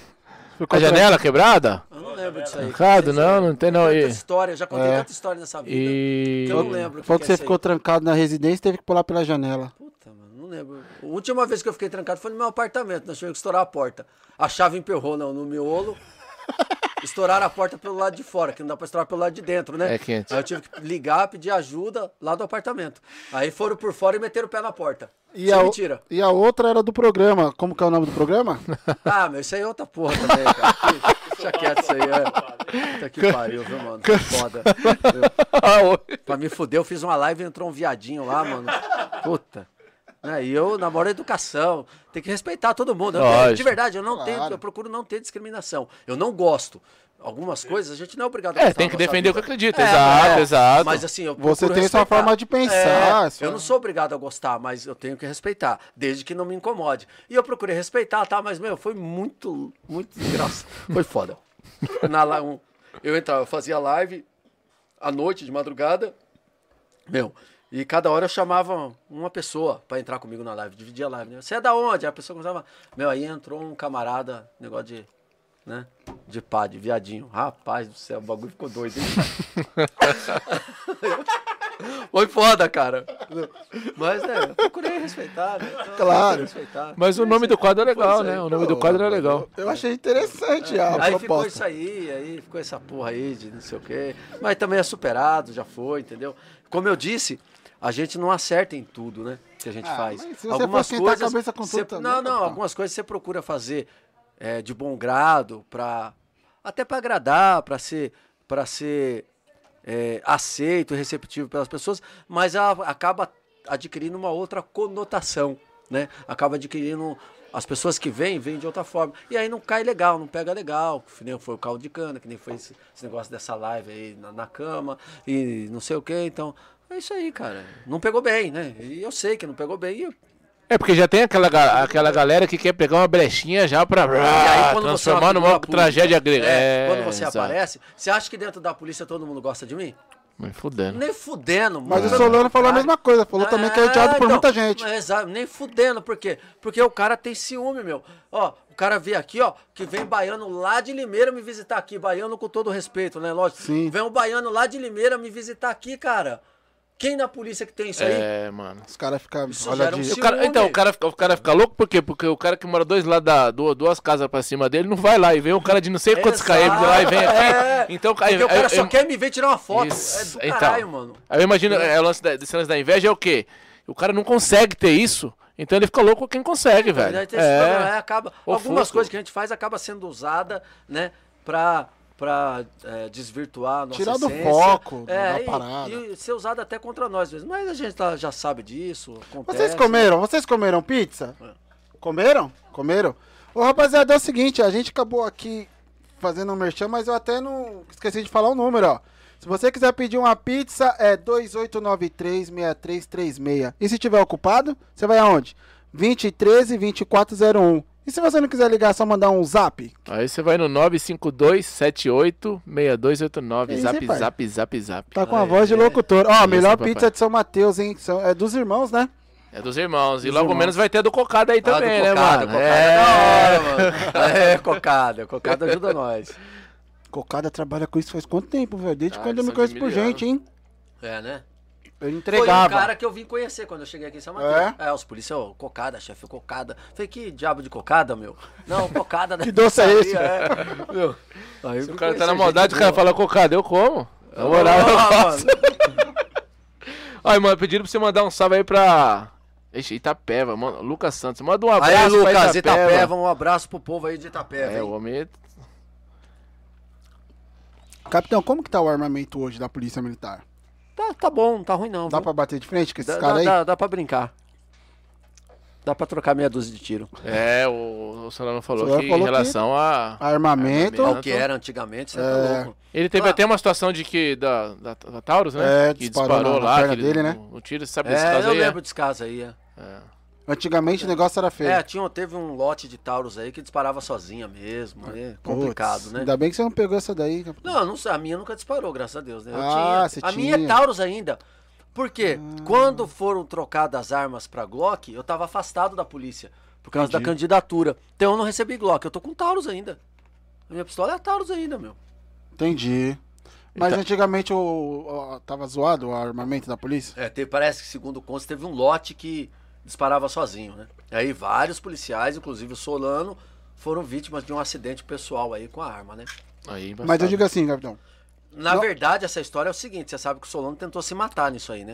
Speaker 2: Ficou
Speaker 3: A janela quebrada?
Speaker 4: Eu não lembro disso aí.
Speaker 3: Trancado? Não, não tem não.
Speaker 4: Tanta
Speaker 3: E,
Speaker 4: história, já contei
Speaker 2: É.
Speaker 4: tanta história nessa vida.
Speaker 3: e...
Speaker 4: Que eu não lembro.
Speaker 2: Falou
Speaker 4: que
Speaker 2: que
Speaker 4: é
Speaker 2: você
Speaker 4: aí.
Speaker 2: ficou trancado na residência e teve que pular pela janela.
Speaker 4: Puta, mano, não lembro. A última vez que eu fiquei trancado foi no meu apartamento. Nós tivemos que estourar a porta. A chave emperrou no, no miolo. estouraram a porta pelo lado de fora, que não dá pra estourar pelo lado de dentro, né?
Speaker 3: É quente.
Speaker 4: Aí eu tive que ligar, pedir ajuda lá do apartamento. Aí foram por fora e meteram o pé na porta.
Speaker 2: E a,
Speaker 4: é
Speaker 2: o-
Speaker 4: mentira.
Speaker 2: e a outra era do programa. Como que é o nome do programa?
Speaker 4: Ah, meu, isso aí é outra porra também, cara. Deixa quieto isso aí, é. Puta que pariu, viu, mano? Que foda. Eu- pra me fuder, eu fiz uma live e entrou um viadinho lá, mano. Puta. Né, E eu namoro a educação. Tem que respeitar todo mundo. Eu tenho- de verdade, eu não tenho,
Speaker 2: Claro.
Speaker 4: eu procuro não ter discriminação. Eu não gosto. Algumas coisas a gente não é obrigado a
Speaker 3: É, tem que defender o que acredita. Exato, exato.
Speaker 4: Mas assim, eu
Speaker 2: Você tem sua
Speaker 4: respeitar.
Speaker 2: forma de pensar,
Speaker 4: É,
Speaker 2: sua-
Speaker 4: Eu não sou obrigado a gostar, mas eu tenho que respeitar, desde que não me incomode. E eu procurei respeitar, tá? Mas, meu, foi muito, muito engraçado. Foi foda. Na, um- eu entrava, eu fazia live à noite, de madrugada, meu, e cada hora eu chamava uma pessoa pra entrar comigo na live, dividia a live. Né? Você é da onde? Aí a pessoa começava, meu, aí entrou um camarada, negócio de, né, de pá, de viadinho. Rapaz do céu, o bagulho ficou doido, hein? Foi foda, cara. Mas, né, eu procurei respeitar, né? Então,
Speaker 2: Claro.
Speaker 4: Respeitar.
Speaker 3: Mas o nome do quadro é legal,
Speaker 4: aí.
Speaker 3: né? O nome do quadro é legal.
Speaker 2: Eu achei interessante a
Speaker 4: Aí ficou
Speaker 2: proposta.
Speaker 4: isso aí, aí ficou essa porra aí de não sei o quê. Mas também é superado, já foi, entendeu? Como eu disse, a gente não acerta em tudo, né? Que a gente
Speaker 2: Ah,
Speaker 4: faz.
Speaker 2: mas se você for esquentar a cabeça com
Speaker 4: você-
Speaker 2: tudo também,
Speaker 4: Não, não,
Speaker 2: papai.
Speaker 4: algumas coisas você procura fazer é, de bom grado, pra, até para agradar, para ser, pra ser é, aceito receptivo pelas pessoas, mas acaba adquirindo uma outra conotação, né? Acaba adquirindo as pessoas que vêm, vêm de outra forma. E aí não cai legal, não pega legal, que nem foi o caldo de cana, que nem foi esse, esse negócio dessa live aí na, na cama e não sei o que. Então, é isso aí, cara. Não pegou bem, né? E eu sei que não pegou bem. E
Speaker 3: É porque já tem aquela, aquela galera que quer pegar uma brechinha já pra
Speaker 4: E aí, quando você é
Speaker 3: transformar
Speaker 4: uma
Speaker 3: numa tragédia grega.
Speaker 4: é, quando você
Speaker 3: exato.
Speaker 4: aparece, você acha que dentro da polícia todo mundo gosta de mim?
Speaker 3: Mas fudendo.
Speaker 4: Nem fudendo,
Speaker 2: Mas
Speaker 4: mano.
Speaker 2: o Solano falou a mesma coisa. Falou também que é odiado por
Speaker 4: então,
Speaker 2: muita gente.
Speaker 4: mas Exato, nem fudendo, por quê? Porque o cara tem ciúme, meu. Ó, o cara vê aqui, ó, que vem baiano lá de Limeira me visitar aqui, baiano com todo respeito, né? Lógico.
Speaker 2: Sim.
Speaker 4: Vem um baiano lá de Limeira me visitar aqui, cara. Quem na polícia que tem isso aí?
Speaker 3: É, mano.
Speaker 2: Os caras ficam.
Speaker 4: Isso
Speaker 2: Olha
Speaker 4: gera um
Speaker 3: cara- então, o cara, fica- o cara fica louco por quê? Porque o cara que mora dois lados da, du- duas casas pra cima dele não vai lá e vem um cara de não sei quantos km de lá e vem aqui.
Speaker 4: é.
Speaker 3: Então,
Speaker 4: Porque
Speaker 3: aí,
Speaker 4: o cara
Speaker 3: aí-
Speaker 4: só
Speaker 3: eu-
Speaker 4: quer me ver tirar uma foto.
Speaker 3: Isso,
Speaker 4: É do
Speaker 3: então.
Speaker 4: caralho, mano.
Speaker 3: Aí eu imagino, é, o lance da, desse lance da inveja é o quê? O cara não consegue ter isso, então ele fica louco com quem consegue, velho.
Speaker 4: Esse problema,
Speaker 3: É.
Speaker 4: aí acaba, algumas coisas que a gente faz acaba sendo usada, né, pra, pra é, desvirtuar a nossa
Speaker 2: Tirar do
Speaker 4: essência.
Speaker 2: foco
Speaker 4: é,
Speaker 2: da
Speaker 4: e,
Speaker 2: parada.
Speaker 4: E ser usado até contra nós mesmo. Mas a gente tá- já sabe disso, acontece.
Speaker 2: Vocês comeram? Vocês comeram pizza?
Speaker 4: É.
Speaker 2: Comeram? Comeram? Ô, rapaziada, é o seguinte, a gente acabou aqui fazendo um merchan, mas eu até não esqueci de falar o número, ó. Se você quiser pedir uma pizza, é 2893-6336. E se tiver ocupado, você vai aonde? 2013-2401. E se você não quiser ligar, é só mandar um zap.
Speaker 3: Aí você vai no 952786289.
Speaker 2: Isso,
Speaker 3: Zap,
Speaker 2: pai?
Speaker 3: zap, zap, zap.
Speaker 2: Tá com a voz de
Speaker 4: é.
Speaker 2: locutor. Ó, a
Speaker 3: Isso,
Speaker 2: melhor
Speaker 3: papai.
Speaker 2: pizza de São Mateus, hein? São- é dos irmãos, né?
Speaker 3: É dos irmãos. E
Speaker 2: Dos
Speaker 3: logo
Speaker 2: irmãos.
Speaker 3: menos vai ter a do Cocada aí
Speaker 4: Ah, do
Speaker 3: também, né,
Speaker 4: cocada,
Speaker 3: mano?
Speaker 4: cocada
Speaker 3: é.
Speaker 4: é da hora, mano. É, cocada, cocada ajuda nós.
Speaker 2: Cocada trabalha com isso faz quanto tempo, velho? Desde
Speaker 3: Ah,
Speaker 2: quando eu me conheço por gente, hein?
Speaker 4: É, né?
Speaker 2: Eu
Speaker 4: Foi um
Speaker 2: entregava.
Speaker 4: cara que eu vim conhecer quando eu cheguei aqui em São Mateus. É, os policiais, ô, cocada, chefe, cocada. Falei, que diabo de cocada, meu? Não, cocada da
Speaker 2: Que doce é esse?
Speaker 4: É. Meu. Aí
Speaker 3: Se o cara tá na maldade, o cara fala Cocada, eu como. Na moral, eu faço. Ai, mano, pediram pra você mandar um salve aí pra. Ixi, Itapeva, mano. Lucas Santos. Manda um abraço
Speaker 4: Aí,
Speaker 3: pra
Speaker 4: Lucas, Itapeva, um abraço pro povo aí de Itapeva.
Speaker 3: É,
Speaker 4: hein?
Speaker 3: o homem.
Speaker 2: Capitão, como que tá o armamento hoje da Polícia Militar?
Speaker 4: Tá, tá bom, não tá ruim não.
Speaker 2: Dá
Speaker 4: viu?
Speaker 2: pra bater de frente com esses caras
Speaker 4: dá,
Speaker 2: aí?
Speaker 4: dá, dá pra brincar. Dá pra trocar meia dúzia de tiro.
Speaker 3: É, o, o Solano falou
Speaker 2: Solano
Speaker 3: que
Speaker 2: falou
Speaker 3: em
Speaker 2: que-
Speaker 3: relação a.
Speaker 2: Armamento.
Speaker 4: Ao que era antigamente, você
Speaker 2: É.
Speaker 4: tá louco.
Speaker 3: Ele teve
Speaker 4: Ah.
Speaker 3: até uma situação de que. Da, da, da Taurus, né?
Speaker 2: É,
Speaker 3: que
Speaker 2: disparou
Speaker 3: disparou,
Speaker 2: na- na
Speaker 3: lá.
Speaker 2: perna
Speaker 3: que ele-
Speaker 2: dele, né?
Speaker 3: O, o tiro, você sabe desse
Speaker 4: É,
Speaker 3: caso
Speaker 4: eu
Speaker 3: aí? é?
Speaker 4: lembro desse caso aí. É,
Speaker 2: Antigamente o negócio era feio.
Speaker 4: é tinha, teve um lote de Taurus aí que disparava sozinha mesmo. É complicado,
Speaker 2: Putz,
Speaker 4: né?
Speaker 2: Ainda bem que você não pegou essa daí.
Speaker 4: Não, não a minha nunca disparou, graças a Deus. Né? Eu
Speaker 2: Ah,
Speaker 4: tinha. A minha é
Speaker 2: tinha.
Speaker 4: Taurus ainda. Por quê? Quando foram trocadas as armas pra Glock, eu tava afastado da polícia. Por causa da
Speaker 2: Entendi.
Speaker 4: candidatura. Então eu não recebi Glock. Eu tô com Taurus ainda. A minha pistola é a Taurus ainda, meu.
Speaker 2: Entendi. Mas
Speaker 3: Então-
Speaker 2: antigamente o, o- tava zoado o armamento da polícia?
Speaker 4: É, teve- parece que, segundo consta, teve um lote que disparava sozinho, né? Aí vários policiais, inclusive o Solano, foram vítimas de um acidente pessoal aí com a arma, né?
Speaker 3: Aí,
Speaker 2: Mas eu digo assim, capitão.
Speaker 4: Na
Speaker 2: Não.
Speaker 4: verdade, essa história é o seguinte: você sabe que o Solano tentou se matar nisso aí, né?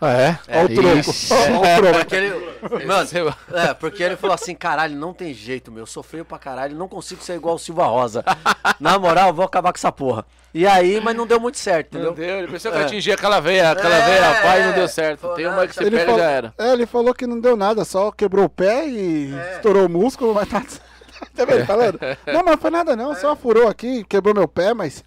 Speaker 3: Ah, é?
Speaker 2: Olha o troco. Olha o troco.
Speaker 4: Porque ele. Mano, é, porque ele falou assim: caralho, não tem jeito, meu. Eu sou feio pra caralho, não consigo ser igual o Silva Rosa. Na moral, vou acabar com essa porra. E aí, mas não deu muito certo,
Speaker 3: Não
Speaker 4: entendeu?
Speaker 3: deu, ele pensou que
Speaker 4: É.
Speaker 3: atingia aquela veia, aquela
Speaker 4: É,
Speaker 3: veia, pai, não
Speaker 4: é.
Speaker 3: deu certo.
Speaker 4: Pô,
Speaker 3: Tem
Speaker 4: não,
Speaker 3: uma que você
Speaker 2: Ele
Speaker 3: perde
Speaker 2: falou,
Speaker 3: já era.
Speaker 2: é, ele falou que não deu nada, só quebrou o pé e
Speaker 4: É.
Speaker 2: estourou o músculo, mas tá. Tá vendo? Não, mas não foi nada não, só furou aqui, quebrou meu pé, mas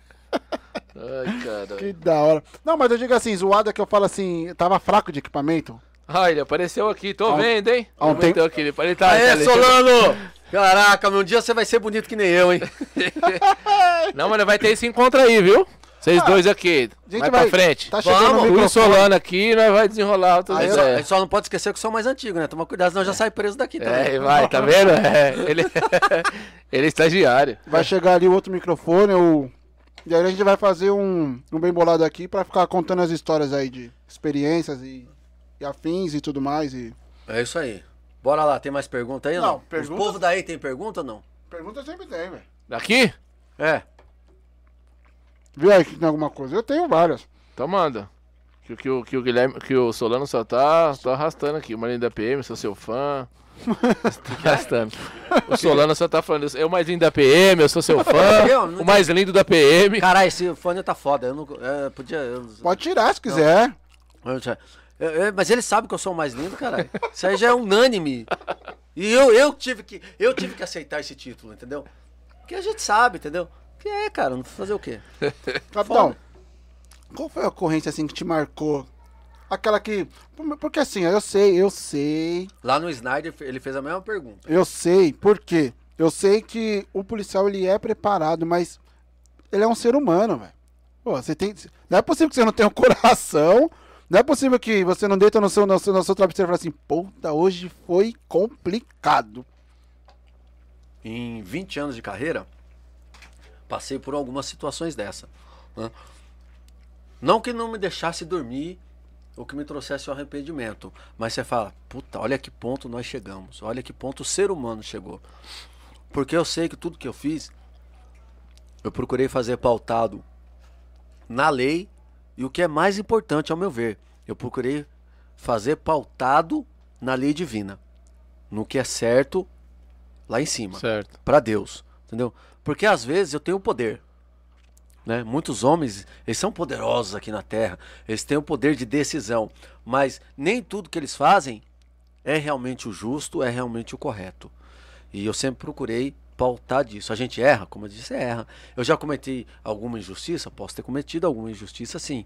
Speaker 3: Ai, cara.
Speaker 2: que da hora. Não, mas eu digo assim, zoada que eu falo assim, tava fraco de equipamento.
Speaker 3: Ah, ele apareceu aqui, tô
Speaker 2: um-
Speaker 3: vendo, hein?
Speaker 2: há um
Speaker 3: Aumentou aqui, ele, ele tá,
Speaker 4: Aê,
Speaker 3: tá- ele-
Speaker 4: Solano! Caraca, meu, um dia você vai ser bonito que nem eu, hein?
Speaker 3: Não, mas vai ter esse encontro aí, viu? Vocês dois aqui,
Speaker 2: A gente
Speaker 3: vai,
Speaker 2: vai.
Speaker 3: pra frente.
Speaker 2: Tá chegando
Speaker 4: Vamos.
Speaker 3: o. Solano aqui, nós vai desenrolar outras
Speaker 4: só,
Speaker 3: ideias.
Speaker 4: gente só não pode esquecer que eu sou mais antigo, né? Toma cuidado, senão já sai preso daqui também.
Speaker 3: É, vai, tá vendo? É, ele, ele é estagiário.
Speaker 2: Vai chegar ali o outro microfone, o... e aí a gente vai fazer um, um bem bolado aqui pra ficar contando as histórias aí de experiências e, e afins e tudo mais. E...
Speaker 4: É isso aí. Bora lá, tem mais pergunta aí ou
Speaker 2: Não,
Speaker 4: não?
Speaker 2: pergunta-
Speaker 4: O povo daí tem pergunta ou não?
Speaker 2: Pergunta sempre tem, velho.
Speaker 3: Daqui?
Speaker 4: É.
Speaker 2: Vê aí que tem alguma coisa. Eu tenho várias.
Speaker 3: Então manda. Que, que, o- que o Guilherme, que o Solano só tá, tô arrastando aqui. O Marinho da PM, sou seu fã. Arrastando. O Solano só tá falando isso. Eu mais lindo da PM, eu sou seu fã.
Speaker 4: Eu não
Speaker 3: O mais lindo da PM.
Speaker 4: Caralho, esse fone tá foda. Eu não. É, podia. eu-
Speaker 2: Pode tirar se quiser.
Speaker 4: eu eu- eu- mas ele sabe que eu sou o mais lindo, caralho. Isso aí já é unânime. E eu, eu, tive que, eu tive que aceitar esse título, entendeu? Porque a gente sabe, entendeu? Que é, cara, não fazer o quê?
Speaker 2: Capitão, qual foi a ocorrência assim que te marcou? Aquela que. Porque assim, eu sei, eu sei,
Speaker 4: Lá no Snyder, ele fez a mesma pergunta.
Speaker 2: eu sei, por quê? Eu sei que o policial ele é preparado, mas ele é um ser humano, velho. Pô, você tem. Não é possível que você não tenha um coração. Não é possível que você não deita no seu, no seu, no seu travesseiro e fale assim, puta, hoje foi complicado.
Speaker 4: Em 20 anos de carreira, passei por algumas situações dessa. né? Não que não me deixasse dormir ou que me trouxesse o arrependimento, mas você fala, puta, olha que ponto nós chegamos, olha que ponto o ser humano chegou. Porque eu sei que tudo que eu fiz, eu procurei fazer pautado na lei e o que é mais importante, ao meu ver, eu procurei fazer pautado na lei divina, no que é certo lá em cima
Speaker 3: Certo.
Speaker 4: para Deus, entendeu? Porque às vezes eu tenho poder, né? Muitos homens, eles são poderosos aqui na terra, eles têm o poder de decisão, mas nem tudo que eles fazem é realmente o justo, é realmente o correto. E eu sempre procurei pautar disso. A gente erra, como eu disse, erra. Eu já cometi alguma injustiça, posso ter cometido alguma injustiça sim.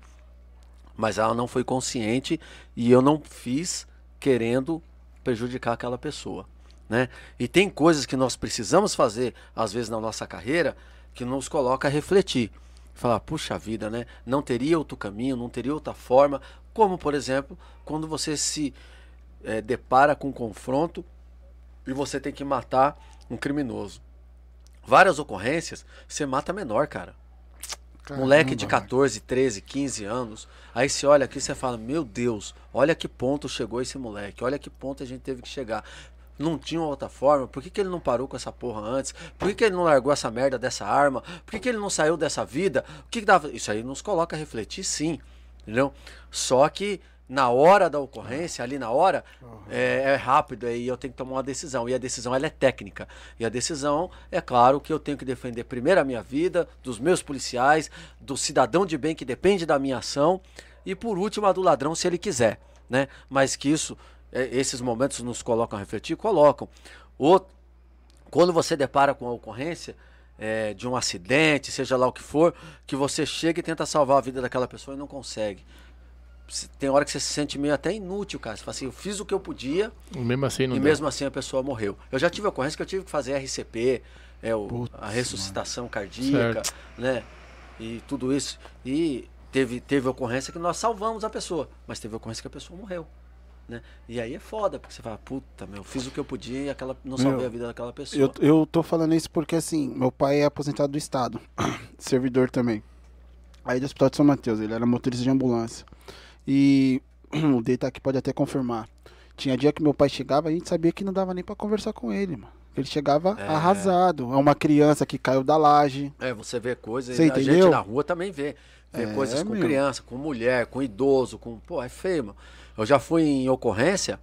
Speaker 4: Mas ela não foi consciente e eu não fiz querendo prejudicar aquela pessoa. Né? E tem coisas que nós precisamos fazer, às vezes, na nossa carreira, que nos coloca a refletir. Falar, puxa vida, né? Não teria outro caminho, não teria outra forma. Como, por exemplo, quando você se eh, depara com um confronto e você tem que matar um criminoso. Várias ocorrências, você mata menor, cara. Moleque de
Speaker 2: Caramba,
Speaker 4: 14, 13, 15 anos. Aí você olha aqui e você fala: Meu Deus, olha que ponto chegou esse moleque. Olha que ponto a gente teve que chegar. Não tinha outra forma. Por que, que ele não parou com essa porra antes? Por que, que ele não largou essa merda dessa arma? Por que, que ele não saiu dessa vida? O que, que dava? Isso aí nos coloca a refletir, sim. Entendeu? Só que na hora da ocorrência, ali na hora, é, é rápido e eu tenho que tomar uma decisão. E a decisão ela é técnica. E a decisão, é claro que eu tenho que defender primeiro a minha vida, dos meus policiais, do cidadão de bem que depende da minha ação, e por último a do ladrão, se ele quiser. Né? Mas que isso, esses momentos nos colocam a refletir? Colocam. Quando você depara com a ocorrência é, de um acidente, seja lá o que for, que você chega e tenta salvar a vida daquela pessoa e não consegue. Se- Tem hora que você se sente meio até inútil, cara. Você fala assim, eu fiz o que eu podia
Speaker 3: Mesmo assim não
Speaker 4: e
Speaker 3: deu.
Speaker 4: mesmo assim a pessoa morreu. Eu já tive ocorrência que eu tive que fazer RCP, é, o,
Speaker 2: Putz,
Speaker 4: a ressuscitação cardíaca,
Speaker 3: Certo.
Speaker 4: né? E tudo isso. E teve, teve ocorrência que nós salvamos a pessoa, mas teve ocorrência que a pessoa morreu. Né? E aí é foda, porque você fala, puta, meu, fiz o que eu podia e aquela, não salvei
Speaker 2: Meu,
Speaker 4: a vida daquela pessoa.
Speaker 2: Eu, eu tô falando isso porque, assim, meu pai é aposentado do Estado, servidor também. Aí do Hospital de São Mateus, ele era motorista de ambulância. E o Dei tá aqui, pode até confirmar. Tinha dia que meu pai chegava e a gente sabia que não dava nem pra conversar com ele, mano. Ele chegava arrasado. É uma criança que caiu da laje.
Speaker 4: É, você vê coisas,
Speaker 2: Você
Speaker 4: a
Speaker 2: entendeu?
Speaker 4: gente na rua também vê. Vê
Speaker 2: É,
Speaker 4: coisas com
Speaker 2: meu.
Speaker 4: criança, com mulher, com idoso, com. Pô, é feio, mano. Eu já fui em ocorrência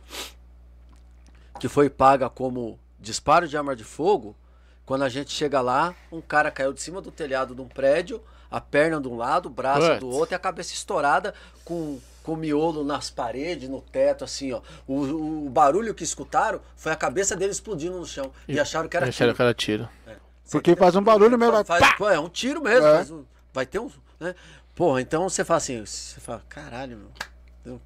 Speaker 4: que foi paga como disparo de arma de fogo. Quando a gente chega lá, um cara caiu de cima do telhado de um prédio, a perna de um lado, o braço
Speaker 3: Putz.
Speaker 4: do outro e a cabeça estourada com, com miolo nas paredes, no teto, assim, ó. O, o barulho que escutaram foi a cabeça dele explodindo no chão. E, acharam que era
Speaker 3: Acharam
Speaker 4: tiro.
Speaker 3: que era tiro.
Speaker 2: Porque faz um barulho mesmo.
Speaker 4: Faz- é um tiro mesmo.
Speaker 2: É.
Speaker 4: um- vai ter um. Né? Porra, então você fala assim, você fala, caralho, meu,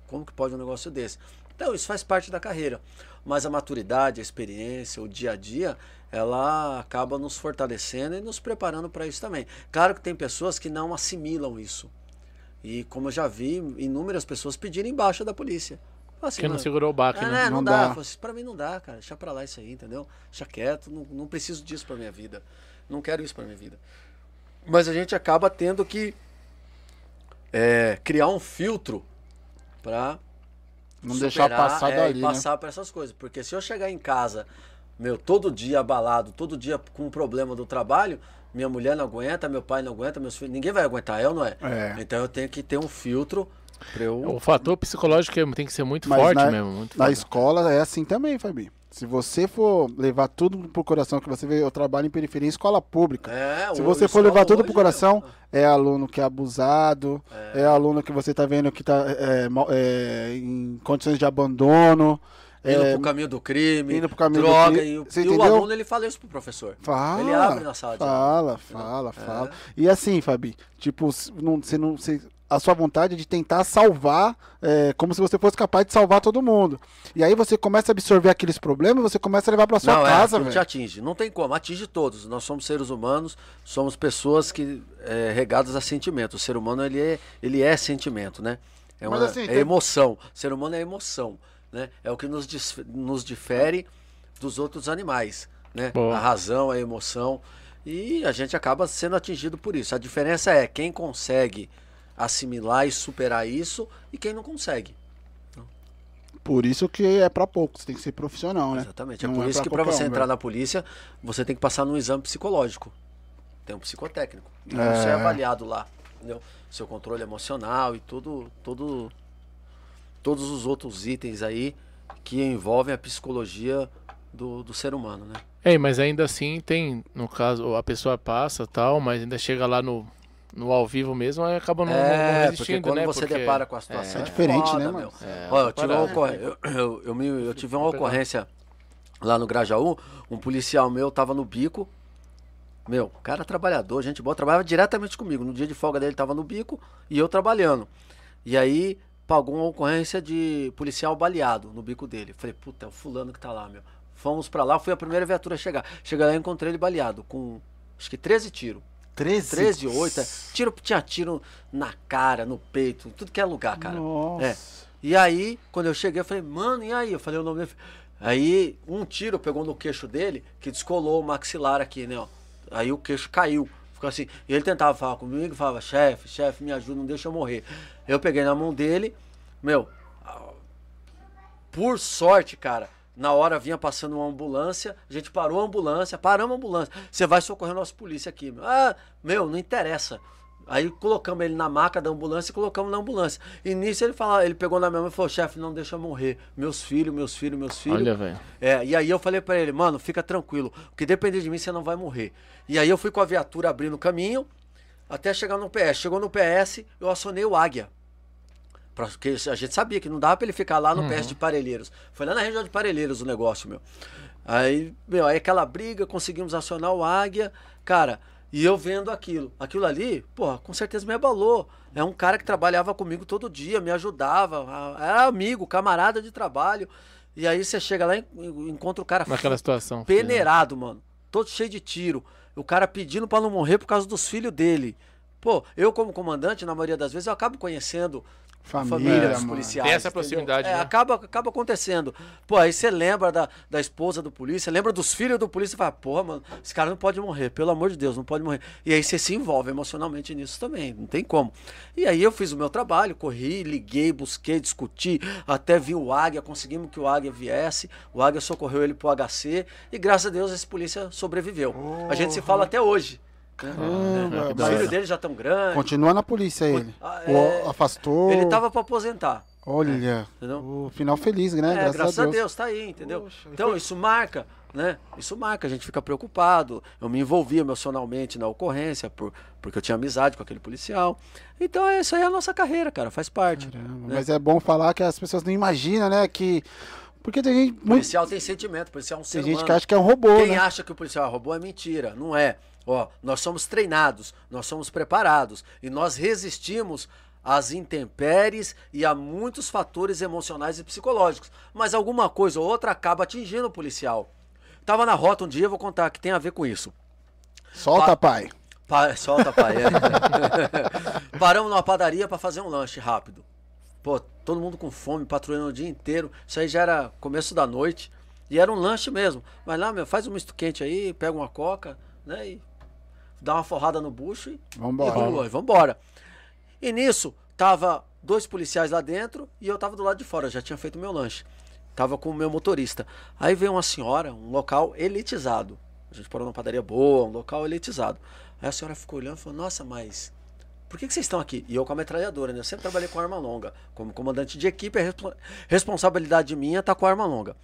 Speaker 4: como que pode um negócio desse? Então, isso faz parte da carreira. Mas a maturidade, a experiência, o dia a dia, ela acaba nos fortalecendo e nos preparando para isso também. Claro que tem pessoas que não assimilam isso. E como eu já vi, inúmeras pessoas pedirem baixa da polícia. Assim,
Speaker 3: Porque não
Speaker 4: "Mano,
Speaker 3: segurou o baque,
Speaker 4: ah,
Speaker 3: né?
Speaker 4: não,
Speaker 2: Não
Speaker 4: dá.
Speaker 2: dá.
Speaker 4: Assim, Pra mim não dá, cara. Deixa pra lá isso aí, entendeu? Deixa quieto. Não, não preciso disso pra minha vida. Não quero isso pra minha vida. Mas a gente acaba tendo que é, criar um filtro pra
Speaker 2: Não deixar
Speaker 4: superar,
Speaker 2: passar
Speaker 4: é,
Speaker 2: dali,
Speaker 4: e
Speaker 2: né?
Speaker 4: passar por essas coisas. Porque se eu chegar em casa, meu, todo dia abalado, todo dia com um problema do trabalho, minha mulher não aguenta, meu pai não aguenta, meus filhos, ninguém vai aguentar, eu não é?
Speaker 2: É.
Speaker 4: Então eu tenho que ter um filtro pra eu.
Speaker 3: O fator psicológico é- tem que ser muito
Speaker 2: Mas
Speaker 3: forte
Speaker 2: na,
Speaker 3: mesmo. Muito
Speaker 2: na
Speaker 3: foda.
Speaker 2: escola é assim também, Fabi. Se você for levar tudo pro coração, que você vê, eu trabalho em periferia, em escola pública.
Speaker 4: É,
Speaker 2: Se você for levar tudo pro coração, é aluno que é abusado, é, aluno que você tá vendo que tá é, é, em condições de abandono.
Speaker 4: Indo
Speaker 2: é,
Speaker 4: pro caminho do crime,
Speaker 2: indo pro caminho do
Speaker 4: droga,
Speaker 2: crime.
Speaker 4: e, e o aluno ele fala isso pro professor.
Speaker 2: Fala.
Speaker 4: Ele abre na sala de aula.
Speaker 2: Fala, fala,
Speaker 4: É.
Speaker 2: fala. E assim, Fabi, tipo, não, você não, você- a sua vontade é de tentar salvar, é, como se você fosse capaz de salvar todo mundo. E aí você começa a absorver aqueles problemas, você começa a levar pra sua
Speaker 4: não,
Speaker 2: casa,
Speaker 4: é, te atinge. Não tem como, atinge todos. Nós somos seres humanos, somos pessoas que é, regadas a sentimento. O ser humano ele é, ele é sentimento, né? É,
Speaker 2: Mas
Speaker 4: uma,
Speaker 2: assim,
Speaker 4: é
Speaker 2: tem-
Speaker 4: emoção. O ser humano é emoção, né? É o que nos, nos difere dos outros animais, né?
Speaker 3: Boa.
Speaker 4: A razão, a emoção. E a gente acaba sendo atingido por isso. A diferença é quem consegue assimilar e superar isso e quem não consegue.
Speaker 2: Por isso que é pra poucos, você tem que ser profissional, né?
Speaker 4: Exatamente. É
Speaker 2: Não
Speaker 4: por
Speaker 2: é
Speaker 4: isso
Speaker 2: pra
Speaker 4: que para você
Speaker 2: um,
Speaker 4: entrar
Speaker 2: velho.
Speaker 4: na polícia, você tem que passar num exame psicológico. Tem um psicotécnico. Então
Speaker 2: É.
Speaker 4: Você é avaliado lá, entendeu? Seu controle emocional e tudo, todo, todos os outros itens aí que envolvem a psicologia do, do ser humano, né?
Speaker 3: Ei, mas ainda assim tem, no caso, a pessoa passa tal, mas ainda chega lá no, no ao vivo mesmo, aí acaba não, não- não
Speaker 4: É, porque
Speaker 3: resistindo,
Speaker 4: quando
Speaker 3: né?
Speaker 4: você
Speaker 3: porque-
Speaker 4: depara com a situação.
Speaker 2: É diferente, né,
Speaker 4: foda,
Speaker 2: mano?
Speaker 4: meu.
Speaker 3: É,
Speaker 4: Olha, eu tive, uma eu, eu, eu me- eu tive uma ocorrência lá no Grajaú, um policial meu tava no bico. Meu, cara trabalhador, gente boa, trabalhava diretamente comigo. No dia de folga dele tava no bico e eu trabalhando. E aí pagou uma ocorrência de policial baleado no bico dele. Falei, puta, é o fulano que tá lá, meu. Fomos pra lá, fui a primeira viatura a chegar. Cheguei lá e encontrei ele baleado, com acho que 13 tiros.
Speaker 2: 13?
Speaker 4: 13, 8, é. tiro, tinha tiro na cara, no peito, tudo que é lugar, cara.
Speaker 2: Nossa.
Speaker 4: É. E aí, quando eu cheguei, eu falei, mano, e aí? Eu falei o nome dele. Aí, um tiro pegou no queixo dele, que descolou o maxilar aqui, né, ó. Aí o queixo caiu. Ficou assim. E ele tentava falar comigo, falava, chefe, chefe, me ajuda, não deixa eu morrer. Eu peguei na mão dele, meu, por sorte, cara, na hora vinha passando uma ambulância, a gente parou a ambulância, paramos a ambulância. Você vai socorrer nossa polícia aqui. Ah, meu, não interessa. Aí colocamos ele na maca da ambulância e colocamos na ambulância. E nisso ele fala, ele pegou na minha mão e falou, chefe, não deixa eu morrer. Meus filhos, meus filhos, meus filhos.
Speaker 3: Olha, velho.
Speaker 4: É, e aí eu falei pra ele, mano, fica tranquilo, porque depender de mim você não vai morrer. E aí eu fui com a viatura abrindo o caminho até chegar no PS. Chegou no PS, eu acionei o Águia. Porque a gente sabia que não dava pra ele ficar lá no PS de Parelheiros. Foi lá na região de Parelheiros o negócio, meu. Aí, meu, aí aquela briga, conseguimos acionar o Águia, cara, e eu vendo aquilo. Aquilo ali, porra, com certeza me abalou. É um cara que trabalhava comigo todo dia, me ajudava, era amigo, camarada de trabalho. E aí você chega lá e en- encontra o cara
Speaker 3: Naquela situação. filho.
Speaker 4: peneirado, mano. Todo cheio de tiro. O cara pedindo pra não morrer por causa dos filhos dele. Pô, eu como comandante, na maioria das vezes, eu acabo conhecendo
Speaker 2: Família,
Speaker 4: dos
Speaker 2: mano.
Speaker 4: policiais.
Speaker 3: Tem essa proximidade,
Speaker 4: É,
Speaker 3: né?
Speaker 4: acaba, acaba acontecendo. Pô, aí você lembra da, da esposa do polícia, lembra dos filhos do polícia e fala, porra, mano, esse cara não pode morrer, pelo amor de Deus, não pode morrer. E aí você se envolve emocionalmente nisso também, não tem como. E aí eu fiz o meu trabalho, corri, liguei, busquei, discuti, até vi o Águia, conseguimos que o Águia viesse, o Águia socorreu ele pro HC e graças a Deus esse polícia sobreviveu. A gente se fala até hoje.
Speaker 2: Caramba,
Speaker 4: Os
Speaker 2: mas
Speaker 4: filhos dele já estão grandes.
Speaker 2: Continua na polícia ele.
Speaker 4: Ah, é.
Speaker 2: afastou.
Speaker 4: Ele tava para aposentar.
Speaker 2: Olha,
Speaker 4: Entendeu?
Speaker 2: o final feliz, né?
Speaker 4: É,
Speaker 2: graças,
Speaker 4: graças,
Speaker 2: a
Speaker 4: a
Speaker 2: Deus.
Speaker 4: Deus, tá aí, entendeu?
Speaker 2: Poxa,
Speaker 4: então, isso marca, né? Isso marca, a gente fica preocupado. Eu me envolvi emocionalmente na ocorrência, por, porque eu tinha amizade com aquele policial. Então, é, isso aí é a nossa carreira, cara, faz parte.
Speaker 2: Caramba,
Speaker 4: né?
Speaker 2: Mas é bom falar que as pessoas não imaginam, né? Que. Porque tem gente.
Speaker 4: O
Speaker 2: Muito...
Speaker 4: policial tem sentimento, o policial é um ser
Speaker 2: Tem gente
Speaker 4: humano.
Speaker 2: que acha que é um robô,
Speaker 4: Quem
Speaker 2: né?
Speaker 4: acha que o policial é robô é mentira, não é. Ó, nós somos treinados, nós somos preparados e nós resistimos às intempéries e a muitos fatores emocionais e psicológicos. Mas alguma coisa ou outra acaba atingindo o policial. Tava na rota um dia, eu vou contar que tem a ver com isso.
Speaker 2: Solta,
Speaker 4: Pa-
Speaker 2: pai.
Speaker 4: Pa- solta, pai. é. Paramos numa padaria para fazer um lanche rápido. Pô, todo mundo com fome, patrulhando o dia inteiro. Isso aí já era começo da noite. E era um lanche mesmo. Vai lá, meu, faz um misto quente aí, pega uma coca, né? E dá uma forrada no bucho e,
Speaker 2: Vambora.
Speaker 4: e rua, e vambora. E nisso, tava dois policiais lá dentro e eu tava do lado de fora, já tinha feito meu lanche. Tava com o meu motorista. Aí veio uma senhora, um local elitizado. A gente parou numa padaria boa, um local elitizado. Aí a senhora ficou olhando e falou, nossa, mas por que, que vocês estão aqui? E eu com a metralhadora, né? Eu sempre trabalhei com arma longa. Como comandante de equipe, é respo- responsabilidade minha estar com a arma longa.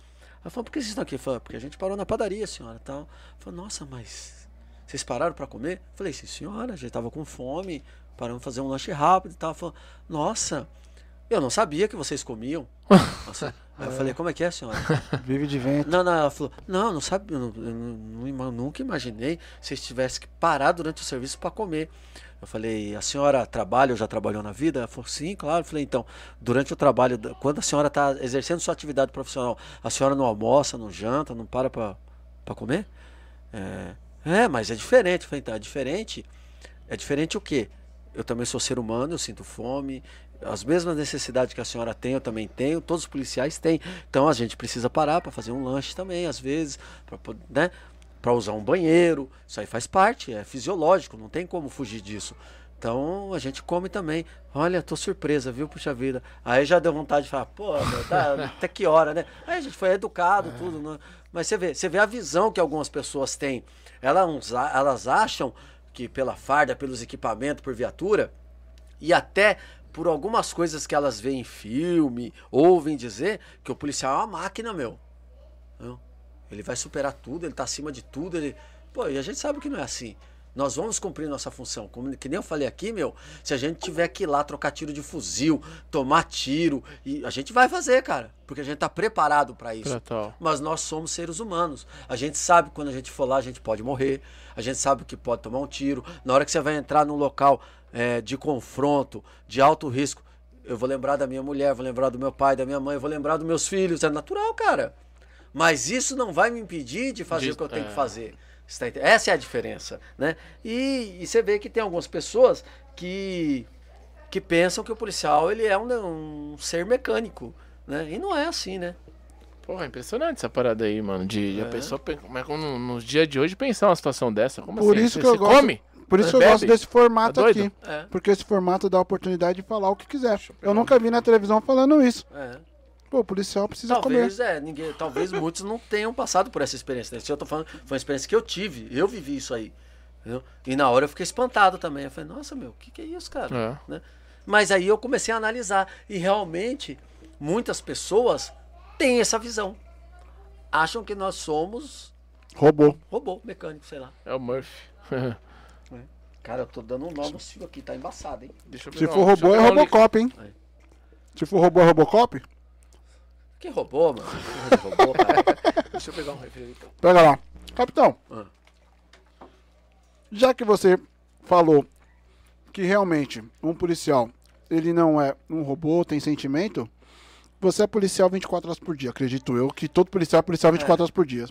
Speaker 4: Ela falou, por que vocês estão aqui? Eu falei, porque a gente parou na padaria, senhora. Tal. Falou, nossa, mas vocês pararam para comer? Eu falei, sim, senhora, a gente tava com fome, paramos fazer um lanche rápido e tal. Falou, nossa, eu não sabia que vocês comiam. Nossa. Aí eu falei, como é que é, senhora?
Speaker 2: Vive de vento.
Speaker 4: Não, não, ela falou, não, não sabe, eu, não, não- nunca imaginei se vocês tivessem que parar durante o serviço para comer. Eu falei, a senhora trabalha ou já trabalhou na vida? Ela falou, sim, claro. Eu falei, então, durante o trabalho, quando a senhora está exercendo sua atividade profissional, a senhora não almoça, não janta, não para para comer? É, é, mas é diferente. Eu falei, então, é diferente? É diferente o quê? Eu também sou ser humano, eu sinto fome, as mesmas necessidades que a senhora tem, eu também tenho, todos os policiais têm. Então a gente precisa parar para fazer um lanche também, às vezes, para né? Usar um banheiro, isso aí faz parte, é fisiológico, não tem como fugir disso. Então a gente come também. Olha, tô surpresa, viu, puxa vida. Aí já deu vontade de falar, pô, meu, tá, até que hora, né? Aí a gente foi educado, tudo, né? Mas você vê, você vê a visão que algumas pessoas têm. Elas, elas acham que pela farda, pelos equipamentos, por viatura, e até por algumas coisas que elas veem em filme, ouvem dizer, que o policial é uma máquina, meu. Ele vai superar tudo, ele tá acima de tudo, ele. Pô, e a gente sabe que não é assim. Nós vamos cumprir nossa função. Como, que nem eu falei aqui, meu, se a gente tiver que ir lá trocar tiro de fuzil, tomar tiro, e a gente vai fazer, cara. Porque a gente tá preparado para isso.
Speaker 3: Total.
Speaker 4: Mas nós somos seres humanos. A gente sabe que quando a gente for lá, a gente pode morrer. A gente sabe que pode tomar um tiro. Na hora que você vai entrar num local é, de confronto, de alto risco, eu vou lembrar da minha mulher, vou lembrar do meu pai, da minha mãe, vou lembrar dos meus filhos. É natural, cara. Mas isso não vai me impedir de fazer
Speaker 3: De-
Speaker 4: o que eu tenho
Speaker 3: é.
Speaker 4: que fazer. Tá ente- Essa é a diferença, né? E, e você vê que tem algumas pessoas que, que pensam que o policial ele é um, um ser mecânico, né? E não é assim, né?
Speaker 3: Porra, é impressionante essa parada aí, mano. De, de a
Speaker 4: É.
Speaker 3: pessoa, pe- como é que no- nos dias de hoje, pensar uma situação dessa. Como
Speaker 2: Por
Speaker 3: assim?
Speaker 2: isso
Speaker 3: Você-
Speaker 2: que eu gosto-
Speaker 3: come?
Speaker 2: Por isso que eu
Speaker 3: Bebe?
Speaker 2: gosto desse formato
Speaker 3: Tá
Speaker 2: aqui.
Speaker 4: É.
Speaker 2: Porque esse formato dá a oportunidade de falar o que quiser. Eu nunca vi na televisão falando isso.
Speaker 4: É.
Speaker 2: Pô, o policial precisa
Speaker 4: Talvez, é, ninguém, talvez muitos não tenham passado por essa experiência. Né? Se eu tô falando, foi uma experiência que eu tive, eu vivi isso aí. entendeu? E na hora eu fiquei espantado também. Eu falei, nossa, meu, o que, que é isso, cara?
Speaker 3: É.
Speaker 4: Né? Mas aí eu comecei a analisar. E realmente, muitas pessoas têm essa visão. Acham que nós somos
Speaker 2: comer. Robô.
Speaker 4: robô, mecânico, sei lá.
Speaker 3: É o Murphy.
Speaker 4: Cara, eu tô dando um nó no fio aqui, tá embaçado, hein?
Speaker 3: Deixa eu
Speaker 2: Se for robô, é Robocop, hein?
Speaker 4: Aí.
Speaker 2: Se for robô, é Robocop?
Speaker 4: Que robô, mano? Que robô, cara.
Speaker 3: Deixa eu pegar um refri então.
Speaker 2: Pega lá. Capitão,
Speaker 4: Ah.
Speaker 2: já que você falou que realmente um policial, ele não é um robô, tem sentimento, você é policial 24 horas por dia, acredito eu, que todo policial é policial 24 horas por dia.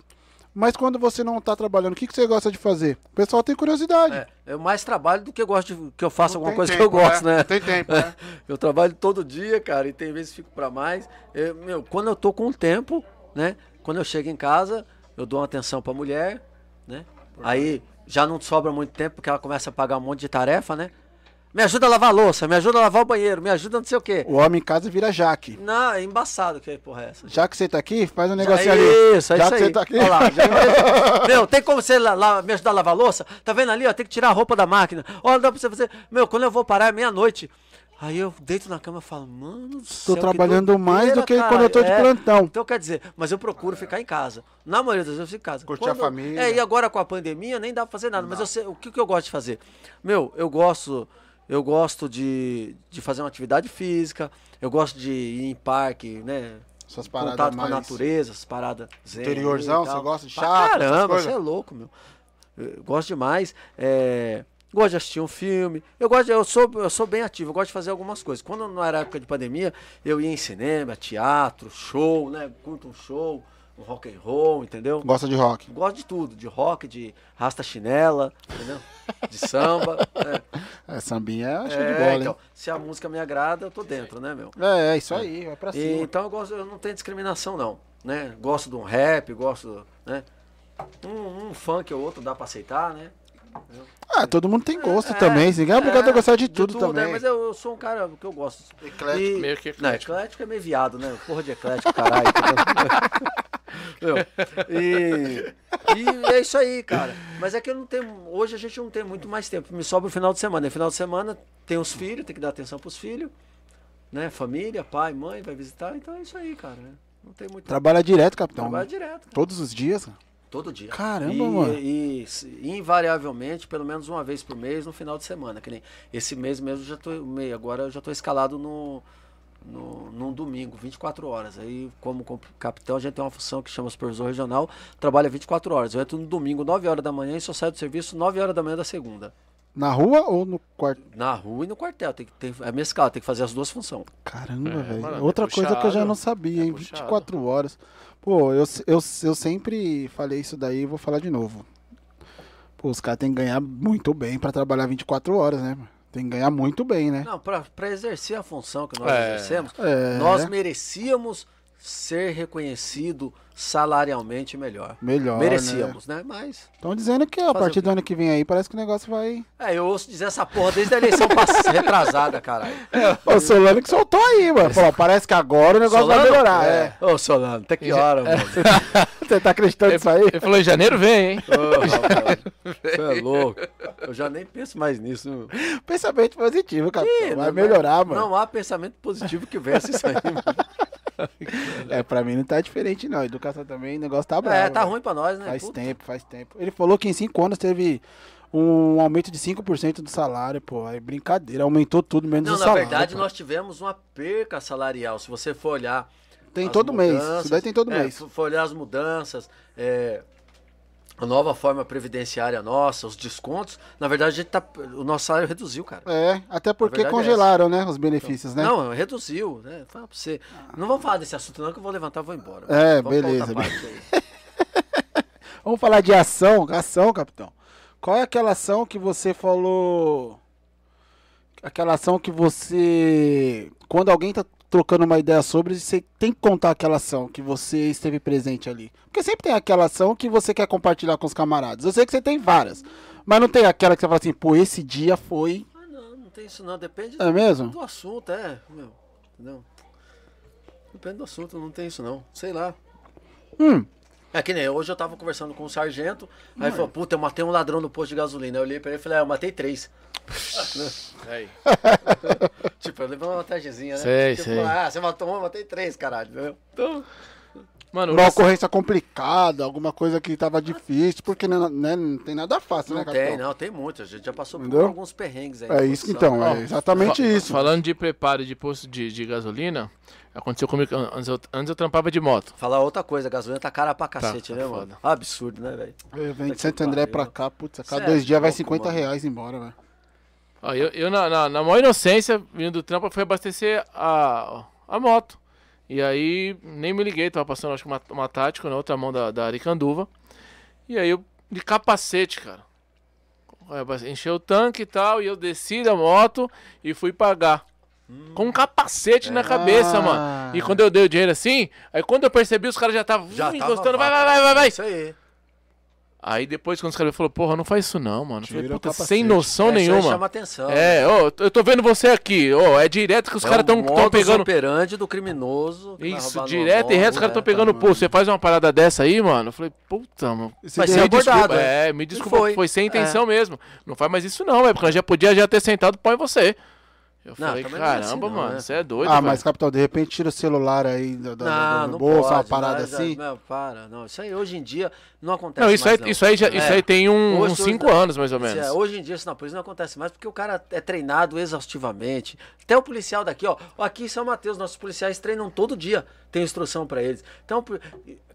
Speaker 2: Mas quando você não tá trabalhando, o que, que você gosta de fazer? O pessoal tem curiosidade.
Speaker 4: É, eu mais trabalho do que eu gosto de, que eu faço
Speaker 2: Não
Speaker 4: alguma coisa que
Speaker 2: tempo,
Speaker 4: eu gosto, né?
Speaker 2: Não tem tempo, né?
Speaker 4: Eu trabalho todo dia, cara, e tem vezes que fico pra mais. Eu- meu, quando eu tô com tempo, né? Quando eu chego em casa, eu dou uma atenção pra mulher, né? Aí já não sobra muito tempo, porque ela começa a pagar um monte de tarefa, né? Me ajuda a lavar a louça, me ajuda a lavar o banheiro, me ajuda não sei o quê.
Speaker 2: O homem em casa vira Jaque.
Speaker 4: Não, é embaçado que porra é essa.
Speaker 2: Já que você tá aqui, faz um
Speaker 4: Já-
Speaker 2: negocinho ali.
Speaker 4: Isso, é
Speaker 2: Já
Speaker 4: isso
Speaker 2: que
Speaker 4: aí.
Speaker 2: você tá aqui.
Speaker 4: Olha lá, já- meu, tem como você la- me ajudar a lavar a louça? Tá vendo ali, ó? Tem que tirar a roupa da máquina. Olha, dá pra você fazer. Meu, quando eu vou parar é meia-noite. Aí eu deito na cama e falo, mano do
Speaker 2: Tô
Speaker 4: céu, que
Speaker 2: trabalhando mais do que
Speaker 4: doideira,
Speaker 2: quando eu tô de
Speaker 4: cara. É.
Speaker 2: plantão.
Speaker 4: Então quer dizer, mas eu procuro ficar em casa. Na maioria das vezes eu fico em casa.
Speaker 2: Curtir a família.
Speaker 4: É, e agora com a pandemia nem dá pra fazer nada. Mas eu sei, o que, que eu gosto de fazer? Meu, eu gosto. Eu gosto de, de fazer uma atividade física, eu gosto de ir em parque, né?
Speaker 2: Essas paradas
Speaker 4: contato
Speaker 2: mais...
Speaker 4: com a natureza, essas paradas zen
Speaker 2: Interiorzão, você gosta de essas
Speaker 4: Caramba, você é louco, meu. Eu gosto demais. é, Gosto de assistir um filme. Eu gosto, de- eu sou, eu sou bem ativo. Eu gosto de fazer algumas coisas. Quando não era época de pandemia, eu ia em cinema, teatro, show, né? Curto um show, um rock and roll, entendeu?
Speaker 2: Gosta de rock.
Speaker 4: Gosto de tudo, de rock, de rasta chinela, entendeu? De samba. né?
Speaker 2: É, sambinha é show de
Speaker 4: É,
Speaker 2: bola,
Speaker 4: então,
Speaker 2: hein?
Speaker 4: se a música me agrada, eu tô dentro, né, meu?
Speaker 2: É, é isso aí, vai pra
Speaker 4: E,
Speaker 2: cima.
Speaker 4: então eu gosto, eu não tenho discriminação não, né? Gosto de um rap, gosto, né? Um, um funk ou outro dá pra aceitar, né?
Speaker 2: Ah, todo mundo tem gosto
Speaker 4: É,
Speaker 2: também. Ninguém é obrigado a gostar de tudo,
Speaker 4: né?
Speaker 2: também.
Speaker 4: Mas eu, eu sou um cara que eu gosto.
Speaker 2: Eclético.
Speaker 4: E-
Speaker 3: Meio que
Speaker 4: Não,
Speaker 3: eclético.
Speaker 4: eclético é meio viado, né? Porra de eclético, caralho. Meu, e, e é isso aí, cara. Mas é que eu não tenho. Hoje a gente não tem muito mais tempo. Me sobra o final de semana. E final de semana tem os filhos, tem que dar atenção pros filhos, né? Família, pai, mãe, vai visitar. Então é isso aí, cara. né? Não tem muito.
Speaker 2: Trabalha direto, capitão.
Speaker 4: Trabalho direto.
Speaker 2: Todos os dias.
Speaker 4: Todo dia.
Speaker 2: Caramba,
Speaker 4: e,
Speaker 2: mano.
Speaker 4: E, se- invariavelmente, pelo menos uma vez por mês, no final de semana. Que nem esse mês mesmo, já tô, me- agora eu já estou escalado no, no, num domingo, 24 horas. Aí, como com- capitão, a gente tem uma função que chama supervisor regional, trabalha 24 horas. Eu entro no domingo, 9 horas da manhã, e só saio do serviço 9 horas da manhã da segunda.
Speaker 2: Na rua ou no quarto?
Speaker 4: Na rua e no quartel. Tem que ter, é minha escala, tem que fazer as duas funções.
Speaker 2: Caramba,
Speaker 3: É,
Speaker 2: velho.
Speaker 3: é
Speaker 2: Outra coisa que eu já
Speaker 3: puxado.
Speaker 2: não sabia, hein?
Speaker 3: É puxado.
Speaker 2: 24 horas. Pô, eu, eu, eu sempre falei isso daí e vou falar de novo. Pô, os caras têm que ganhar muito bem pra trabalhar 24 horas, né? mano? Tem que ganhar muito bem, né?
Speaker 4: Não, para exercer a função que nós
Speaker 3: É.
Speaker 4: exercemos,
Speaker 2: É.
Speaker 4: nós merecíamos ser reconhecido salarialmente melhor.
Speaker 2: Melhor,
Speaker 4: Merecíamos, né? Mas.
Speaker 2: Estão dizendo que a partir do ano que vem aí parece que o negócio vai.
Speaker 4: É, eu ouço dizer essa porra desde a eleição pass- retrasada, caralho.
Speaker 2: O Solano que soltou aí, mano. Falou, parece que agora o negócio vai
Speaker 4: Solano?
Speaker 2: melhorar. É.
Speaker 4: Ô, Solano, até que hora, mano?
Speaker 2: Você tá acreditando nisso aí?
Speaker 3: Ele falou, em janeiro vem, hein?
Speaker 4: Ô, Você é louco. Eu já nem penso mais nisso.
Speaker 2: Pensamento positivo, cara.
Speaker 4: Ih,
Speaker 2: vai
Speaker 4: não-
Speaker 2: melhorar, mano.
Speaker 4: Não há pensamento positivo que vença isso aí, mano.
Speaker 2: É, pra mim não tá diferente, não. Educação também, o negócio tá bravo.
Speaker 4: É, tá
Speaker 2: velho.
Speaker 4: ruim pra nós, né?
Speaker 2: Faz
Speaker 4: Puta.
Speaker 2: tempo, faz tempo. Ele falou que em 5 anos teve um aumento de 5% do salário, pô. É brincadeira, aumentou tudo menos
Speaker 4: Não,
Speaker 2: o
Speaker 4: na
Speaker 2: salário.
Speaker 4: verdade,
Speaker 2: pô.
Speaker 4: nós tivemos uma perca salarial. Se você for olhar.
Speaker 2: Tem todo mês.
Speaker 4: mudanças,
Speaker 2: Isso daí tem todo
Speaker 4: é,
Speaker 2: mês.
Speaker 4: Se for olhar as mudanças, é, a nova forma previdenciária nossa, os descontos, na verdade, a gente tá, o nosso salário reduziu, cara.
Speaker 2: É, até porque
Speaker 4: é
Speaker 2: congelaram, né, os benefícios, né?
Speaker 4: Não, reduziu, né? Fala pra você. Não vamos falar desse assunto, não, que eu vou levantar e vou embora.
Speaker 2: É,
Speaker 4: Vamos
Speaker 2: beleza. Vamos falar de ação, ação, capitão. Qual é aquela ação que você falou? Aquela ação que você. Quando alguém tá trocando uma ideia sobre, você tem que contar aquela ação que você esteve presente ali. Porque sempre tem aquela ação que você quer compartilhar com os camaradas. Eu sei que você tem várias. Mas não tem aquela que você fala assim, pô, esse dia foi.
Speaker 4: Ah, não, não tem isso não. Depende
Speaker 2: É mesmo?
Speaker 4: do assunto, é. Meu, entendeu? Depende do assunto, não tem isso não. Sei lá.
Speaker 2: Hum.
Speaker 4: É que nem hoje eu tava conversando com um sargento, aí ele falou, puta, eu matei um ladrão no posto de gasolina. Eu olhei pra ele e falei, ah, eu matei três.
Speaker 3: Aí.
Speaker 4: Tipo, eu levei uma vantagemzinha, né?
Speaker 3: Sei,
Speaker 4: tipo,
Speaker 3: sei.
Speaker 4: ah, você matou um, eu matei três, caralho. Entendeu? Então,
Speaker 3: Mano,
Speaker 2: Uma ocorrência complicada, alguma coisa que tava difícil, porque né, né, não tem nada fácil,
Speaker 4: não
Speaker 2: né,
Speaker 4: tem,
Speaker 2: capitão?
Speaker 4: não, tem muito. A gente já passou por
Speaker 2: Entendeu?
Speaker 4: alguns perrengues aí.
Speaker 2: É isso
Speaker 4: posição.
Speaker 2: então, é exatamente
Speaker 3: fa-
Speaker 2: isso.
Speaker 3: Falando de preparo de posto de, de gasolina, aconteceu comigo. an- Antes eu, antes eu trampava de moto.
Speaker 4: Falar outra coisa, a gasolina tá cara pra cacete,
Speaker 3: tá
Speaker 4: né,
Speaker 3: foda.
Speaker 4: mano? Absurdo, né, velho?
Speaker 2: Eu venho de Santo André pra cá, putz, a cada
Speaker 4: Cê é
Speaker 2: dois dias vai
Speaker 4: louco,
Speaker 2: 50
Speaker 4: mano.
Speaker 2: reais embora, velho.
Speaker 3: Eu, eu na, na, na maior inocência, vindo do trampo, fui abastecer a, a moto. E aí nem me liguei, tava passando acho que uma, uma tática na outra mão da, da Aricanduva. E aí eu, de capacete, cara. Encheu o tanque e tal, e eu desci da moto e fui pagar. Com um capacete na cabeça,
Speaker 2: Ah.
Speaker 3: mano. E quando eu dei o dinheiro assim, aí quando eu percebi, os caras já estavam hum, encostando, vai, vai, vai, vai, vai.
Speaker 4: Isso aí.
Speaker 3: Aí depois, quando os caras falaram, porra, não faz isso não, mano. Eu falei,
Speaker 2: o
Speaker 3: puta, sem noção
Speaker 4: É,
Speaker 3: nenhuma.
Speaker 4: chama atenção.
Speaker 3: É, ó, eu tô vendo você aqui, ó, é direto que os
Speaker 4: É
Speaker 3: caras
Speaker 4: o
Speaker 3: tão, tão pegando.
Speaker 4: operandi do criminoso.
Speaker 3: Isso, direto e reto, os caras tão
Speaker 4: é,
Speaker 3: pegando,
Speaker 4: tá.
Speaker 3: pô, você faz uma parada dessa aí, mano? Eu falei, puta, mano.
Speaker 4: Vai ser abordado. né?
Speaker 3: é, me desculpa,
Speaker 4: foi.
Speaker 3: foi, sem intenção mesmo. Não faz mais isso não, é porque nós já podia já ter sentado pau em você. Eu
Speaker 4: Não,
Speaker 3: falei,
Speaker 4: também não é assim
Speaker 3: caramba,
Speaker 4: não,
Speaker 3: mano,
Speaker 4: né?
Speaker 3: você é doido,
Speaker 2: Ah,
Speaker 3: velho.
Speaker 2: mas capitão, de repente tira o celular aí do, do,
Speaker 4: Não,
Speaker 2: do bolso,
Speaker 4: pode,
Speaker 2: uma parada
Speaker 4: mas,
Speaker 2: assim.
Speaker 4: Não, para, não. Isso aí hoje em dia não acontece
Speaker 3: Não, isso aí,
Speaker 4: mais, não.
Speaker 3: isso aí, já, isso
Speaker 4: É.
Speaker 3: aí tem um-
Speaker 4: Hoje,
Speaker 3: uns
Speaker 4: hoje
Speaker 3: 5
Speaker 4: não.
Speaker 3: anos, mais ou
Speaker 4: Isso
Speaker 3: menos.
Speaker 4: é, hoje em dia isso na polícia não acontece mais porque o cara é treinado exaustivamente. Até o policial daqui, ó. Aqui em São Mateus, nossos policiais treinam todo dia, tem instrução pra eles. Então,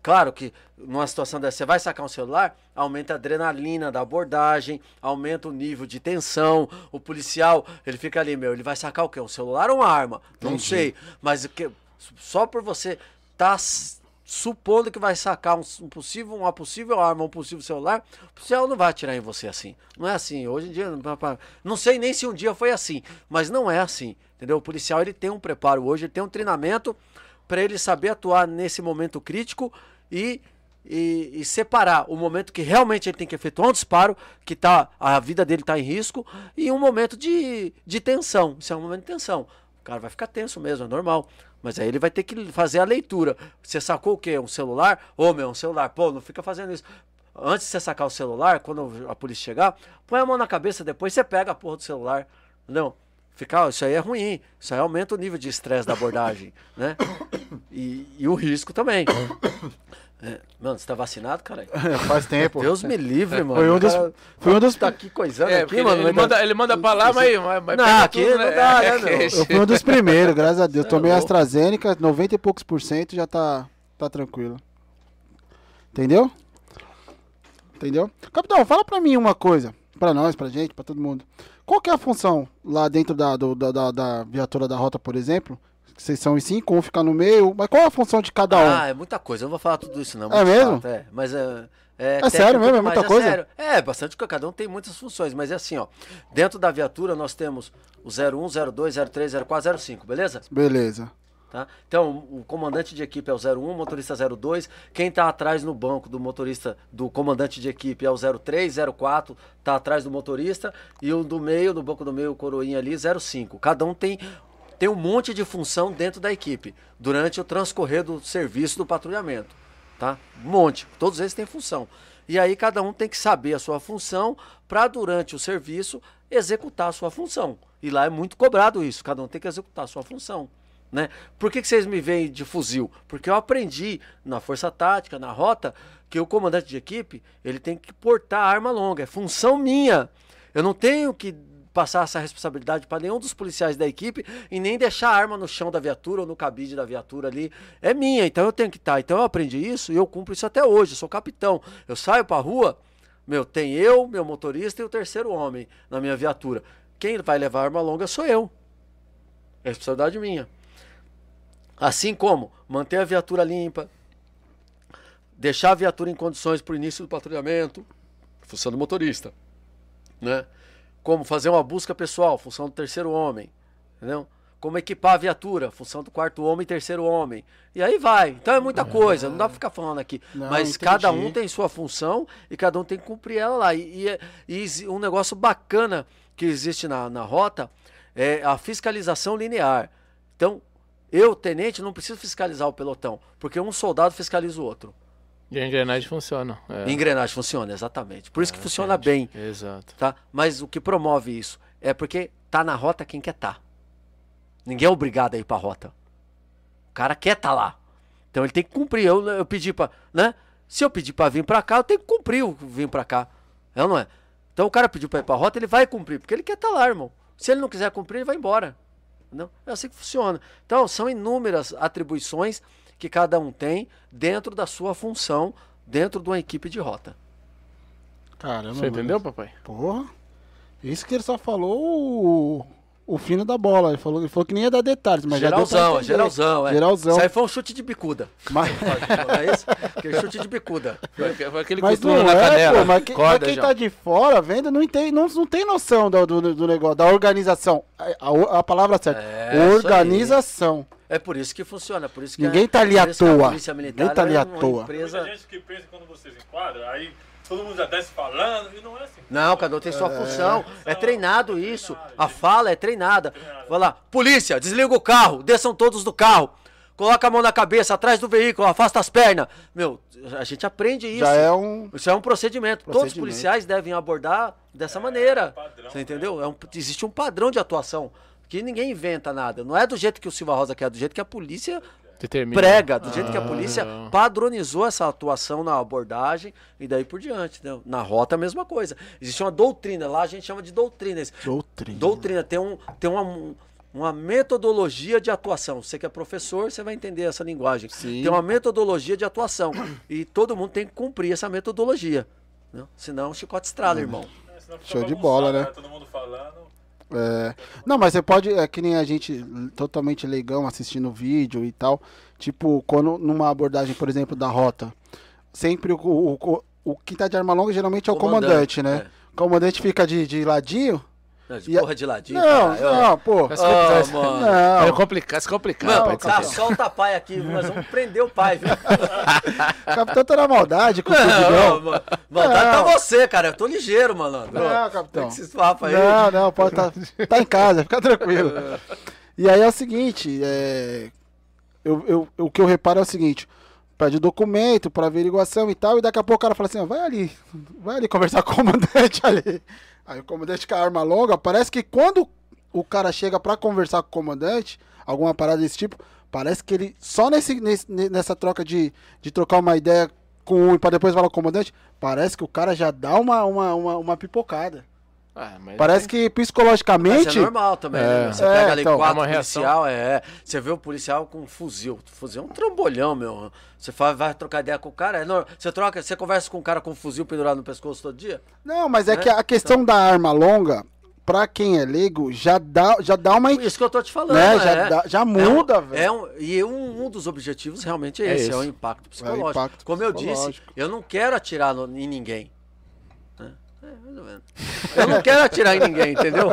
Speaker 4: claro que numa situação dessa, você vai sacar um celular, aumenta a adrenalina da abordagem, aumenta o nível de tensão. O policial, ele fica ali, meu, ele vai sacar o quê? Um celular ou uma arma? Não
Speaker 2: Entendi.
Speaker 4: sei. Mas que, só por você tá supondo que vai sacar um, um possível, uma possível arma, um possível celular, o policial não vai atirar em você assim. Não é assim. Hoje em dia, não sei nem se um dia foi assim, mas não é assim. Entendeu? O policial ele tem um preparo hoje, ele tem um treinamento para ele saber atuar nesse momento crítico e, e, e separar o momento que realmente ele tem que efetuar um disparo, que tá, a vida dele está em risco, e um momento de, de tensão. Isso é um momento de tensão. O cara vai ficar tenso mesmo, é normal. Mas aí ele vai ter que fazer a leitura. Você sacou o quê? Um celular? Ô, meu, um celular. Pô, não fica fazendo isso. Antes de você sacar o celular, quando a polícia chegar, põe a mão na cabeça, depois você pega a porra do celular. Entendeu? Ficar, isso aí é ruim. Isso aí aumenta o nível de estresse da abordagem, né? E, e o risco também. É, mano, você tá vacinado, caralho?
Speaker 2: Faz tempo.
Speaker 4: Deus me livre, mano.
Speaker 2: Foi um dos-
Speaker 4: cara
Speaker 2: foi um dos-
Speaker 4: Tá aqui coisando
Speaker 3: É,
Speaker 4: aqui, mano.
Speaker 3: ele
Speaker 4: mas
Speaker 3: manda, ele manda pra lá, mas, mas, mas
Speaker 4: Não, aqui
Speaker 3: tudo,
Speaker 4: não dá, né,
Speaker 3: É,
Speaker 4: meu?
Speaker 3: que-
Speaker 2: Eu fui um dos primeiros, graças a Deus.
Speaker 4: É
Speaker 2: Tomei. AstraZeneca, 90 e poucos por cento, já tá, tá tranquilo. Entendeu? Entendeu? Capitão, fala pra mim uma coisa. Pra nós, pra gente, pra todo mundo. Qual que é a função lá dentro da, do- da, da, viatura da rota, por exemplo? Vocês são em cinco, um fica no meio. Mas qual é a função de cada um?
Speaker 4: Ah, é muita coisa. Eu não vou falar tudo isso, não.
Speaker 2: É mesmo?
Speaker 4: chato, é. Mas é. É,
Speaker 2: É sério mesmo? É muita coisa?
Speaker 4: sério. É, bastante. Cada um tem muitas funções. Mas é assim, ó. Dentro da viatura nós temos o 01, 02, 03, 04, 05, beleza?
Speaker 2: Beleza.
Speaker 4: Tá? Então, o comandante de equipe é o 01, o motorista 02. Quem está atrás no banco do motorista, do comandante de equipe é o 03, 04, está atrás do motorista. E o do meio, no banco do meio, o coroinha ali, 05. Cada um tem, tem um monte de função dentro da equipe, durante o transcorrer do serviço do patrulhamento. Tá? Um monte. Todos eles têm função. E aí cada um tem que saber a sua função para, durante o serviço, executar a sua função. E lá é muito cobrado isso. Cada um tem que executar a sua função. Né? Por que, que vocês me veem de fuzil? Porque eu aprendi na força tática, na rota, que o comandante de equipe ele tem que portar arma longa. É função minha. Eu não tenho que passar essa responsabilidade para nenhum dos policiais da equipe e nem deixar a arma no chão da viatura ou no cabide da viatura ali. É minha, então eu tenho que estar. Então eu aprendi isso e eu cumpro isso até hoje. Eu sou capitão. Eu saio para rua, meu, tem eu, meu motorista e o terceiro homem na minha viatura. Quem vai levar a arma longa sou eu. É responsabilidade minha. Assim como manter a viatura limpa, deixar a viatura em condições para o início do patrulhamento, função do motorista, né? Como fazer uma busca pessoal, função do terceiro homem, entendeu? Como equipar a viatura, função do quarto homem e terceiro homem. E aí vai. Então é muita coisa, não dá para ficar falando aqui.
Speaker 2: Não,
Speaker 4: Mas
Speaker 2: entendi.
Speaker 4: cada um tem sua função e cada um tem que cumprir ela lá. E, e e um negócio bacana que existe na, na rota é a fiscalização linear. Então, eu, tenente, não preciso fiscalizar o pelotão, porque um soldado fiscaliza o outro.
Speaker 3: E a engrenagem funciona. É,
Speaker 4: Engrenagem funciona, exatamente. Por isso que funciona bem,
Speaker 3: Exato.
Speaker 4: tá? Mas o que promove isso é porque tá na rota quem quer tá. Ninguém é obrigado a ir pra rota. O cara quer tá lá. Então ele tem que cumprir. Eu, eu pedi pra. Né? Se eu pedir pra vir pra cá, eu tenho que cumprir o vir pra cá. É ou não é? Então o cara pediu pra ir pra rota, ele vai cumprir, porque ele quer tá lá, irmão. Se ele não quiser cumprir, ele vai embora. Entendeu? É assim que funciona. Então, são inúmeras atribuições que cada um tem dentro da sua função, dentro de uma equipe de rota.
Speaker 2: Caramba.
Speaker 3: Você entendeu, papai?
Speaker 2: Porra. Isso que ele só falou o, fino da bola. Ele falou, ele falou que nem ia dar detalhes, mas já
Speaker 4: geralzão,
Speaker 2: entender.
Speaker 4: geralzão, é.
Speaker 2: Geralzão.
Speaker 4: Isso aí foi um chute de bicuda.
Speaker 2: Mas,
Speaker 4: Não é isso? Aquele chute de bicuda.
Speaker 3: Foi, foi aquele
Speaker 2: mas não
Speaker 3: na
Speaker 2: é,
Speaker 3: canela.
Speaker 2: pô, mas, que- mas quem
Speaker 3: já.
Speaker 2: tá de fora vendo não tem, não, não tem noção do, do, do negócio, da organização. A, a- a palavra certa,
Speaker 4: É,
Speaker 2: organização.
Speaker 4: É por isso que funciona, por isso que
Speaker 2: Ninguém
Speaker 4: a-
Speaker 2: tá ali à toa. Ninguém tá ali
Speaker 4: é
Speaker 2: à toa.
Speaker 6: Muita
Speaker 4: Empresa...
Speaker 6: gente que pensa quando vocês enquadram, aí todo mundo já desce falando, e não é assim.
Speaker 4: Não, cada um tem sua função. É treinado isso. A fala é treinada. Vai lá, polícia, desliga o carro, desçam todos do carro. Coloca a mão na cabeça, atrás do veículo, afasta as pernas. Meu, a gente aprende isso.
Speaker 2: Já é um.
Speaker 4: Isso é um procedimento. Todos os
Speaker 2: Procedimento.
Speaker 4: policiais devem abordar dessa maneira.
Speaker 6: padrão,
Speaker 4: Você entendeu? É um- existe um padrão de atuação. Que ninguém inventa nada. Não é do jeito que o Silva Rosa quer, é do jeito que a polícia
Speaker 3: Determina.
Speaker 4: prega, do jeito que a polícia
Speaker 3: Ah.
Speaker 4: padronizou essa atuação na abordagem e daí por diante. Entendeu? Na rota, a mesma coisa. Existe uma doutrina, lá a gente chama de doutrinas.
Speaker 2: Doutrina.
Speaker 4: Doutrina, tem, um, tem uma, uma metodologia de atuação. Você que é professor, você vai entender essa linguagem.
Speaker 2: Sim.
Speaker 4: Tem uma metodologia de atuação. E todo mundo tem que cumprir essa metodologia. Né? Senão o chicote estrala, irmão.
Speaker 6: É,
Speaker 2: Show de bola, né?
Speaker 6: Todo mundo falando.
Speaker 2: É. Não, mas você pode, é que nem a gente totalmente leigão assistindo o vídeo e tal. Tipo, quando numa abordagem, por exemplo, da rota, sempre o, o, o, o que tá de arma longa geralmente é o comandante,
Speaker 4: Comandante,
Speaker 2: né? O comandante fica de, de ladinho.
Speaker 4: Não, de
Speaker 2: E a-
Speaker 4: porra de ladinho.
Speaker 2: Não,
Speaker 4: cara. Eu-
Speaker 2: não, pô.
Speaker 3: Mas
Speaker 4: Ah,
Speaker 3: complicado.
Speaker 4: mano.
Speaker 3: É
Speaker 2: Não,
Speaker 3: complicado, isso é complicado.
Speaker 4: Mano,
Speaker 3: pai,
Speaker 4: tá,
Speaker 3: complicado.
Speaker 4: solta pai aqui, nós vamos prender o pai, viu?
Speaker 2: o capitão tá na maldade com o
Speaker 4: Não,
Speaker 2: Fudidão.
Speaker 4: mano. Maldade
Speaker 2: Não.
Speaker 4: pra você, cara. Eu tô ligeiro, malandro.
Speaker 2: Não, capitão.
Speaker 4: Esses papos aí.
Speaker 2: Não, não, pode tá, tá em casa, fica tranquilo. E aí é o seguinte, é, eu, eu- o que eu reparo é o seguinte, pede documento para averiguação e tal, e daqui a pouco o cara fala assim, ó, vai ali, vai ali conversar com o comandante ali. Aí o comandante com a arma longa, parece que quando o cara chega para conversar com o comandante, alguma parada desse tipo, parece que ele, só nesse, nesse- nessa troca de, de trocar uma ideia com um e pra depois falar com o comandante, parece que o cara já dá uma, uma, uma, uma pipocada.
Speaker 3: Ah, mas
Speaker 2: Parece que
Speaker 4: Mas
Speaker 2: psicologicamente.
Speaker 4: é normal também, né?
Speaker 3: É.
Speaker 4: Você
Speaker 2: É,
Speaker 4: pega ali
Speaker 2: então,
Speaker 4: quatro
Speaker 3: é
Speaker 4: policial, é. Você vê o policial com um fuzil. Fuzil é um trambolhão, meu. Você faz, vai trocar ideia com o cara, é normal. Você troca, você conversa com um cara com um fuzil pendurado no pescoço todo dia?
Speaker 2: Não, mas é
Speaker 4: Né?
Speaker 2: que a questão da arma longa, pra quem é leigo, já dá, já dá uma.
Speaker 4: Isso que eu tô te falando,
Speaker 2: Né,
Speaker 4: é.
Speaker 2: já dá- já
Speaker 4: É um-
Speaker 2: muda, velho.
Speaker 4: É um, e um, um dos objetivos realmente é,
Speaker 3: É
Speaker 4: esse, é o impacto psicológico.
Speaker 2: impacto
Speaker 4: Como eu disse,
Speaker 2: psicológico.
Speaker 4: eu não quero atirar no- em ninguém. Né? É, mais ou menos. Eu não quero atirar em ninguém, entendeu?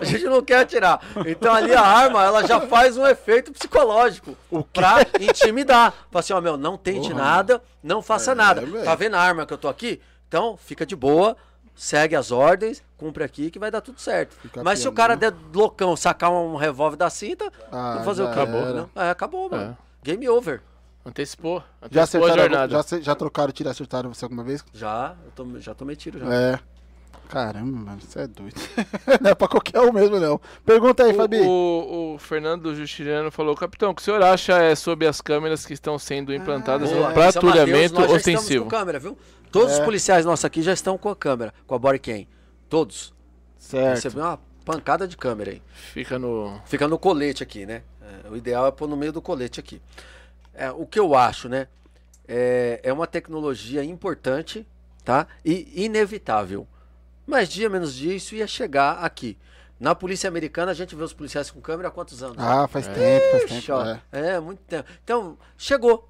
Speaker 4: A gente não quer atirar. Então ali a arma, ela já faz um efeito psicológico pra intimidar. Fala assim, ó, meu, não tente nada, não faça nada.
Speaker 2: velho.
Speaker 4: Tá vendo a arma que eu tô aqui? Então, fica de boa, segue as ordens, cumpre aqui que vai dar tudo certo.
Speaker 2: Fica
Speaker 4: Mas se o cara der loucão, sacar um revólver da cinta,
Speaker 2: Ah,
Speaker 4: fazer o quê?
Speaker 2: era.
Speaker 4: Não, É, acabou, mano.
Speaker 3: É.
Speaker 4: Game over.
Speaker 3: Antecipou.
Speaker 2: Já
Speaker 3: Antecipou a
Speaker 2: acertaram,
Speaker 3: jornada.
Speaker 2: já, já trocaram tiro e acertaram você alguma vez?
Speaker 4: Já, eu tô, já tomei tiro já.
Speaker 2: É. Caramba, mano, você é doido. não é pra qualquer um mesmo, não. Pergunta aí, Fabi.
Speaker 3: O, o, o Fernando Justiniano falou, capitão, o que o senhor acha é sobre as câmeras que estão sendo implantadas
Speaker 4: Boa,
Speaker 3: no
Speaker 4: Mateus,
Speaker 3: patrulhamento
Speaker 4: já estamos
Speaker 3: ostensivo?
Speaker 4: com câmera, viu? Todos
Speaker 2: É.
Speaker 4: os policiais nossos aqui já estão com a câmera, com a bodycam. Todos.
Speaker 2: Certo.
Speaker 4: Recebeu uma pancada de câmera aí.
Speaker 3: Fica no.
Speaker 4: Fica no colete aqui, né? É, o ideal é pôr no meio do colete aqui. É, o que eu acho, né? É, é uma tecnologia importante, tá? E inevitável. Mais dia, menos dia, isso ia chegar aqui. Na polícia americana, a gente vê os policiais com câmera há quantos anos?
Speaker 2: Ah, faz tempo, faz tempo.
Speaker 4: ó,
Speaker 2: É.
Speaker 4: é. muito tempo. Então, chegou.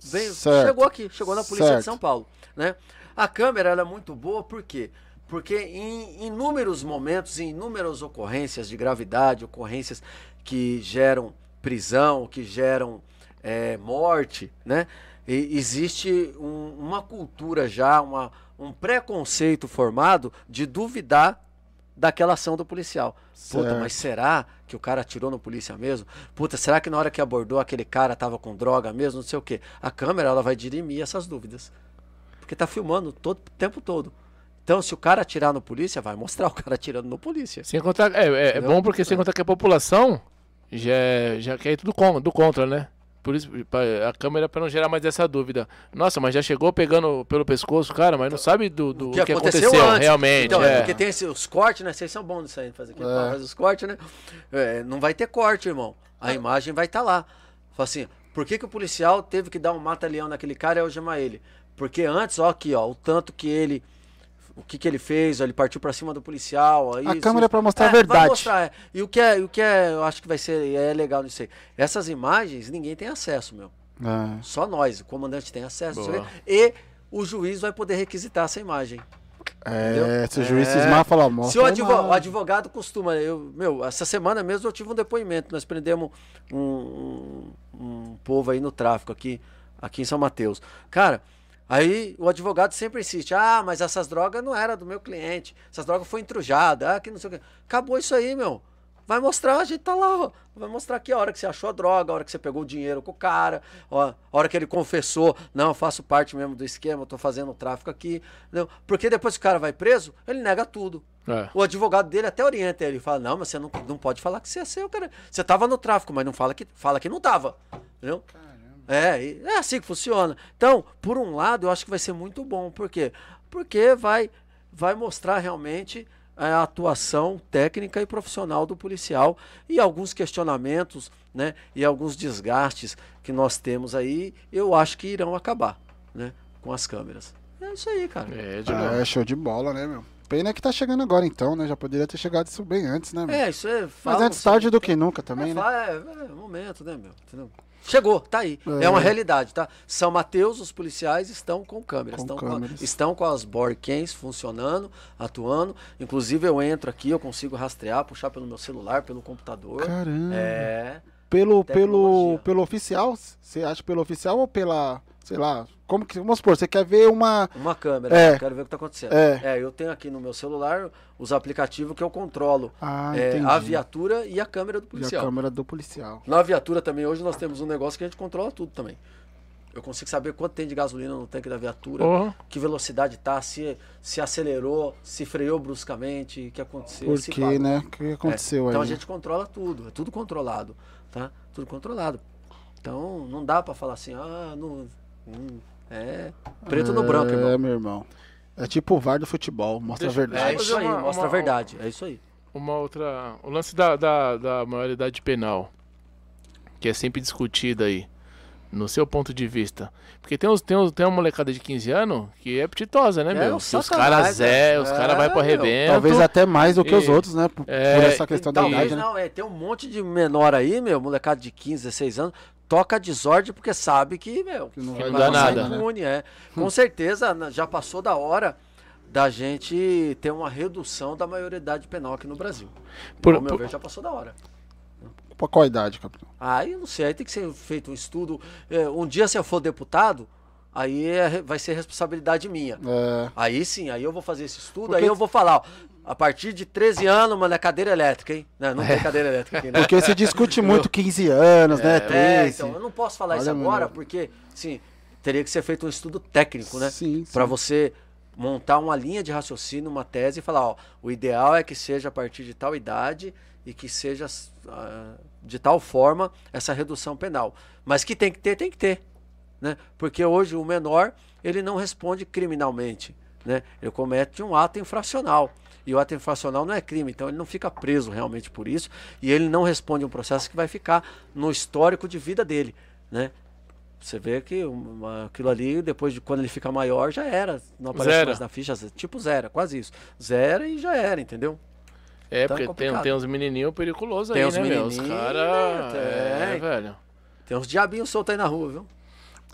Speaker 4: Veio, chegou aqui, chegou na polícia
Speaker 2: Certo.
Speaker 4: de São Paulo, né? A câmera é muito boa, por quê? Porque em inúmeros momentos, em inúmeras ocorrências de gravidade, ocorrências que geram prisão, que geram é, morte, né? E existe um- uma cultura já, uma, um preconceito formado de duvidar daquela ação do policial. Puta,
Speaker 2: Certo.
Speaker 4: mas será que o cara atirou no polícia mesmo? Puta, será que na hora que abordou aquele cara tava com droga mesmo? Não sei o quê. A câmera ela vai dirimir essas dúvidas. Porque tá filmando todo o tempo todo. Então, se o cara atirar no polícia, vai mostrar o cara atirando no polícia.
Speaker 3: Sem contar. É, é, é bom porque sem contar que a população já, é- já quer ir tudo con- do contra, né? Por isso, pra- a câmera para não gerar mais essa dúvida. Nossa, mas já chegou pegando pelo pescoço, cara, mas não sabe do, do
Speaker 4: O
Speaker 3: que, aconteceu, realmente.
Speaker 4: Então,
Speaker 3: é.
Speaker 4: porque tem esse- os cortes, né? Vocês são bons nisso aí, fazer aqui, faz os cortes, né? É, não vai ter corte, irmão. A imagem vai estar lá. Fala assim, por que, que o policial teve que dar um mata-leão naquele cara e algemar ele? Porque antes, ó, aqui, ó, o tanto que ele o que, que ele fez, ele partiu pra cima do policial. Aí,
Speaker 2: A
Speaker 4: isso-
Speaker 2: câmera é pra mostrar a
Speaker 4: É, vai
Speaker 2: verdade.
Speaker 4: mostrar, é. E o que é, o que é, eu acho que vai ser é legal nisso aí. Essas imagens ninguém tem acesso, meu.
Speaker 2: É.
Speaker 4: Só nós, o comandante tem acesso. E o juiz vai poder requisitar essa imagem.
Speaker 2: É, se o
Speaker 4: É.
Speaker 2: juiz cismar, fala, ó,
Speaker 4: Se
Speaker 2: mostra
Speaker 4: o,
Speaker 2: a
Speaker 4: advo- o advogado costuma, eu, meu, essa semana mesmo eu tive um depoimento, nós prendemos um, um, um povo aí no tráfico aqui, aqui em São Mateus. Cara, aí o advogado sempre insiste, ah, mas essas drogas não eram do meu cliente, essas drogas foi entrujada, ah, que não sei o que. Acabou isso aí, meu. Vai mostrar, a gente tá lá, ó. Vai mostrar aqui a hora que você achou a droga, a hora que você pegou o dinheiro com o cara, ó, a hora que ele confessou, não, eu faço parte mesmo do esquema, eu tô fazendo o tráfico aqui. Não, porque depois que o cara vai preso, ele nega tudo.
Speaker 3: É.
Speaker 4: O advogado dele até orienta ele, fala, não, mas você não, não pode falar que você é seu, cara. Você tava no tráfico, mas não fala que, fala que não tava. Entendeu? É, é assim que funciona. Então, por um lado, eu acho que vai ser muito bom. Por quê? Porque vai, vai mostrar realmente a atuação técnica e profissional do policial e alguns questionamentos, né? E alguns desgastes que nós temos aí, eu acho que irão acabar, né? Com as câmeras. É isso aí, cara.
Speaker 3: É, de bola.
Speaker 2: É, show de bola, né, meu? Pena que tá chegando agora então, né? Já poderia ter chegado isso bem antes, né, meu?
Speaker 4: É, isso é.
Speaker 2: Mas antes
Speaker 4: assim,
Speaker 2: tarde do que nunca também,
Speaker 4: é,
Speaker 2: né?
Speaker 4: fa- É, é, momento, né, meu? Entendeu? Chegou, tá aí. É.
Speaker 2: É.
Speaker 4: uma realidade, tá? São Mateus, os policiais estão com câmeras.
Speaker 2: Com
Speaker 4: estão,
Speaker 2: câmeras.
Speaker 4: Com estão com as boardcams funcionando, atuando. Inclusive, eu entro aqui, eu consigo rastrear, puxar pelo meu celular, pelo computador.
Speaker 2: Caramba.
Speaker 4: É.
Speaker 2: Pelo, pelo, pelo oficial? Você acha pelo oficial ou pela, sei lá, como que, vamos supor, você quer ver uma,
Speaker 4: Uma câmera,
Speaker 2: É.
Speaker 4: eu quero ver o que tá acontecendo.
Speaker 2: É.
Speaker 4: eu tenho aqui no meu celular os aplicativos que eu controlo.
Speaker 2: ah,
Speaker 4: É,
Speaker 2: entendi.
Speaker 4: a viatura e a câmera do
Speaker 2: E a
Speaker 4: policial.
Speaker 2: câmera do policial.
Speaker 4: Na viatura também, hoje nós temos um negócio que a gente controla tudo também. Eu consigo saber quanto tem de gasolina no tanque da viatura,
Speaker 3: Porra.
Speaker 4: que velocidade tá, se, se acelerou, se freou bruscamente, o que aconteceu.
Speaker 2: Por quê, né? O que aconteceu
Speaker 4: É, Então a
Speaker 2: aí?
Speaker 4: gente controla tudo, é tudo controlado, tá? Tudo controlado. Então não dá pra falar assim, ah, não, hum, é preto no branco,
Speaker 2: É,
Speaker 4: irmão.
Speaker 2: meu irmão. É tipo o VAR do futebol, mostra
Speaker 3: Deixa-
Speaker 2: a
Speaker 4: É
Speaker 2: verdade.
Speaker 3: Deixa
Speaker 4: isso aí,
Speaker 3: uma-
Speaker 4: mostra
Speaker 3: uma-
Speaker 4: a verdade, é isso aí.
Speaker 3: Uma outra. O lance da, da, da maioridade penal, que é sempre discutido aí, no seu ponto de vista. Porque tem, uns, tem, uns, tem uma molecada de 15 anos que é apetitosa, né,
Speaker 4: É,
Speaker 3: meu? Que os caras é,
Speaker 4: né?
Speaker 3: os
Speaker 4: É,
Speaker 3: caras vão pro
Speaker 4: meu.
Speaker 3: arrebento.
Speaker 2: Talvez até mais do que os outros, né? Por,
Speaker 3: É,
Speaker 2: por essa questão da idade, né?
Speaker 4: não, é, tem um monte de menor aí, meu, molecada de 15, 16 anos, toca desordem porque sabe que, meu,
Speaker 2: Que não
Speaker 3: Que
Speaker 2: vai
Speaker 3: não
Speaker 2: dar
Speaker 3: dá nada,
Speaker 2: né?
Speaker 4: imune, é. Com certeza na- já passou da hora da gente ter uma redução da maioridade penal aqui no Brasil.
Speaker 3: Por-
Speaker 4: Ao meu
Speaker 3: por-
Speaker 4: ver, já passou da hora.
Speaker 2: Pra qual idade, capitão?
Speaker 4: Aí eu não sei, aí tem que ser feito um estudo. É, um dia se eu for deputado, aí é- vai ser responsabilidade minha.
Speaker 2: É,
Speaker 4: Aí sim, aí eu vou fazer esse estudo,
Speaker 2: Porque-
Speaker 4: aí eu vou falar, ó, a partir de 13 anos, mano, é cadeira elétrica, hein? Não, não tem cadeira elétrica aqui, né?
Speaker 2: porque se discute muito 15 anos, né?
Speaker 4: É,
Speaker 2: 13.
Speaker 4: então, eu não posso falar isso
Speaker 2: Olha,
Speaker 4: agora,
Speaker 2: mano.
Speaker 4: porque, sim, teria que ser feito um estudo técnico, né?
Speaker 2: Sim, sim.
Speaker 4: Pra você montar uma linha de raciocínio, uma tese e falar, ó, o ideal é que seja a partir de tal idade e que seja ah, de tal forma essa redução penal. Mas que tem que ter, tem que ter, né? Porque hoje o menor, ele não responde criminalmente, né? Ele comete um ato infracional. E o ato infracional não é crime, então ele não fica preso realmente por isso e ele não responde um processo que vai ficar no histórico de vida dele, né? Você vê que uma- aquilo ali, depois de quando ele fica maior, já era. Não aparece
Speaker 3: Zero.
Speaker 4: mais na ficha, tipo zero, quase isso. Zero e já era, entendeu?
Speaker 3: É,
Speaker 4: Então é
Speaker 3: porque tem,
Speaker 4: complicado.
Speaker 3: tem uns menininhos periculosos
Speaker 4: Tem
Speaker 3: aí,
Speaker 4: uns
Speaker 3: né, meu? Os
Speaker 4: menininhos,
Speaker 3: caras.
Speaker 4: tem.
Speaker 3: É, velho.
Speaker 4: Tem uns diabinhos soltos aí na rua, viu?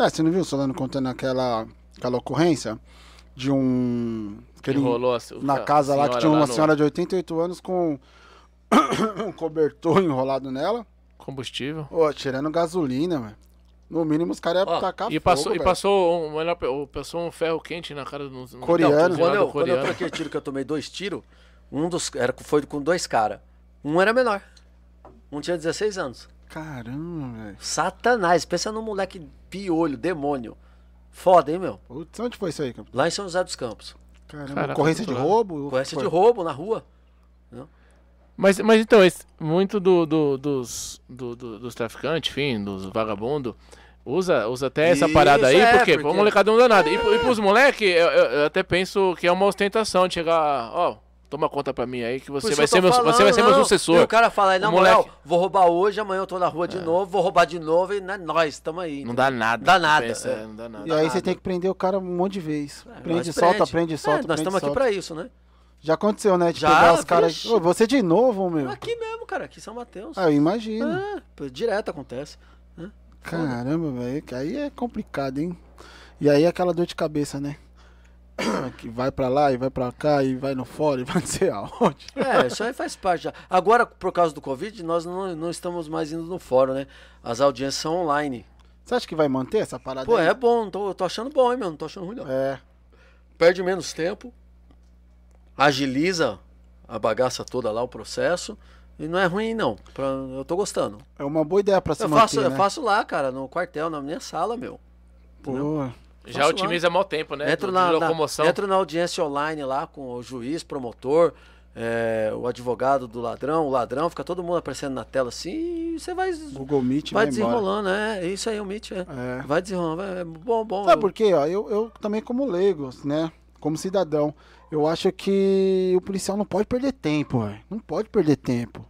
Speaker 2: É, você não viu o Solano contando aquela, aquela ocorrência de um. que ele-
Speaker 3: Enrolou a,
Speaker 2: na
Speaker 3: a
Speaker 2: casa lá que tinha
Speaker 3: lá
Speaker 2: uma
Speaker 3: no
Speaker 2: senhora de 88 anos com um cobertor enrolado nela.
Speaker 3: Combustível.
Speaker 2: Ô, tirando gasolina, mano. No mínimo os caras iam tacar
Speaker 3: E
Speaker 2: fogo,
Speaker 3: passou, e
Speaker 2: velho.
Speaker 3: passou, um, melhor, passou um ferro quente na cara do. no-
Speaker 2: Coreano.
Speaker 3: no-
Speaker 4: quando, eu,
Speaker 3: do
Speaker 4: quando eu
Speaker 3: coreano.
Speaker 4: troquei tiro que eu tomei dois tiros, um dos era, foi com dois caras. Um era menor. Um tinha 16 anos.
Speaker 2: Caramba, velho.
Speaker 4: Satanás, pensa num moleque piolho, demônio. Foda, hein, meu?
Speaker 2: Putz, onde foi isso aí, capitão?
Speaker 4: Lá em São José dos Campos.
Speaker 2: Caramba,
Speaker 3: Caraca,
Speaker 2: ocorrência de roubo?
Speaker 4: Conhece
Speaker 2: Foi-
Speaker 4: de roubo na rua.
Speaker 3: Mas, mas então, esse- muito do, do- dos, do- do- dos traficantes, enfim, dos vagabundos, usa, usa até essa
Speaker 4: Isso,
Speaker 3: parada aí,
Speaker 4: é,
Speaker 3: porque,
Speaker 4: porque-
Speaker 3: o molecada não dá nada. E, pro- e pros moleques, eu, eu- eu até penso que é uma ostentação de chegar, ó, Toma conta pra mim aí que você vai ser meu,
Speaker 4: falando,
Speaker 3: você vai ser meu sucessor.
Speaker 4: E o cara fala aí, na moral, vou roubar hoje, amanhã eu tô na rua de novo, vou roubar de novo e não é nós, tamo aí.
Speaker 3: Não dá nada.
Speaker 4: Dá nada,
Speaker 3: Pensa,
Speaker 4: é.
Speaker 3: é, Não dá nada.
Speaker 2: E aí você tem que prender o cara um monte de vez.
Speaker 4: É,
Speaker 2: prende, solta,
Speaker 4: prende.
Speaker 2: prende,
Speaker 4: É,
Speaker 2: solta.
Speaker 4: nós
Speaker 2: prende,
Speaker 4: estamos aqui pra isso, né?
Speaker 2: Já aconteceu, né? De
Speaker 4: Já,
Speaker 2: pegar os caras. Ô, você de novo, meu?
Speaker 4: Aqui mesmo, cara, aqui em São Mateus.
Speaker 2: Ah, eu imagino.
Speaker 4: É, direto acontece.
Speaker 2: Caramba, velho. que Aí é complicado, hein? E aí aquela dor de cabeça, né? Que vai pra lá e vai pra cá e vai no fora e vai não sei aonde.
Speaker 4: É, isso aí faz parte já. Agora, por causa do Covid, nós não, não estamos mais indo no fórum, né? As audiências são online.
Speaker 2: Você acha que vai manter essa parada
Speaker 4: Pô,
Speaker 2: aí?
Speaker 4: é bom, tô, tô achando bom, hein, meu? Não tô achando ruim, não.
Speaker 2: É.
Speaker 4: Perde menos tempo, agiliza a bagaça toda lá, o processo. E não é ruim, não. Pra- eu tô gostando.
Speaker 2: É uma boa ideia pra se
Speaker 4: Eu
Speaker 2: manter,
Speaker 4: faço,
Speaker 2: né?
Speaker 4: eu faço lá, cara, no quartel, na minha sala, meu.
Speaker 2: Pô,
Speaker 3: Já
Speaker 4: Faço
Speaker 3: otimiza mal tempo, né?
Speaker 4: Entro
Speaker 3: de
Speaker 4: na, na-
Speaker 3: locomoção.
Speaker 4: entro na audiência online lá com o juiz, promotor, é, o advogado do ladrão, o ladrão, fica todo mundo aparecendo na tela assim e você vai,
Speaker 2: Google Meet
Speaker 4: vai
Speaker 2: vai embora.
Speaker 4: desenrolando, é, isso aí, o Meet, é.
Speaker 2: É.
Speaker 4: Vai desenrolando, vai- é bom, bom.
Speaker 2: Sabe
Speaker 4: eu-
Speaker 2: por quê? Ó, eu, eu também como leigo, né? Como cidadão, eu acho que o policial não pode perder tempo, velho. Não pode perder tempo.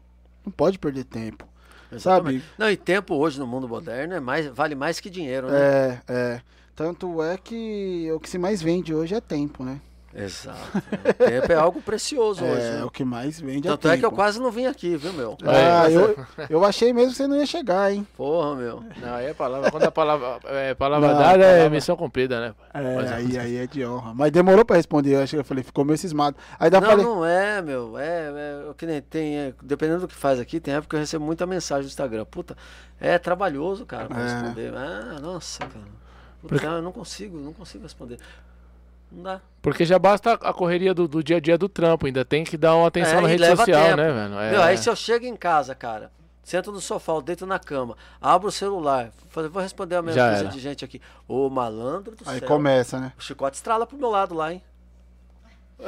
Speaker 2: Não pode perder tempo.
Speaker 4: Exatamente.
Speaker 2: Sabe?
Speaker 4: Não, e tempo hoje no mundo moderno é mais, vale mais que dinheiro, né?
Speaker 2: É, é. Tanto é que o que se mais vende hoje é tempo, né?
Speaker 4: Exato. é. Tempo é algo precioso hoje.
Speaker 2: É,
Speaker 4: né?
Speaker 2: o que mais vende
Speaker 4: Tanto
Speaker 2: é tempo.
Speaker 4: é que eu quase não vim aqui, viu, meu?
Speaker 2: Ah,
Speaker 3: É.
Speaker 2: eu, eu achei mesmo que você não ia chegar, hein?
Speaker 4: Porra, meu.
Speaker 3: Não, aí é palavra. Quando a palavra é palavra
Speaker 2: Não,
Speaker 3: dada, é
Speaker 2: palavra-
Speaker 3: missão cumprida, né?
Speaker 2: É,
Speaker 3: Mas-
Speaker 2: aí, aí é de honra. Mas demorou pra responder, eu acho que eu falei, ficou meio cismado. Aí daí eu
Speaker 4: Não,
Speaker 2: falei,
Speaker 4: não é, meu. É, é o que nem tem. é, dependendo do que faz aqui, tem época que eu recebo muita mensagem no Instagram. Puta, é trabalhoso, cara, pra
Speaker 2: É.
Speaker 4: responder. Ah, nossa, cara. Puta, eu não consigo, não consigo responder. Não dá.
Speaker 3: Porque já basta a correria do, do dia a dia do trampo, ainda tem que dar uma atenção
Speaker 4: É,
Speaker 3: na rede social,
Speaker 4: tempo.
Speaker 3: né, velho? É.
Speaker 4: Meu, aí se eu chego em casa, cara, sento no sofá, eu deito na cama, abro o celular, vou responder a mesma coisa de gente aqui. Ô, malandro do
Speaker 2: aí
Speaker 4: céu.
Speaker 2: começa, né?
Speaker 4: O chicote estrala pro meu lado lá, hein?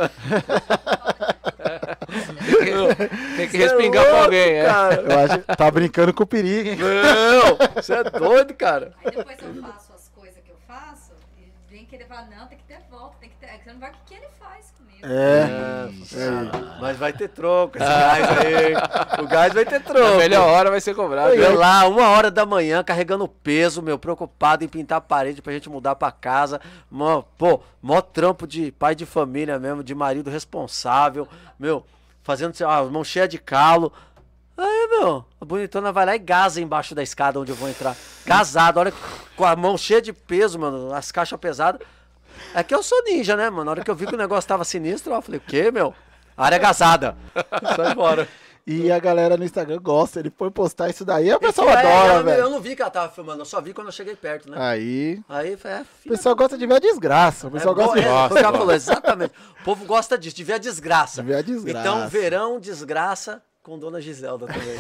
Speaker 3: Tem que
Speaker 4: é
Speaker 3: respingar pra
Speaker 4: louco,
Speaker 3: alguém, é.
Speaker 4: cara.
Speaker 2: Eu acho tá brincando com o perigo, hein?
Speaker 4: Não, você é doido, cara.
Speaker 5: Aí depois eu faço as coisas que eu faço e vem querer falar, não, tem que ter volta, tem que ter. Você não vai o que, que ele faz comigo.
Speaker 2: É.
Speaker 4: É, mas vai ter troco esse gás aí. O gás vai ter
Speaker 3: A
Speaker 4: troco.
Speaker 3: melhor hora vai ser cobrado.
Speaker 4: Eu lá, uma hora da manhã, carregando peso, meu, preocupado em pintar a parede pra gente mudar pra casa. Mó, pô, mó trampo de pai de família mesmo, de marido responsável, meu, fazendo a mão cheia de calo. Aí, meu, a bonitona vai lá e gaza embaixo da escada onde eu vou entrar. Gasado, olha, com a mão cheia de peso, mano, as caixas pesadas. É que eu sou ninja, né, mano? Na hora que eu vi que o negócio tava sinistro, eu falei, o quê, meu? Área gasada. Sai fora.
Speaker 2: E a galera no Instagram gosta, ele foi postar isso daí, a pessoa
Speaker 4: É,
Speaker 2: adora,
Speaker 4: eu, eu
Speaker 2: velho.
Speaker 4: não vi que ela tava filmando, eu só vi quando eu cheguei perto, né?
Speaker 2: Aí,
Speaker 4: Aí, é,
Speaker 2: o pessoal gosta de ver a desgraça, o
Speaker 4: É,
Speaker 2: pessoal gosta de...
Speaker 4: é,
Speaker 3: Gosta,
Speaker 4: cara
Speaker 3: gosta.
Speaker 4: falou, exatamente. O povo gosta disso, de ver a desgraça.
Speaker 2: De ver a desgraça.
Speaker 4: Então, verão, desgraça com Dona Giselda também.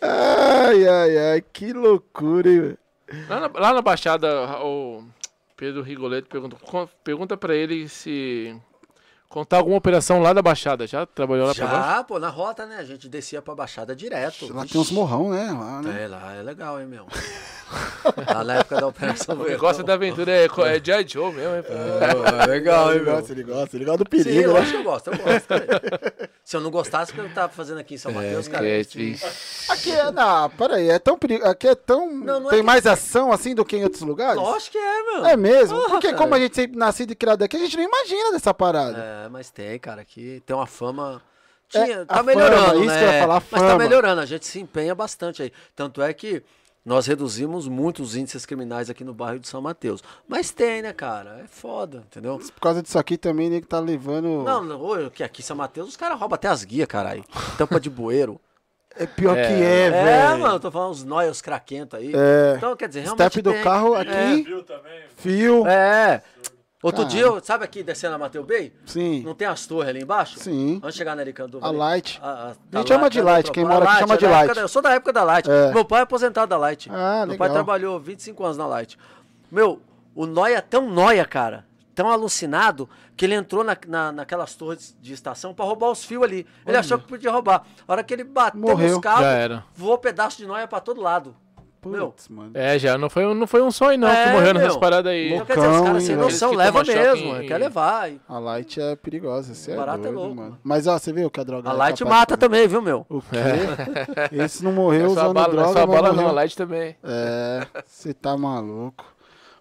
Speaker 2: Ai, ai, ai, que loucura, hein, velho.
Speaker 3: Lá na, lá na Baixada, o Pedro Rigoleto pergunta, pergunta pra ele se contar alguma operação lá da Baixada. Já trabalhou lá pra baixo?
Speaker 4: Já, pô, na rota, né? A gente descia pra Baixada direto.
Speaker 2: Lá
Speaker 4: Vixe.
Speaker 2: tem uns morrão, né? Lá, né?
Speaker 4: É, lá é legal, hein, meu? lá na época da Operação
Speaker 3: O negócio da aventura é, é G.I. Joe mesmo, hein?
Speaker 4: É legal,
Speaker 2: ele gosta, ele gosta, ele gosta do
Speaker 4: Sim,
Speaker 2: perigo, né?
Speaker 4: lógico que eu gosto, eu gosto. cara. Se eu não gostasse, o que eu tava fazendo aqui em São Mateus, cara?
Speaker 3: que é-
Speaker 2: Aqui é, não, peraí, é tão perigo, aqui é tão,
Speaker 4: Não, não é
Speaker 2: tem
Speaker 4: que-
Speaker 2: mais ação assim do que em outros lugares?
Speaker 4: Lógico que é, meu.
Speaker 2: É mesmo,
Speaker 4: Porra,
Speaker 2: porque
Speaker 4: cara.
Speaker 2: como a gente sempre nascido e criado aqui, a gente não imagina dessa parada.
Speaker 4: É, mas tem, cara, aqui tem uma fama.
Speaker 2: É,
Speaker 4: Tinha,
Speaker 2: a
Speaker 4: tá
Speaker 2: fama,
Speaker 4: melhorando,
Speaker 2: isso
Speaker 4: né?
Speaker 2: que eu ia falar, a
Speaker 4: Mas tá
Speaker 2: fama.
Speaker 4: melhorando, a gente se empenha bastante aí. Tanto é que nós reduzimos muito os índices criminais aqui no bairro de São Mateus. Mas tem, né, cara? É foda, entendeu?
Speaker 2: Por causa disso aqui também, nego tá levando...
Speaker 4: Não, não, que aqui em São Mateus os caras roubam até as guias, caralho. Tampa de bueiro.
Speaker 2: É pior
Speaker 3: É.
Speaker 2: que é,
Speaker 4: É,
Speaker 2: velho.
Speaker 4: mano, eu tô falando os nóia, os craquentos aí.
Speaker 2: É.
Speaker 4: Então, quer dizer, realmente
Speaker 2: Step do
Speaker 4: tem.
Speaker 2: carro aqui,
Speaker 6: Viu também?
Speaker 2: fio,
Speaker 4: É. Outro
Speaker 2: Cara.
Speaker 4: dia, eu- sabe aqui descendo a Mateu Bay?
Speaker 2: sim,
Speaker 4: Não tem as torres ali embaixo?
Speaker 2: sim.
Speaker 4: Vamos chegar na Ericando
Speaker 2: A Light.
Speaker 4: A,
Speaker 2: A gente chama de Light, quem mora aqui chama de
Speaker 4: é da
Speaker 2: Light.
Speaker 4: da- eu sou da época da Light.
Speaker 2: É.
Speaker 4: Meu pai é aposentado da Light.
Speaker 2: Ah,
Speaker 4: Meu pai
Speaker 2: legal.
Speaker 4: trabalhou 25 anos na Light. Meu, o Noia é tão noia, cara, tão alucinado, que ele entrou na, na- naquelas torres de estação pra roubar os fios ali. Ele
Speaker 2: Olha.
Speaker 4: achou que podia roubar. A hora que ele bateu
Speaker 2: Morreu.
Speaker 4: nos
Speaker 3: era.
Speaker 4: voou pedaço de noia pra todo lado.
Speaker 2: Putz, mano.
Speaker 3: É, já não foi, não foi um sonho, não,
Speaker 4: É,
Speaker 3: que morreu nessas paradas aí.
Speaker 4: Então, quer dizer, os caras sem noção, leva mesmo,
Speaker 3: em-
Speaker 4: quer levar. E
Speaker 2: A Light é perigosa, você é
Speaker 4: Barato é
Speaker 2: doido,
Speaker 4: louco,
Speaker 2: mano. Mas ó, você viu que a droga
Speaker 4: A
Speaker 2: é
Speaker 4: Light
Speaker 2: capaz
Speaker 4: mata
Speaker 2: de-
Speaker 4: também, viu, meu?
Speaker 2: O quê? Esse não morreu
Speaker 3: é
Speaker 2: usando
Speaker 3: bala, não é
Speaker 2: droga,
Speaker 3: só a bala não, a light também.
Speaker 2: É, você tá maluco.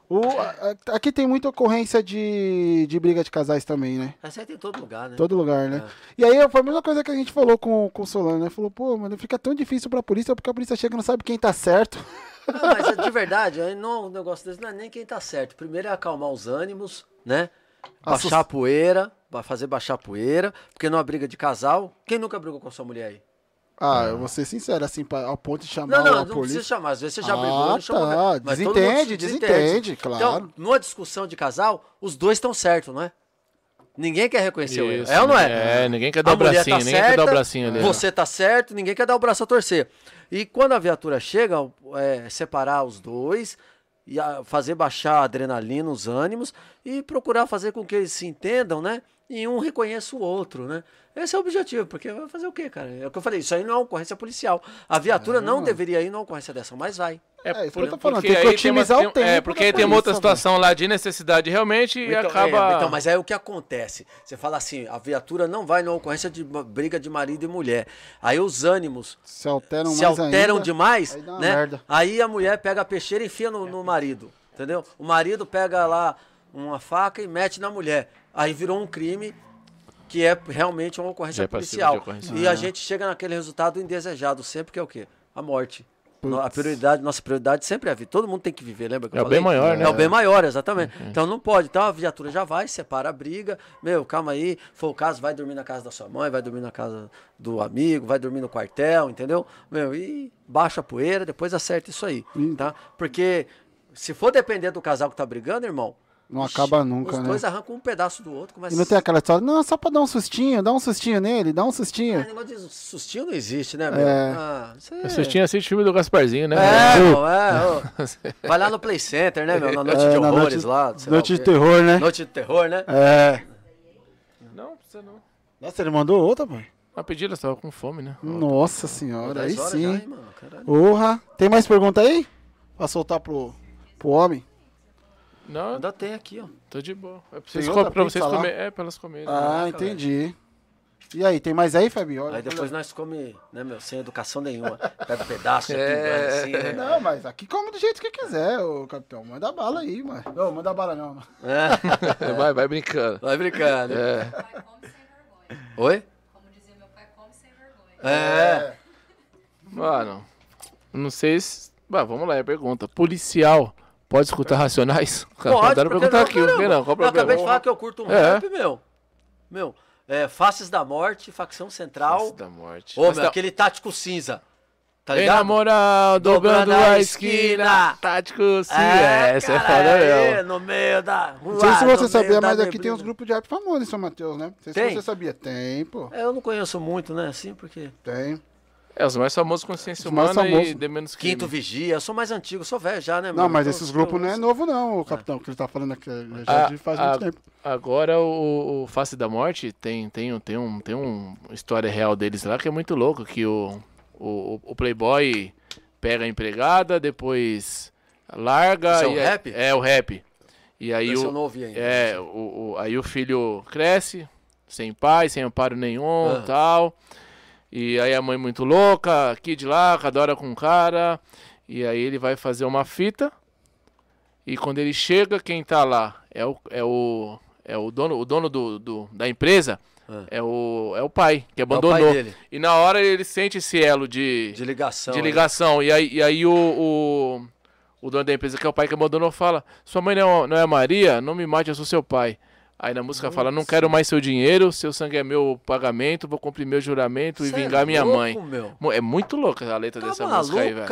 Speaker 2: O, a- aqui tem muita ocorrência de, de briga de casais também, né?
Speaker 4: Essa aí tem em todo lugar, né?
Speaker 2: Todo lugar, né?
Speaker 4: É.
Speaker 2: E aí foi a mesma coisa que a gente falou com, com o Solano, né? Falou, pô, mano, fica tão difícil pra polícia porque a polícia chega e não sabe quem tá certo.
Speaker 4: Não, mas de verdade, não, o negócio desse não é nem quem tá certo. Primeiro é acalmar os ânimos, né? Baixar a poeira, fazer baixar a poeira, porque numa briga de casal, quem nunca brigou com sua mulher aí?
Speaker 2: Ah, eu vou ser sincero, assim, pra, ao ponto de chamar
Speaker 4: Não, não,
Speaker 2: a
Speaker 4: não
Speaker 2: polícia.
Speaker 4: precisa chamar. Às vezes você já
Speaker 2: Ah,
Speaker 4: brigou, não chamou.
Speaker 2: tá.
Speaker 4: mas
Speaker 2: Desentende,
Speaker 4: se
Speaker 2: desentende, claro.
Speaker 4: Então, numa discussão de casal, os dois estão certos, não é? Ninguém quer reconhecer o erro.
Speaker 3: Isso,
Speaker 4: É ou não é?
Speaker 3: É, ninguém quer dar
Speaker 4: A
Speaker 3: o bracinho,
Speaker 4: tá
Speaker 3: ninguém quer dar o
Speaker 4: certa,
Speaker 3: bracinho ali.
Speaker 4: Você tá certo, ninguém quer dar o braço a torcer. E quando a viatura chega, é, separar os dois e a- fazer baixar a adrenalina, os ânimos e procurar fazer com que eles se entendam, né? E um reconheça o outro, né? Esse é o objetivo, porque vai fazer o quê, cara? É o que eu falei, isso aí não é uma ocorrência policial. A viatura não deveria ir numa ocorrência dessa, mas vai.
Speaker 2: É, isso que
Speaker 3: por-
Speaker 2: eu tô falando,
Speaker 3: porque
Speaker 2: tem que otimizar
Speaker 3: uma-
Speaker 2: o tempo
Speaker 3: É, porque aí tem uma outra
Speaker 2: polícia,
Speaker 3: situação lá de necessidade realmente e
Speaker 4: Então,
Speaker 3: acaba...
Speaker 4: é, então, mas aí o que acontece? Você fala assim, a viatura não vai numa ocorrência de briga de marido e mulher. Aí os ânimos
Speaker 2: Se alteram
Speaker 4: se
Speaker 2: mais
Speaker 4: alteram
Speaker 2: ainda,
Speaker 4: demais,
Speaker 2: aí
Speaker 4: né?
Speaker 2: merda.
Speaker 4: Aí a mulher pega a peixeira e enfia no, no marido, entendeu? O marido pega lá uma faca e mete na mulher. Aí virou um crime que é realmente uma ocorrência
Speaker 3: é
Speaker 4: policial.
Speaker 3: ocorrência.
Speaker 4: E
Speaker 2: Ah.
Speaker 4: a gente chega naquele resultado indesejado sempre que é o quê? A morte. No- A
Speaker 2: Putz.
Speaker 4: prioridade, nossa prioridade sempre é a vida. Todo mundo tem que viver, lembra que
Speaker 3: É o bem maior, né?
Speaker 4: É o bem maior, exatamente. Então não pode. Então a viatura já vai, separa a briga. Meu, calma aí. For o caso, vai dormir na casa da sua mãe, vai dormir na casa do amigo, vai dormir no quartel, entendeu? Meu, e baixa a poeira, depois acerta isso aí, tá? Porque se for depender do casal que tá brigando, irmão,
Speaker 2: Não acaba nunca,
Speaker 4: os
Speaker 2: né?
Speaker 4: dois arrancam um pedaço do outro, começa
Speaker 2: E não tem aquela história, não, só pra dar um sustinho, dá um sustinho nele, dá um sustinho.
Speaker 4: Ah, negócio de sustinho não existe, né, meu?
Speaker 2: É.
Speaker 4: Ah, isso é...
Speaker 3: Vocês tinham assistido o filme do Gasparzinho, né?
Speaker 4: É,
Speaker 3: Uh,
Speaker 4: pô, é, ô. Vai lá no Play Center, né, meu? Na noite
Speaker 2: É,
Speaker 4: de horrores
Speaker 2: noite-
Speaker 4: lá.
Speaker 2: Noite de terror, né?
Speaker 4: Noite de terror, né?
Speaker 2: É.
Speaker 3: Não, precisa não.
Speaker 2: Nossa, ele mandou outra, pai?
Speaker 3: A pedida estava com fome, né?
Speaker 2: Nossa senhora, aí
Speaker 4: 10 horas
Speaker 2: sim.
Speaker 4: já, hein, mano? Caralho.
Speaker 2: Porra. Tem mais pergunta aí? Pra soltar pro, pro homem?
Speaker 3: Não,
Speaker 4: Ainda tem aqui, ó.
Speaker 3: tô de boa. É pra
Speaker 2: Tem
Speaker 3: vocês,
Speaker 2: outra
Speaker 3: pra
Speaker 2: pizza
Speaker 3: vocês
Speaker 2: lá?
Speaker 3: comerem. É, pra elas comerem.
Speaker 2: Ah,
Speaker 4: Caraca,
Speaker 2: entendi. E aí, tem mais aí, Fabio? Olha,
Speaker 4: Aí depois nós come, né, meu, sem educação nenhuma. Pega um pedaço, já
Speaker 3: É.
Speaker 4: pingando assim, né?
Speaker 2: Não, mas aqui come do jeito que quiser, ô capitão. Manda bala aí, mano. Não, manda bala não. mano.
Speaker 4: É.
Speaker 3: Vai, vai brincando.
Speaker 4: Vai brincando.
Speaker 3: É.
Speaker 5: Meu pai come sem vergonha.
Speaker 4: Oi?
Speaker 5: Como dizia meu pai, come sem vergonha.
Speaker 4: É.
Speaker 3: Mano, não sei se. Bah, vamos lá, é pergunta. Policial pode escutar racionais?
Speaker 4: Pode,
Speaker 3: Mandaram perguntar
Speaker 4: não,
Speaker 3: aqui,
Speaker 4: caramba?
Speaker 3: não? Qual o
Speaker 4: Eu acabei de falar que eu curto um
Speaker 3: É.
Speaker 4: rap, meu. Meu, é, Faces da Morte, Facção Central.
Speaker 3: Face da morte.
Speaker 4: Ô,
Speaker 3: Mas
Speaker 4: meu,
Speaker 3: tá-
Speaker 4: aquele tático cinza. Tá
Speaker 3: Vem
Speaker 4: ligado?
Speaker 3: na moral, dobrando
Speaker 4: Dobrando a esquina.
Speaker 3: esquina. Tático.
Speaker 4: É,
Speaker 3: essa é
Speaker 4: cara,
Speaker 3: foda
Speaker 4: aí,
Speaker 3: mesmo.
Speaker 4: no meio da rua.
Speaker 2: Não sei se você sabia, mas aqui tem uns grupos de rap famosos em São Mateus, né? Não sei
Speaker 4: Tem?
Speaker 2: se você sabia. Tem, pô.
Speaker 4: É, Eu não conheço muito, né, assim, porque...
Speaker 2: Tem.
Speaker 3: É, os mais famosos consciência
Speaker 2: Os
Speaker 3: humana
Speaker 2: famosos.
Speaker 3: e de menos crime.
Speaker 4: Quinto Vigia, eu sou mais antigo, sou velho já, né,
Speaker 2: Não,
Speaker 4: meu?
Speaker 2: mas
Speaker 4: Eu-
Speaker 2: esses grupos não é novo não, o capitão, que ele tá falando aqui. Já
Speaker 3: Ah,
Speaker 2: de faz
Speaker 3: ah,
Speaker 2: muito tempo.
Speaker 3: Agora o, o Face da Morte tem, tem, um- tem, um, tem um história real deles lá que é muito louco, que o, o, o Playboy pega a empregada, depois larga.
Speaker 4: Isso é o
Speaker 3: e
Speaker 4: rap?
Speaker 3: É, o rap. E aí
Speaker 4: Esse
Speaker 3: o,
Speaker 4: eu não ouvi ainda.
Speaker 3: É, o, o- aí o filho cresce, sem pai, sem amparo nenhum
Speaker 4: Ah.
Speaker 3: tal. E aí a mãe muito louca, kid lá, cada hora com cara. E aí ele vai fazer uma fita. E quando ele chega, quem tá lá é o, é o, é o dono, o dono do, do- da empresa.
Speaker 4: Ah.
Speaker 3: É, o, é o pai, que
Speaker 4: É o pai
Speaker 3: abandonou.
Speaker 4: dele,
Speaker 3: e na hora ele sente esse elo de,
Speaker 4: de ligação.
Speaker 3: de
Speaker 4: aí.
Speaker 3: ligação. E aí, e aí o, o, o dono da empresa, que é o pai que abandonou, fala: Sua mãe não é, não é Maria? Não me mate, eu sou seu pai. Aí na música fala: Não quero mais seu dinheiro, seu sangue é meu pagamento, vou cumprir meu juramento e
Speaker 4: Cê é
Speaker 3: vingar minha
Speaker 4: louco,
Speaker 3: mãe.
Speaker 4: Meu.
Speaker 3: É muito louca a letra
Speaker 4: Tá
Speaker 3: dessa música aí,
Speaker 4: maluco,
Speaker 3: velho.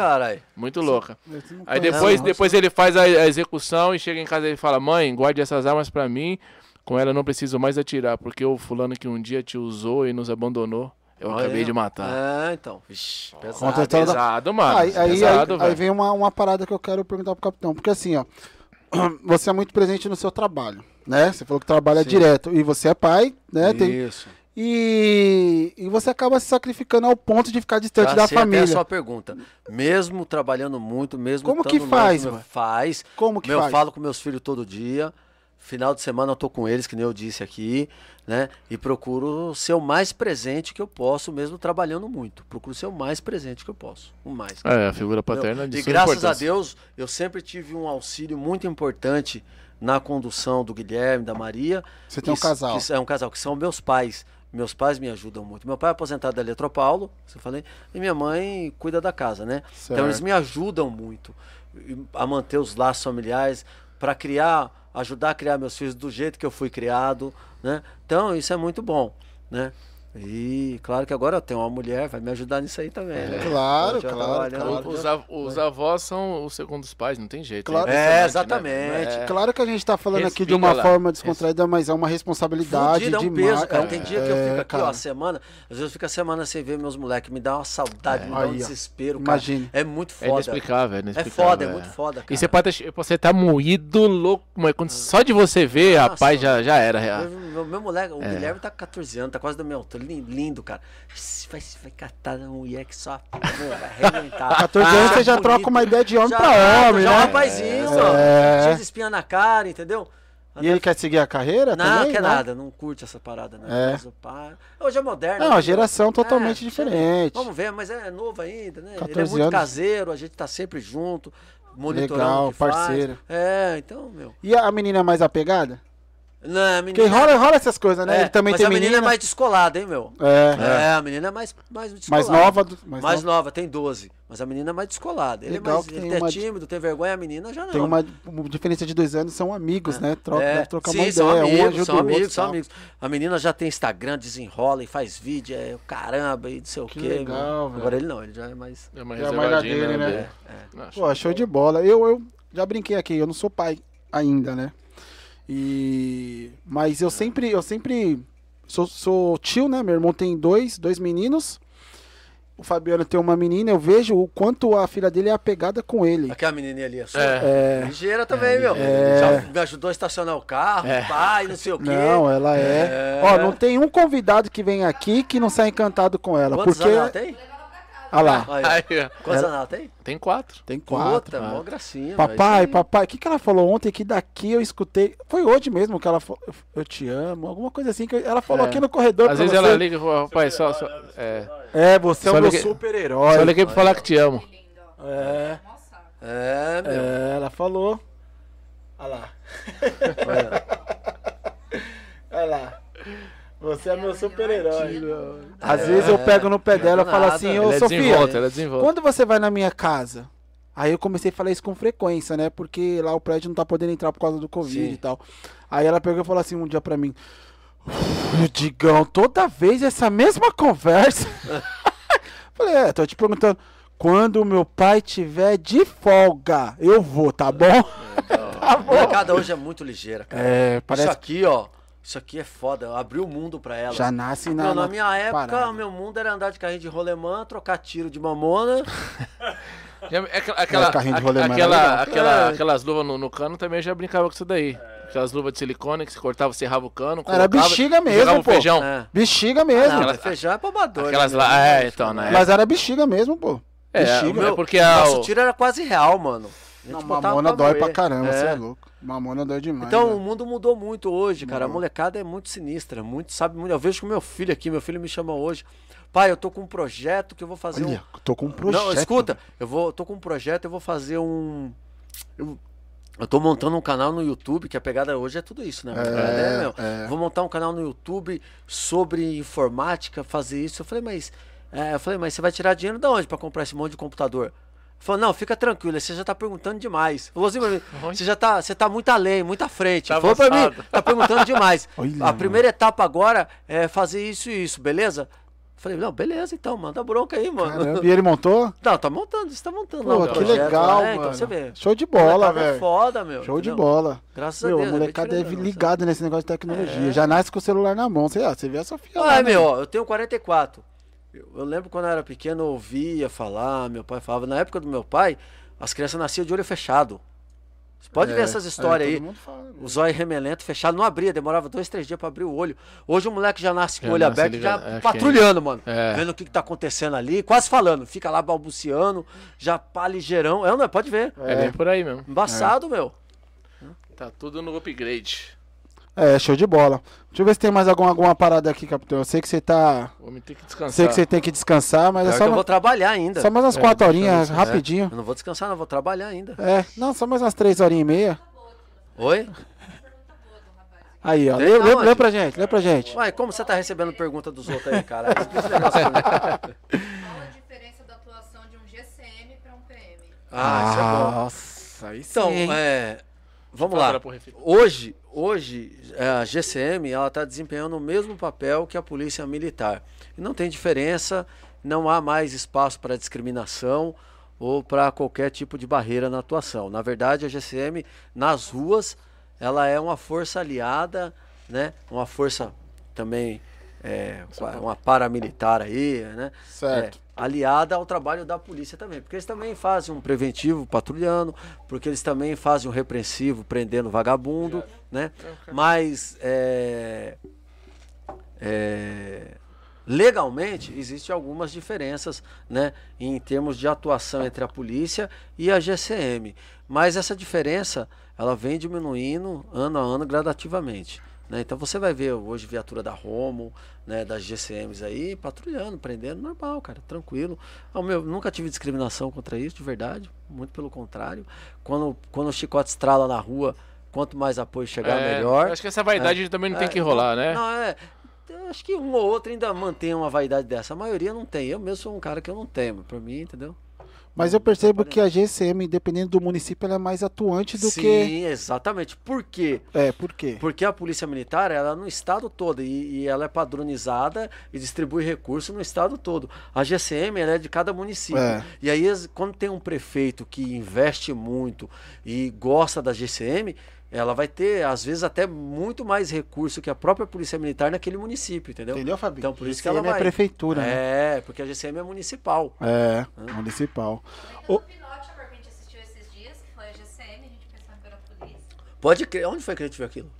Speaker 3: Muito louca. Aí depois, depois ele faz a, a execução e chega em casa e ele fala: Mãe, guarde essas armas pra mim. Com ela eu não preciso mais atirar, porque o fulano que um dia te usou e nos abandonou, eu
Speaker 4: Olha
Speaker 3: acabei de matar.
Speaker 4: É, então. Vixe, pesado.
Speaker 2: Da-
Speaker 3: pesado, mano.
Speaker 2: Aí, aí,
Speaker 3: pesado,
Speaker 2: aí, aí vem uma, uma parada que eu quero perguntar pro capitão. Porque assim, ó. Você é muito presente no seu trabalho, né? Você falou que trabalha
Speaker 4: Sim.
Speaker 2: direto. E você é pai, né? Tem,
Speaker 4: Isso.
Speaker 2: E, e você acaba se sacrificando ao ponto de ficar distante
Speaker 4: Já
Speaker 2: da
Speaker 4: sei até
Speaker 2: família.
Speaker 4: a sua pergunta. Mesmo trabalhando muito, mesmo
Speaker 2: Como que faz,
Speaker 4: longe? Faz.
Speaker 2: Como que
Speaker 4: eu
Speaker 2: faz?
Speaker 4: falo com meus filhos todo dia. Final de semana eu tô com eles, que nem eu disse aqui, né? E procuro ser o mais presente que eu posso, mesmo trabalhando muito. Procuro ser o mais presente que eu posso. O mais.
Speaker 3: É, a figura paterna de
Speaker 4: E graças a. Deus, eu sempre tive um auxílio muito importante na condução do Guilherme, da Maria.
Speaker 2: Você tem um casal.
Speaker 4: que é um casal, que são meus pais. Meus pais me ajudam muito. Meu pai é aposentado da Eletropaulo, você falei, e minha mãe cuida da casa, né? Então eles
Speaker 2: Certo.
Speaker 4: me ajudam muito a manter os laços familiares, para criar, ajudar a criar meus filhos do jeito que eu fui criado, né? Então isso é muito bom, né? E claro que agora eu tenho uma mulher, vai me ajudar nisso aí também, né?
Speaker 2: Claro, claro, claro.
Speaker 3: Os, av- os avós são os segundos pais, não tem jeito.
Speaker 2: Claro.
Speaker 4: É,
Speaker 3: né?
Speaker 4: exatamente.
Speaker 3: É.
Speaker 2: Claro que a gente tá falando aqui de
Speaker 3: Respira
Speaker 2: uma
Speaker 3: lá.
Speaker 2: forma descontraída, mas é uma responsabilidade
Speaker 4: Fudido, é um
Speaker 2: demais.
Speaker 4: peso, cara.
Speaker 2: É,
Speaker 4: Tem dia que eu
Speaker 2: é,
Speaker 4: fico aqui, ó, a semana, às vezes eu fico a semana sem ver meus moleques, me dá uma saudade, me dá um
Speaker 2: Aí,
Speaker 4: desespero, cara.
Speaker 2: Imagine.
Speaker 4: É muito
Speaker 3: É
Speaker 4: foda.
Speaker 3: inexplicável, é
Speaker 4: É
Speaker 3: inexplicável.
Speaker 4: foda, é muito foda, cara.
Speaker 3: E você pode você tá moído louco, mas quando, só de você ver,
Speaker 4: Nossa,
Speaker 3: rapaz, já, já era.
Speaker 4: Meu, meu- meu moleque, o
Speaker 3: É.
Speaker 4: Guilherme tá com 14 anos, tá quase da minha altura, lindo, cara. Vai, vai catar uma mulher que só vai arrebentar.
Speaker 2: 14 anos
Speaker 4: Ah,
Speaker 2: você já
Speaker 4: bonito.
Speaker 2: troca uma ideia de homem
Speaker 4: já,
Speaker 2: pra homem,
Speaker 4: já
Speaker 2: né?
Speaker 4: um rapazinho,
Speaker 2: É.
Speaker 4: Cheio de espinha na cara, entendeu?
Speaker 2: E ele quer seguir a carreira
Speaker 4: Não,
Speaker 2: também?
Speaker 4: quer
Speaker 2: não?
Speaker 4: nada, não curte essa parada, né?
Speaker 2: É.
Speaker 4: Mas o pai... Hoje é moderno.
Speaker 2: Não,
Speaker 4: né,
Speaker 2: geração
Speaker 4: meu?
Speaker 2: totalmente
Speaker 4: É,
Speaker 2: diferente.
Speaker 4: Vamos ver, mas é novo ainda, né? Ele é
Speaker 2: 14
Speaker 4: muito
Speaker 2: anos.
Speaker 4: caseiro, a gente tá sempre junto, monitorando
Speaker 2: Legal,
Speaker 4: o que faz.
Speaker 2: parceiro.
Speaker 4: É, então, meu.
Speaker 2: E a menina é mais apegada?
Speaker 4: Não, a
Speaker 2: Porque
Speaker 4: menina...
Speaker 2: rola, rola essas coisas, né?
Speaker 4: é,
Speaker 2: Ele também
Speaker 4: mas
Speaker 2: tem
Speaker 4: a menina,
Speaker 2: menina.
Speaker 4: é mais descolada, hein, meu?
Speaker 2: É,
Speaker 4: É, a menina é mais, mais descolada.
Speaker 2: mais nova. do- Mais,
Speaker 4: Mais
Speaker 2: nova.
Speaker 4: nova, tem 12. Mas a menina é mais descolada. Ele
Speaker 2: Legal
Speaker 4: é mais ele
Speaker 2: tem
Speaker 4: é
Speaker 2: uma-
Speaker 4: tímido, tem vergonha, a menina já não.
Speaker 2: Tem uma, uma diferença de dois anos, são amigos, né? Troca,
Speaker 4: É,
Speaker 2: deve trocar
Speaker 4: sim,
Speaker 2: uma
Speaker 4: são
Speaker 2: ideia, um
Speaker 4: amigos,
Speaker 2: ajuda
Speaker 4: são
Speaker 2: o outro.
Speaker 4: amigos, são
Speaker 2: tal.
Speaker 4: amigos. A menina já tem Instagram, desenrola e faz vídeo, é o caramba e não sei o quê.
Speaker 2: legal.
Speaker 4: Agora ele não, ele já é mais.
Speaker 3: É uma
Speaker 2: É a mais na dele, né?
Speaker 3: né?
Speaker 4: É.
Speaker 2: Pô, show de bola. Eu, eu já brinquei aqui, eu não sou pai ainda, né? E mas eu sempre, eu sempre sou, sou tio, né? Meu irmão tem dois, dois meninos. O Fabiano tem uma menina, eu vejo o quanto a filha dele é apegada com ele.
Speaker 4: Aquela menininha ali, a sua.
Speaker 3: É.
Speaker 2: É,
Speaker 4: Ligeira também, meu.
Speaker 2: É.
Speaker 4: Já me ajudou a estacionar o carro, pai, não sei o quê.
Speaker 2: não, ela é.
Speaker 4: É.
Speaker 2: Ó, não tem um convidado que vem aqui que não sai encantado com ela,
Speaker 4: Quantos
Speaker 2: porque
Speaker 4: anos ela tem?
Speaker 2: Olha lá,
Speaker 4: Quantos
Speaker 2: Ela-
Speaker 4: anos ela tem?
Speaker 3: tem quatro.
Speaker 2: tem quatro.
Speaker 4: Puta, mó gracinha.
Speaker 2: Papai,
Speaker 4: velho.
Speaker 2: papai, o que, que ela falou ontem que daqui eu escutei? Foi hoje mesmo que ela falou, eu, te amo, alguma coisa assim que ela falou
Speaker 3: É.
Speaker 2: aqui no corredor.
Speaker 3: Às
Speaker 2: pra
Speaker 3: vezes
Speaker 2: você.
Speaker 3: ela liga e fala, rapaz, só, só, é,
Speaker 2: É, você é o meu
Speaker 3: liguei-
Speaker 2: super-herói.
Speaker 3: só liguei pra falar que te amo.
Speaker 2: É,
Speaker 5: Nossa.
Speaker 4: É, meu.
Speaker 2: é, ela falou. Olha lá. Olha lá. Você é meu super-herói. Às vezes eu pego no pé dela e falo assim, ô
Speaker 3: Ela é
Speaker 2: Sofia,
Speaker 3: é
Speaker 2: quando você vai na minha casa? Aí eu comecei a falar isso com frequência, né? Porque lá o prédio não tá podendo entrar por causa do Covid
Speaker 4: Sim.
Speaker 2: e tal. Aí ela pegou e falou assim um dia pra mim: Digão, toda vez essa mesma conversa. Falei, é, tô te perguntando. Quando o meu pai tiver de folga, eu vou, tá bom?
Speaker 4: A molecada hoje é muito ligeira, cara.
Speaker 2: É, parece
Speaker 4: Isso aqui, ó. Isso aqui é foda. Abriu o mundo pra ela.
Speaker 2: já nasce na.
Speaker 4: Meu, na
Speaker 2: na
Speaker 4: minha época,
Speaker 2: parada.
Speaker 4: o meu mundo era andar de carrinho de rolemã, trocar tiro de mamona.
Speaker 3: É aquela, aquela,
Speaker 2: carrinho de rolemã
Speaker 3: aquela, aquela-
Speaker 4: É.
Speaker 3: aquelas luvas no, no cano também já brincava com isso daí. Aquelas luvas de silicone que se cortava, serrava o cano.
Speaker 2: Era bexiga mesmo, pô.
Speaker 3: feijão.
Speaker 4: É.
Speaker 2: Bexiga mesmo.
Speaker 4: Não,
Speaker 3: Aquelas-
Speaker 4: feijão é pobador.
Speaker 3: Aquelas
Speaker 4: né,
Speaker 3: lá,
Speaker 4: meu?
Speaker 3: é, então, né?
Speaker 2: Mas era bexiga mesmo, pô.
Speaker 3: É,
Speaker 2: bexiga.
Speaker 3: o
Speaker 4: Meu,
Speaker 3: porque a-
Speaker 4: nosso
Speaker 3: o-
Speaker 4: tiro era quase real, mano.
Speaker 2: Não, mamona dói pra caramba,
Speaker 4: É.
Speaker 2: você é louco. Mamona dói demais.
Speaker 4: Então, o
Speaker 2: velho.
Speaker 4: mundo mudou muito hoje, cara. A
Speaker 2: Mudou.
Speaker 4: molecada é muito sinistra, muito sabe muito. Eu vejo com meu filho aqui, meu filho me chama hoje. Pai, eu tô com um projeto que eu vou fazer
Speaker 2: Olha,
Speaker 4: um.
Speaker 2: tô com um projeto.
Speaker 4: Não, escuta, eu vou, tô com um projeto, eu vou fazer um. Eu, eu tô montando um canal no YouTube, que a pegada hoje é tudo isso, né? A
Speaker 2: É,
Speaker 4: meu,
Speaker 2: é.
Speaker 4: Vou montar um canal no YouTube sobre informática, fazer isso. Eu falei, mas. é, eu falei, mas você vai tirar dinheiro de onde pra comprar esse monte de computador? Falou, não, fica tranquilo, você já tá perguntando demais. Falou assim pra mim, você já tá, você tá muito além, muito à frente.
Speaker 3: Tá
Speaker 4: Falou pra mim, tá perguntando demais.
Speaker 2: Olha,
Speaker 4: a primeira etapa agora é fazer isso e isso, beleza? Falei, não, beleza então, manda bronca aí, mano.
Speaker 2: Caramba, e ele montou?
Speaker 4: Não, tá montando, você tá montando
Speaker 2: Pô,
Speaker 4: lá
Speaker 2: que
Speaker 4: projeto
Speaker 2: legal,
Speaker 4: lá, né?
Speaker 2: mano.
Speaker 4: Então você vê.
Speaker 2: Show de bola,
Speaker 4: É
Speaker 2: velho.
Speaker 4: foda, meu.
Speaker 2: Show de
Speaker 4: entendeu?
Speaker 2: bola.
Speaker 4: Graças a
Speaker 2: Meu,
Speaker 4: Deus.
Speaker 2: a
Speaker 4: é bem
Speaker 2: molecada é ligada nesse negócio de tecnologia.
Speaker 4: É.
Speaker 2: Já nasce com o celular na mão. Você, ó, você vê a Sofia lá,
Speaker 4: Ah,
Speaker 2: né?
Speaker 4: meu, ó, eu tenho 44. Eu, eu lembro quando eu era pequeno, eu ouvia falar, meu pai falava. Na época do meu pai, as crianças nasciam de olho fechado. Você pode ver
Speaker 2: É,
Speaker 4: essas histórias
Speaker 2: é,
Speaker 4: aí.
Speaker 2: todo mundo fala, né?
Speaker 4: O zóio remelento fechado, não abria, demorava dois, três dias pra abrir o olho. Hoje o moleque já nasce com o olho
Speaker 3: nasce
Speaker 4: aberto, já
Speaker 3: é,
Speaker 4: patrulhando, mano.
Speaker 3: É.
Speaker 4: Vendo o que, que tá acontecendo ali, quase falando. Fica lá balbuciando, já pá ligeirão. É, não é? Pode ver.
Speaker 3: É bem por aí mesmo.
Speaker 4: Embaçado, meu.
Speaker 3: Tá tudo no upgrade.
Speaker 2: É, show de bola. Deixa eu ver se tem mais alguma, alguma parada aqui, capitão. Eu sei que você tá.
Speaker 3: O homem tem que descansar.
Speaker 2: Sei que você tem que descansar, mas
Speaker 4: Pior
Speaker 2: é
Speaker 4: que
Speaker 2: só,
Speaker 4: eu vou trabalhar ainda.
Speaker 2: só mais umas
Speaker 3: É,
Speaker 2: quatro horinhas, rapidinho.
Speaker 4: Eu não vou descansar, não, vou trabalhar ainda.
Speaker 2: É, não, só mais umas três horinhas e meia.
Speaker 4: Oi?
Speaker 2: Aí, ó. Lê, lê, lê pra gente, lê pra gente.
Speaker 4: Uai, como você tá recebendo pergunta dos outros aí, cara? Explica esse negócio pra mim.
Speaker 5: Qual a diferença da atuação de um GCM para um PM?
Speaker 4: Ah, isso é bom.
Speaker 2: Nossa, aí sim.
Speaker 4: Então, é, vamos lá. Hoje, hoje é, a GCM ela está desempenhando o mesmo papel que a polícia militar. E não tem diferença, não há mais espaço para discriminação ou para qualquer tipo de barreira na atuação. Na verdade, a GCM nas ruas ela é uma força aliada, né? Uma força também é, uma paramilitar aí, né?
Speaker 2: Certo.
Speaker 4: É, aliada ao trabalho da polícia também, porque eles também fazem um preventivo patrulhando, porque eles também fazem um repreensivo prendendo vagabundo, né? Mas é, é, legalmente existem algumas diferenças, né, em termos de atuação entre a polícia e a GCM. Mas essa diferença ela vem diminuindo ano a ano gradativamente. Né? Então você vai ver hoje viatura da Romo, né, das GCMs aí, patrulhando, prendendo, normal, cara, tranquilo. Ao meu, nunca tive discriminação contra isso, de verdade, muito pelo contrário. Quando, quando o chicote estrala na rua, quanto mais apoio chegar,
Speaker 3: É,
Speaker 4: melhor.
Speaker 3: eu Acho que essa vaidade também não tem
Speaker 4: É,
Speaker 3: que rolar, né?
Speaker 4: Não, é. acho que um ou outro ainda mantém uma vaidade dessa. A maioria não tem. Eu mesmo sou um cara que eu não tenho. Pra mim, entendeu?
Speaker 2: Mas eu percebo que a GCM, dependendo do município, ela é mais atuante do
Speaker 4: Sim,
Speaker 2: que.
Speaker 4: exatamente. Por quê?
Speaker 2: É, por quê?
Speaker 4: Porque a polícia militar, ela é no estado todo e, e ela é padronizada e distribui recursos no estado todo. A GCM, ela é de cada município.
Speaker 2: É.
Speaker 4: E aí, quando tem um prefeito que investe muito e gosta da GCM, ela vai ter, às vezes, até muito mais recurso que a própria polícia militar naquele município, entendeu?
Speaker 2: Entendeu, Fabinho?
Speaker 4: Então, por isso que
Speaker 2: GCM
Speaker 4: ela
Speaker 2: é
Speaker 4: vai.
Speaker 2: prefeitura, né?
Speaker 4: É, porque a GCM é municipal.
Speaker 2: É, municipal.
Speaker 5: Então,
Speaker 2: Ô.
Speaker 5: o Pinote, agora que a gente assistiu esses dias, que foi a GCM, a gente pensando que era a polícia.
Speaker 4: Pode crer. Onde foi que a gente viu aquilo?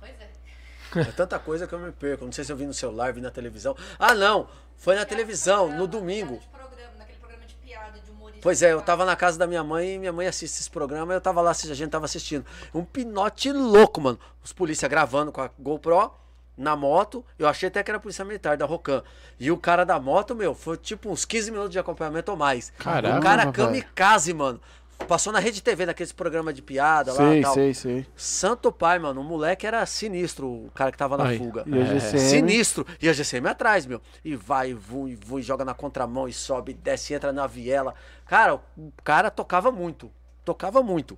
Speaker 5: Pois é.
Speaker 4: É tanta coisa que eu me perco. Não sei se eu vi no celular, vi na televisão. Ah, não! Foi na televisão, no domingo.
Speaker 5: De programa, naquele programa de piada, de humorista.
Speaker 4: Pois é, eu tava na casa da minha mãe e minha mãe assiste esse programa eu tava lá, a gente tava assistindo. Um pinote louco, mano. Os polícia gravando com a GoPro na moto. Eu achei até que era a polícia militar da Rocan. E o cara da moto, meu, foi tipo uns 15 minutos de acompanhamento ou mais.
Speaker 3: Caraca,
Speaker 4: o cara kamikaze, mano. Passou na Rede TV, naqueles programas de piada lá
Speaker 2: Sei,
Speaker 4: e tal.
Speaker 2: sei, sei.
Speaker 4: Santo pai, mano. O moleque era sinistro, o cara que tava na
Speaker 3: Ai.
Speaker 4: fuga.
Speaker 2: E a GCM.
Speaker 4: Sinistro. E a GCM atrás, meu. E vai, e vui, e vui, joga na contramão e sobe, desce, entra na viela. Cara, o cara tocava muito. Tocava muito.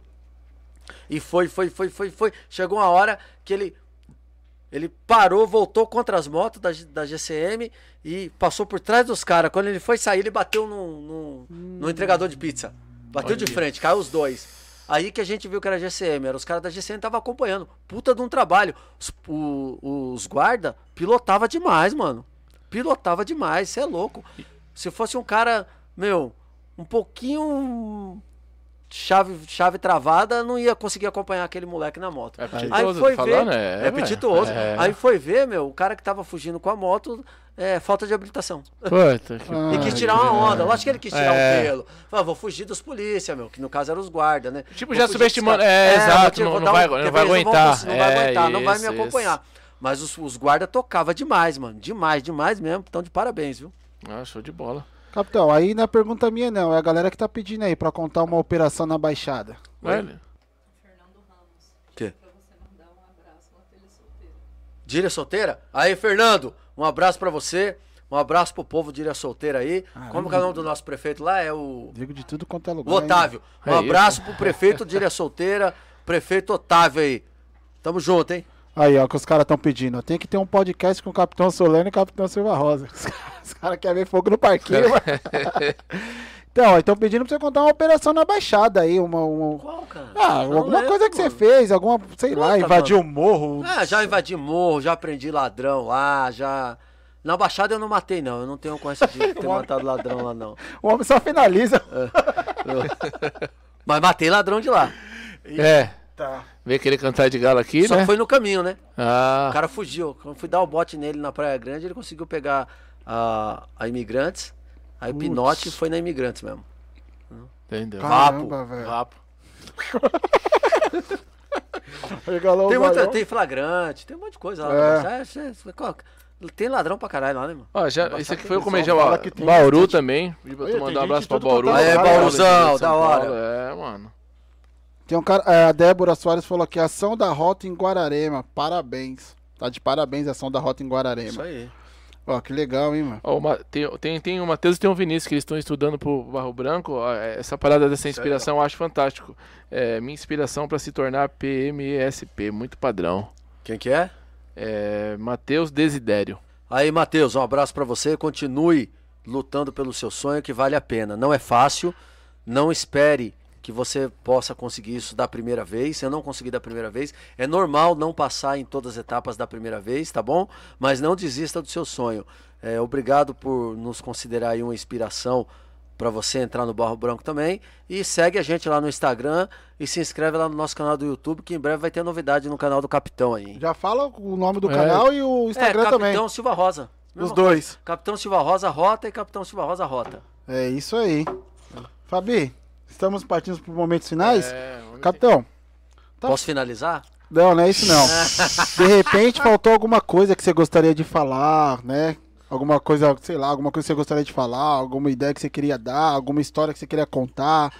Speaker 4: E foi, foi, foi, foi, foi. Chegou uma hora que ele. Ele parou, voltou contra as motos da, da GCM e passou por trás dos caras. Quando ele foi sair, ele bateu no, no, no entregador de pizza. Bateu de frente, caiu os dois. Aí que a gente viu que era GCM, era os caras da GCM estavam acompanhando. Puta de um trabalho. Os, o- os guarda pilotava demais, mano. Pilotava demais, você é louco. Se fosse um cara, meu, um pouquinho chave, chave travada, não ia conseguir acompanhar aquele moleque na moto.
Speaker 3: É
Speaker 4: Aí
Speaker 3: apetitoso,
Speaker 4: foi
Speaker 3: tô
Speaker 4: ver,
Speaker 3: falando,
Speaker 4: é,
Speaker 3: é,
Speaker 4: apetitoso.
Speaker 3: É.
Speaker 4: Aí foi ver, meu, o cara que tava fugindo com a moto, é, falta de habilitação.
Speaker 3: Puta que...
Speaker 2: Ah,
Speaker 4: E quis tirar uma onda. Lógico que ele quis tirar
Speaker 3: É.
Speaker 4: um pelo. Falou, vou fugir dos polícia, meu, que no caso eram os guardas, né?
Speaker 3: Tipo,
Speaker 4: Vou
Speaker 3: já subestimando- é,
Speaker 4: vou
Speaker 3: exato,
Speaker 4: tirar-
Speaker 3: não- não
Speaker 4: dar
Speaker 3: vai- não vai
Speaker 4: vão
Speaker 3: aguentar.
Speaker 4: Não vai
Speaker 3: É,
Speaker 4: aguentar, não vai me
Speaker 3: isso,
Speaker 4: acompanhar. Mas os, os guardas tocavam demais, mano. Demais, demais mesmo. Então, de parabéns, viu?
Speaker 3: Ah, show de bola.
Speaker 2: Capitão, aí não é pergunta minha, não. É a galera que tá pedindo aí pra contar uma operação na Baixada.
Speaker 3: Velho,
Speaker 5: Fernando Ramos.
Speaker 4: Quê?
Speaker 5: Pra você mandar um abraço, uma filha solteira.
Speaker 4: Díria Solteira? Aí, Fernando, um abraço pra você. Um abraço pro povo de Díria Solteira aí. Como que é o nome do nosso prefeito lá? É o...
Speaker 2: Digo de tudo quanto é lugar.
Speaker 4: O Otávio. Um
Speaker 3: É
Speaker 4: abraço pro prefeito de Ilha Solteira, prefeito Otávio aí. Tamo junto, hein?
Speaker 2: hein? Aí, ó, que os caras estão pedindo. Tem que ter um podcast com o Capitão Solano e o Capitão Silva Rosa. Os caras- Os caras querem ver fogo no parquinho. então, estão pedindo pra você contar uma operação na Baixada aí. Uma, uma-
Speaker 4: Qual, cara?
Speaker 2: Ah,
Speaker 4: não
Speaker 2: alguma
Speaker 4: lembro,
Speaker 2: coisa que você
Speaker 4: mano.
Speaker 2: fez, alguma, sei lá, invadiu o morro.
Speaker 4: Ah, já invadi morro, já prendi ladrão lá, já. Na Baixada eu não matei, não. Eu não tenho ocorrência de ter matado ladrão lá, não.
Speaker 2: O homem só finaliza.
Speaker 4: Mas matei ladrão de lá.
Speaker 3: É.
Speaker 2: Tá.
Speaker 3: Veio querer cantar de galo aqui,
Speaker 4: Só
Speaker 3: né?
Speaker 4: foi no caminho, né?
Speaker 3: Ah,
Speaker 4: O cara fugiu. Quando eu fui dar o bote nele na Praia Grande, ele conseguiu pegar a, a Imigrantes. Aí o
Speaker 2: Putz.
Speaker 4: Pinote foi na Imigrantes mesmo.
Speaker 3: entendeu.
Speaker 2: Caramba, velho.
Speaker 3: Vapo.
Speaker 2: Regalou
Speaker 4: Tem,
Speaker 2: o
Speaker 4: muita, tem flagrante, tem um monte de coisa lá.
Speaker 2: É.
Speaker 4: É, é, tem ladrão pra caralho lá, né, mano?
Speaker 3: Ó, já, esse aqui foi o
Speaker 2: tem
Speaker 3: Bauru
Speaker 2: bastante-
Speaker 3: também.
Speaker 2: Olha, tem
Speaker 3: mandar um
Speaker 2: gente
Speaker 3: abraço pra Bauru.
Speaker 2: é
Speaker 4: Bauruzão, da
Speaker 3: Paulo,
Speaker 4: hora.
Speaker 3: É, mano.
Speaker 2: Tem um cara, é, a Débora Soares falou aqui, ação da rota em Guararema. Parabéns. Tá de parabéns a ação da rota em
Speaker 4: Isso
Speaker 2: Guararema.
Speaker 4: aí.
Speaker 2: Ó, que legal, hein, mano.
Speaker 3: Ó, o Ma- tem, tem, tem o Matheus e tem o Vinícius que eles estão estudando pro Barro Branco. Ó, é, essa parada dessa inspiração eu acho fantástico. É, minha inspiração para se tornar PMSP, muito padrão.
Speaker 4: Quem que é?
Speaker 3: É, Matheus Desidério.
Speaker 4: Aí, Matheus, um abraço pra você. Continue lutando pelo seu sonho, que vale a pena. Não é fácil. Não espere que você possa conseguir isso da primeira vez. Eu não consegui da primeira vez. É normal não passar em todas as etapas da primeira vez, tá bom? Mas não desista do seu sonho. É, obrigado por nos considerar aí uma inspiração para você entrar no Barro Branco também. E segue a gente lá no Instagram e se inscreve lá no nosso canal do YouTube, que em breve vai ter novidade no canal do Capitão aí.
Speaker 2: Já fala o nome do
Speaker 3: É.
Speaker 2: canal e o Instagram
Speaker 4: é, Capitão
Speaker 2: também.
Speaker 4: Silva Rosa.
Speaker 2: Os dois.
Speaker 4: Capitão Silva Rosa Rota e Capitão Silva Rosa Rota.
Speaker 2: É isso aí. Fabi, estamos partindo para os momentos finais?
Speaker 3: É,
Speaker 2: Capitão, Tá.
Speaker 4: Posso finalizar?
Speaker 2: não, não é isso não. De repente faltou alguma coisa que você gostaria de falar, né? Alguma coisa, sei lá, alguma coisa que você gostaria de falar, alguma ideia que você queria dar, alguma história que você queria contar.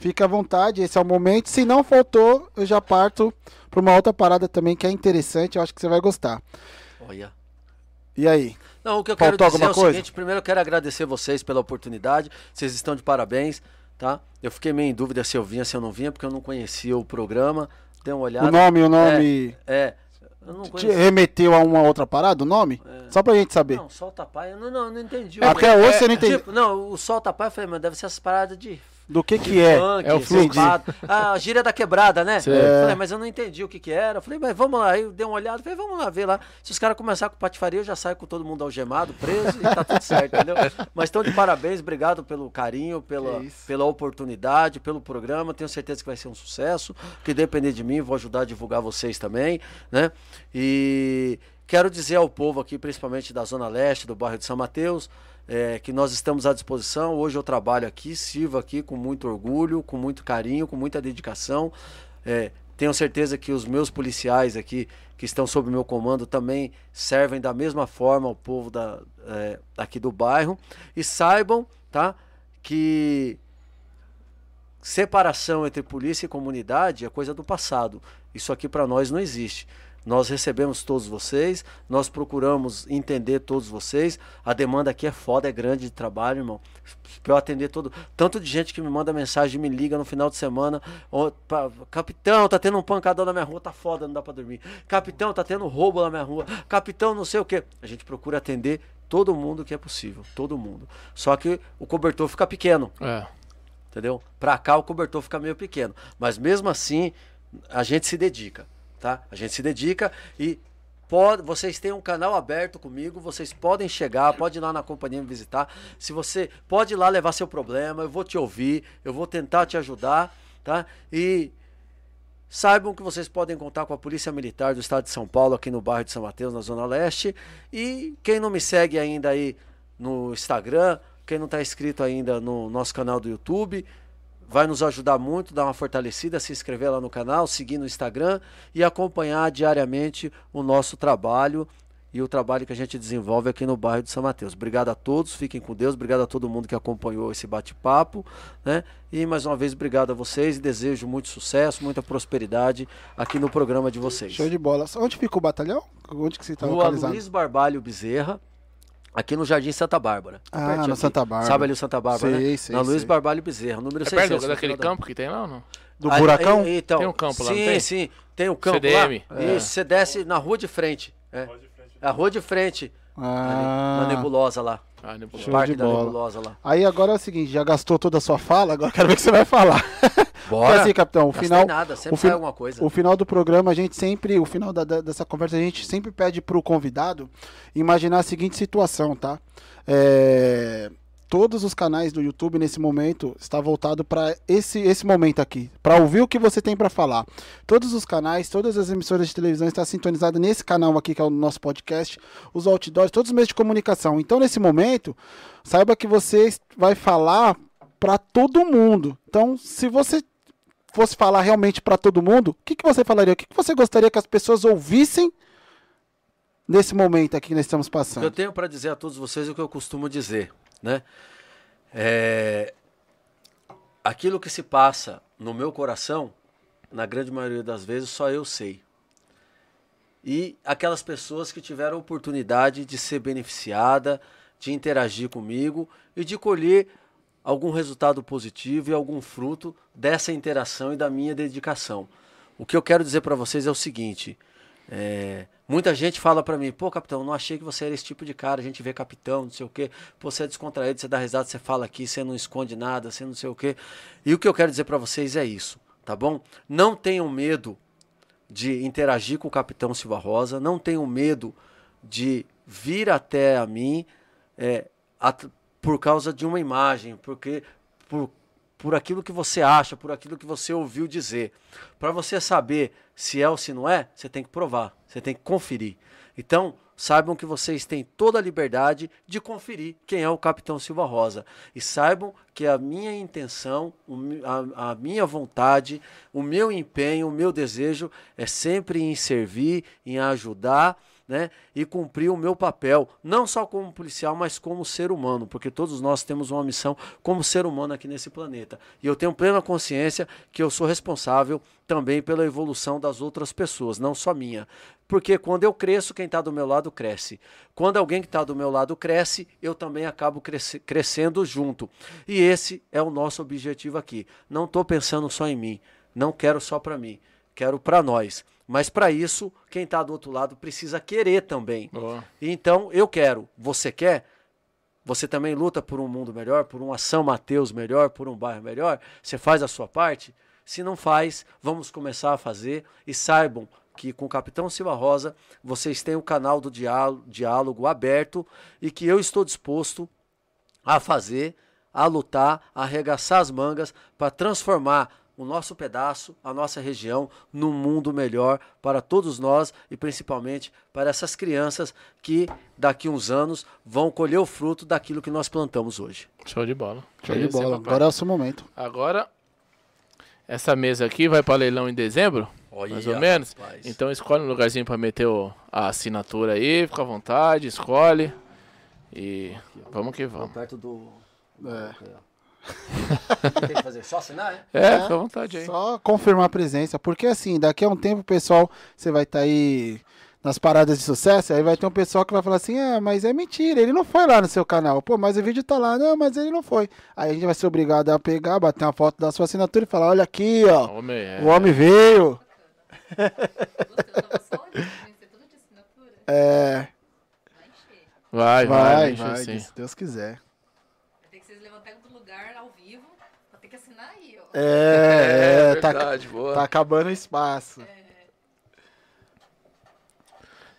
Speaker 2: Fica à vontade, esse é o momento. Se não faltou, eu já parto para uma outra parada também que é interessante, eu acho que você vai gostar.
Speaker 4: Olha.
Speaker 2: E aí?
Speaker 4: Não, o que eu quero dizer é o
Speaker 2: coisa?
Speaker 4: seguinte, primeiro eu quero agradecer vocês pela oportunidade, vocês estão de parabéns, tá? Eu fiquei meio em dúvida se eu vinha, se eu não vinha, porque eu não conhecia o programa, dei uma olhada.
Speaker 2: O nome, o nome
Speaker 4: É, eu não
Speaker 2: te remeteu a uma outra parada, o nome? Só pra gente saber.
Speaker 4: Não, solta pai, eu não, não, não entendi.
Speaker 2: Até hoje você não entendeu.
Speaker 4: Tipo, não, o solta pai, eu falei, mas deve ser essas paradas de
Speaker 2: Do que que é?
Speaker 4: funk,
Speaker 3: é o fluxo.
Speaker 4: Ah, a gíria da quebrada, né? Falei, mas eu não entendi o que que era. Eu falei, mas vamos lá. Aí eu dei uma olhada, falei, vamos lá ver lá. Se os caras começarem com patifaria, eu já saio com todo mundo algemado, preso e tá tudo certo, entendeu? Mas estão de parabéns, obrigado pelo carinho, pela, pela oportunidade, pelo programa. Tenho certeza que vai ser um sucesso. Que depender de mim, vou ajudar a divulgar vocês também, né? E quero dizer ao povo aqui, principalmente da Zona Leste, do bairro de São Mateus, é, que nós estamos à disposição. Hoje eu trabalho aqui, sirvo aqui com muito orgulho, com muito carinho, com muita dedicação. É, tenho certeza que os meus policiais aqui, que estão sob meu comando, também servem da mesma forma ao povo da, é, aqui do bairro. E saibam, tá? Que separação entre polícia e comunidade é coisa do passado. Isso aqui para nós não existe. Nós recebemos todos vocês, nós procuramos entender todos vocês. A demanda aqui é foda, é grande de trabalho, irmão. Pra eu atender todo. Tanto de gente que me manda mensagem, me liga no final de semana. ó, pra- Capitão, tá tendo um pancadão na minha rua, tá foda, não dá pra dormir. Capitão, tá tendo roubo na minha rua. Capitão, não sei o quê. A gente procura atender todo mundo que é possível. Todo mundo. Só que o cobertor fica pequeno
Speaker 3: É.
Speaker 4: entendeu? Pra cá o cobertor fica meio pequeno, mas mesmo assim a gente se dedica, tá? A gente se dedica e pode, vocês têm um canal aberto comigo, vocês podem chegar, pode ir lá na companhia me visitar. Se você pode ir lá levar seu problema, eu vou te ouvir, eu vou tentar te ajudar, tá? E Saibam que vocês podem contar com a Polícia Militar do Estado de São Paulo, aqui no bairro de São Mateus, na Zona Leste. E quem não me segue ainda aí no Instagram, quem não está inscrito ainda no nosso canal do YouTube, vai nos ajudar muito, dar uma fortalecida, se inscrever lá no canal, seguir no Instagram e acompanhar diariamente o nosso trabalho e o trabalho que a gente desenvolve aqui no bairro de São Mateus. Obrigado a todos, fiquem com Deus, obrigado a todo mundo que acompanhou esse bate-papo, né? E mais uma vez obrigado a vocês e desejo muito sucesso, muita prosperidade aqui no programa de vocês.
Speaker 2: Show de bola. Onde fica o batalhão? Onde que você tá
Speaker 4: Rua
Speaker 2: localizado?
Speaker 4: Luiz Barbalho Bezerra, aqui no Jardim Santa Bárbara.
Speaker 2: Ah,
Speaker 4: aqui.
Speaker 2: Santa Bárbara.
Speaker 4: Sabe ali o Santa Bárbara,
Speaker 2: Sei,
Speaker 4: né?
Speaker 2: sei,
Speaker 4: Na Luiz
Speaker 2: sei.
Speaker 4: Barbalho Bezerra, número
Speaker 3: É
Speaker 4: 600.
Speaker 3: perto
Speaker 4: no
Speaker 3: daquele
Speaker 4: final da-
Speaker 3: campo que tem lá ou não?
Speaker 2: Do
Speaker 4: Aí-
Speaker 2: Buracão?
Speaker 4: aí- então,
Speaker 3: Tem um campo lá, não
Speaker 4: sim,
Speaker 3: tem?
Speaker 4: Sim, tem o campo
Speaker 3: CDM.
Speaker 4: lá. Isso, você desce na rua de frente. É. A rua de frente, ali,
Speaker 2: Ah,
Speaker 4: na nebulosa lá.
Speaker 3: Ah,
Speaker 2: Show
Speaker 4: Parque
Speaker 2: de
Speaker 4: da
Speaker 2: bola.
Speaker 4: nebulosa lá.
Speaker 2: Aí agora é o seguinte, já gastou toda a sua fala, agora quero ver o que você vai falar.
Speaker 4: Bora.
Speaker 2: Então, assim, capitão, o
Speaker 4: Gastei
Speaker 2: final,
Speaker 4: nada, sempre
Speaker 2: o
Speaker 4: sai alguma coisa.
Speaker 2: o final do programa, a gente sempre, o final da- da- dessa conversa, a gente sempre pede pro convidado imaginar a seguinte situação, tá? É, todos os canais do YouTube nesse momento está voltado para esse, esse momento aqui, para ouvir o que você tem para falar. Todos os canais, todas as emissoras de televisão estão sintonizadas nesse canal aqui que é o nosso podcast, os outdoors, todos os meios de comunicação. Então, nesse momento, saiba que você vai falar para todo mundo. Então, se você fosse falar realmente para todo mundo, o que, que você falaria? O que, que você gostaria que as pessoas ouvissem nesse momento aqui que nós estamos
Speaker 4: O que eu
Speaker 2: passando?
Speaker 4: tenho para dizer a todos vocês o que eu costumo dizer, né? É, Aquilo que se passa no meu coração, na grande maioria das vezes, só eu sei. E aquelas pessoas que tiveram a oportunidade de ser beneficiada, de interagir comigo e de colher algum resultado positivo e algum fruto dessa interação e da minha dedicação. O que eu quero dizer para vocês é o seguinte: é, muita gente fala para mim, pô, capitão, não achei que você era esse tipo de cara. A gente vê capitão, não sei o quê. Pô, você é descontraído, você dá risada, você fala aqui, você não esconde nada, você não sei o quê. E o que eu quero dizer para vocês é isso, tá bom? Não tenham medo de interagir com o capitão Silva Rosa, não tenham medo de vir até a mim é, por causa de uma imagem, porque por, por aquilo que você acha, por aquilo que você ouviu dizer. Para você saber se é ou se não é, você tem que provar, você tem que conferir. Então, saibam que vocês têm toda a liberdade de conferir quem é o Capitão Silva Rosa. E saibam que a minha intenção, a, a minha vontade, o meu empenho, o meu desejo é sempre em servir, em ajudar né, e cumprir o meu papel, não só como policial, mas como ser humano, porque todos nós temos uma missão como ser humano aqui nesse planeta. E eu tenho plena consciência que eu sou responsável também pela evolução das outras pessoas, não só minha. Porque quando eu cresço, quem está do meu lado cresce. Quando alguém que está do meu lado cresce, eu também acabo cresce- crescendo junto. E esse é o nosso objetivo aqui. Não estou pensando só em mim, não quero só para mim, quero para nós. Mas para isso, quem está do outro lado precisa querer também.
Speaker 3: Boa.
Speaker 4: Então, eu quero. Você quer? Você também luta por um mundo melhor, por uma São Mateus melhor, por um bairro melhor? Você faz a sua parte? Se não faz, vamos começar a fazer e saibam que com o Capitão Silva Rosa vocês têm o canal do diálogo, diálogo aberto e que eu estou disposto a fazer, a lutar, a arregaçar as mangas para transformar o nosso pedaço, a nossa região, num mundo melhor para todos nós e principalmente para essas crianças que daqui uns anos vão colher o fruto daquilo que nós plantamos hoje.
Speaker 3: Show de bola.
Speaker 2: Show
Speaker 3: É
Speaker 2: de bola.
Speaker 3: papai?
Speaker 2: Agora é o seu momento.
Speaker 3: Agora, essa mesa aqui vai para leilão em dezembro, mais ou menos.
Speaker 4: rapaz.
Speaker 3: Então escolhe um lugarzinho para meter o- a assinatura aí, fica à vontade, escolhe. E vamos que vamos.
Speaker 4: Perto do.
Speaker 2: É.
Speaker 4: Tem que fazer só assinar, é?
Speaker 3: É, fica à vontade aí.
Speaker 2: Só confirmar a presença, porque assim, daqui a um tempo, pessoal, você vai estar aí nas paradas de sucesso, aí vai ter um pessoal que vai falar assim, ah, mas é mentira, ele não foi lá no seu canal. Pô, mas o vídeo tá lá, não, mas ele não foi. Aí a gente vai ser obrigado a pegar, bater uma foto da sua assinatura e falar, olha aqui, ó,
Speaker 3: Homem, é.
Speaker 2: o homem veio.
Speaker 5: Assinatura.
Speaker 2: É,
Speaker 5: Vai encher.
Speaker 3: Vai, vai,
Speaker 2: vai,
Speaker 3: vai,
Speaker 2: se Deus quiser.
Speaker 5: Vai ter que vocês levantarem do lugar ao vivo. Vai ter que ó.
Speaker 2: É, é, tá,
Speaker 3: verdade, boa.
Speaker 2: tá acabando o espaço.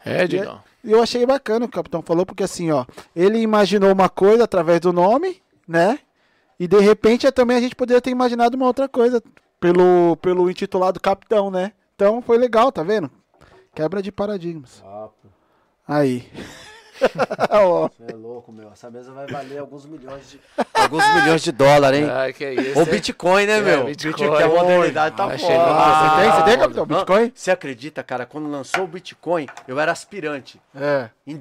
Speaker 3: É, Digão.
Speaker 2: E eu achei bacana o que o capitão falou, porque assim, ó, ele imaginou uma coisa através do nome, né? E de repente também a gente poderia ter imaginado uma outra coisa pelo, pelo intitulado capitão, né? Então foi legal, tá vendo? Quebra de paradigmas. Aí.
Speaker 4: Você é louco, meu. Essa mesa vai valer alguns milhões de. alguns milhões de dólares, hein?
Speaker 3: Ai, que é isso.
Speaker 4: Ou? Bitcoin, né,
Speaker 3: É,
Speaker 4: meu?
Speaker 3: Bitcoin.
Speaker 4: que a modernidade tá
Speaker 3: Ah,
Speaker 4: foda.
Speaker 2: Ah, você tem? Você tem,
Speaker 4: Ah,
Speaker 2: capitão?
Speaker 4: mano.
Speaker 2: Bitcoin?
Speaker 4: Você acredita, cara, quando lançou o Bitcoin, eu era aspirante.
Speaker 2: é.
Speaker 4: Em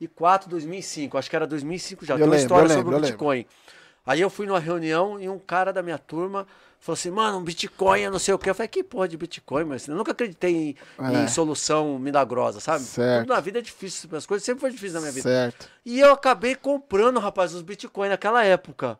Speaker 4: 2004, 2005, acho que era 2005 já.
Speaker 2: Eu
Speaker 4: Tem uma
Speaker 2: lembro,
Speaker 4: história
Speaker 2: eu
Speaker 4: sobre
Speaker 2: lembro,
Speaker 4: o
Speaker 2: eu
Speaker 4: Bitcoin. Aí eu fui numa reunião e um cara da minha turma falou assim, mano, um Bitcoin, eu não sei o que. Eu falei, que porra de Bitcoin, mas eu nunca acreditei em,
Speaker 2: É.
Speaker 4: em solução milagrosa, sabe?
Speaker 2: Certo.
Speaker 4: Tudo na vida é difícil, as coisas sempre foram difíceis na minha vida.
Speaker 2: Certo.
Speaker 4: E eu acabei comprando, rapaz, os Bitcoin naquela época.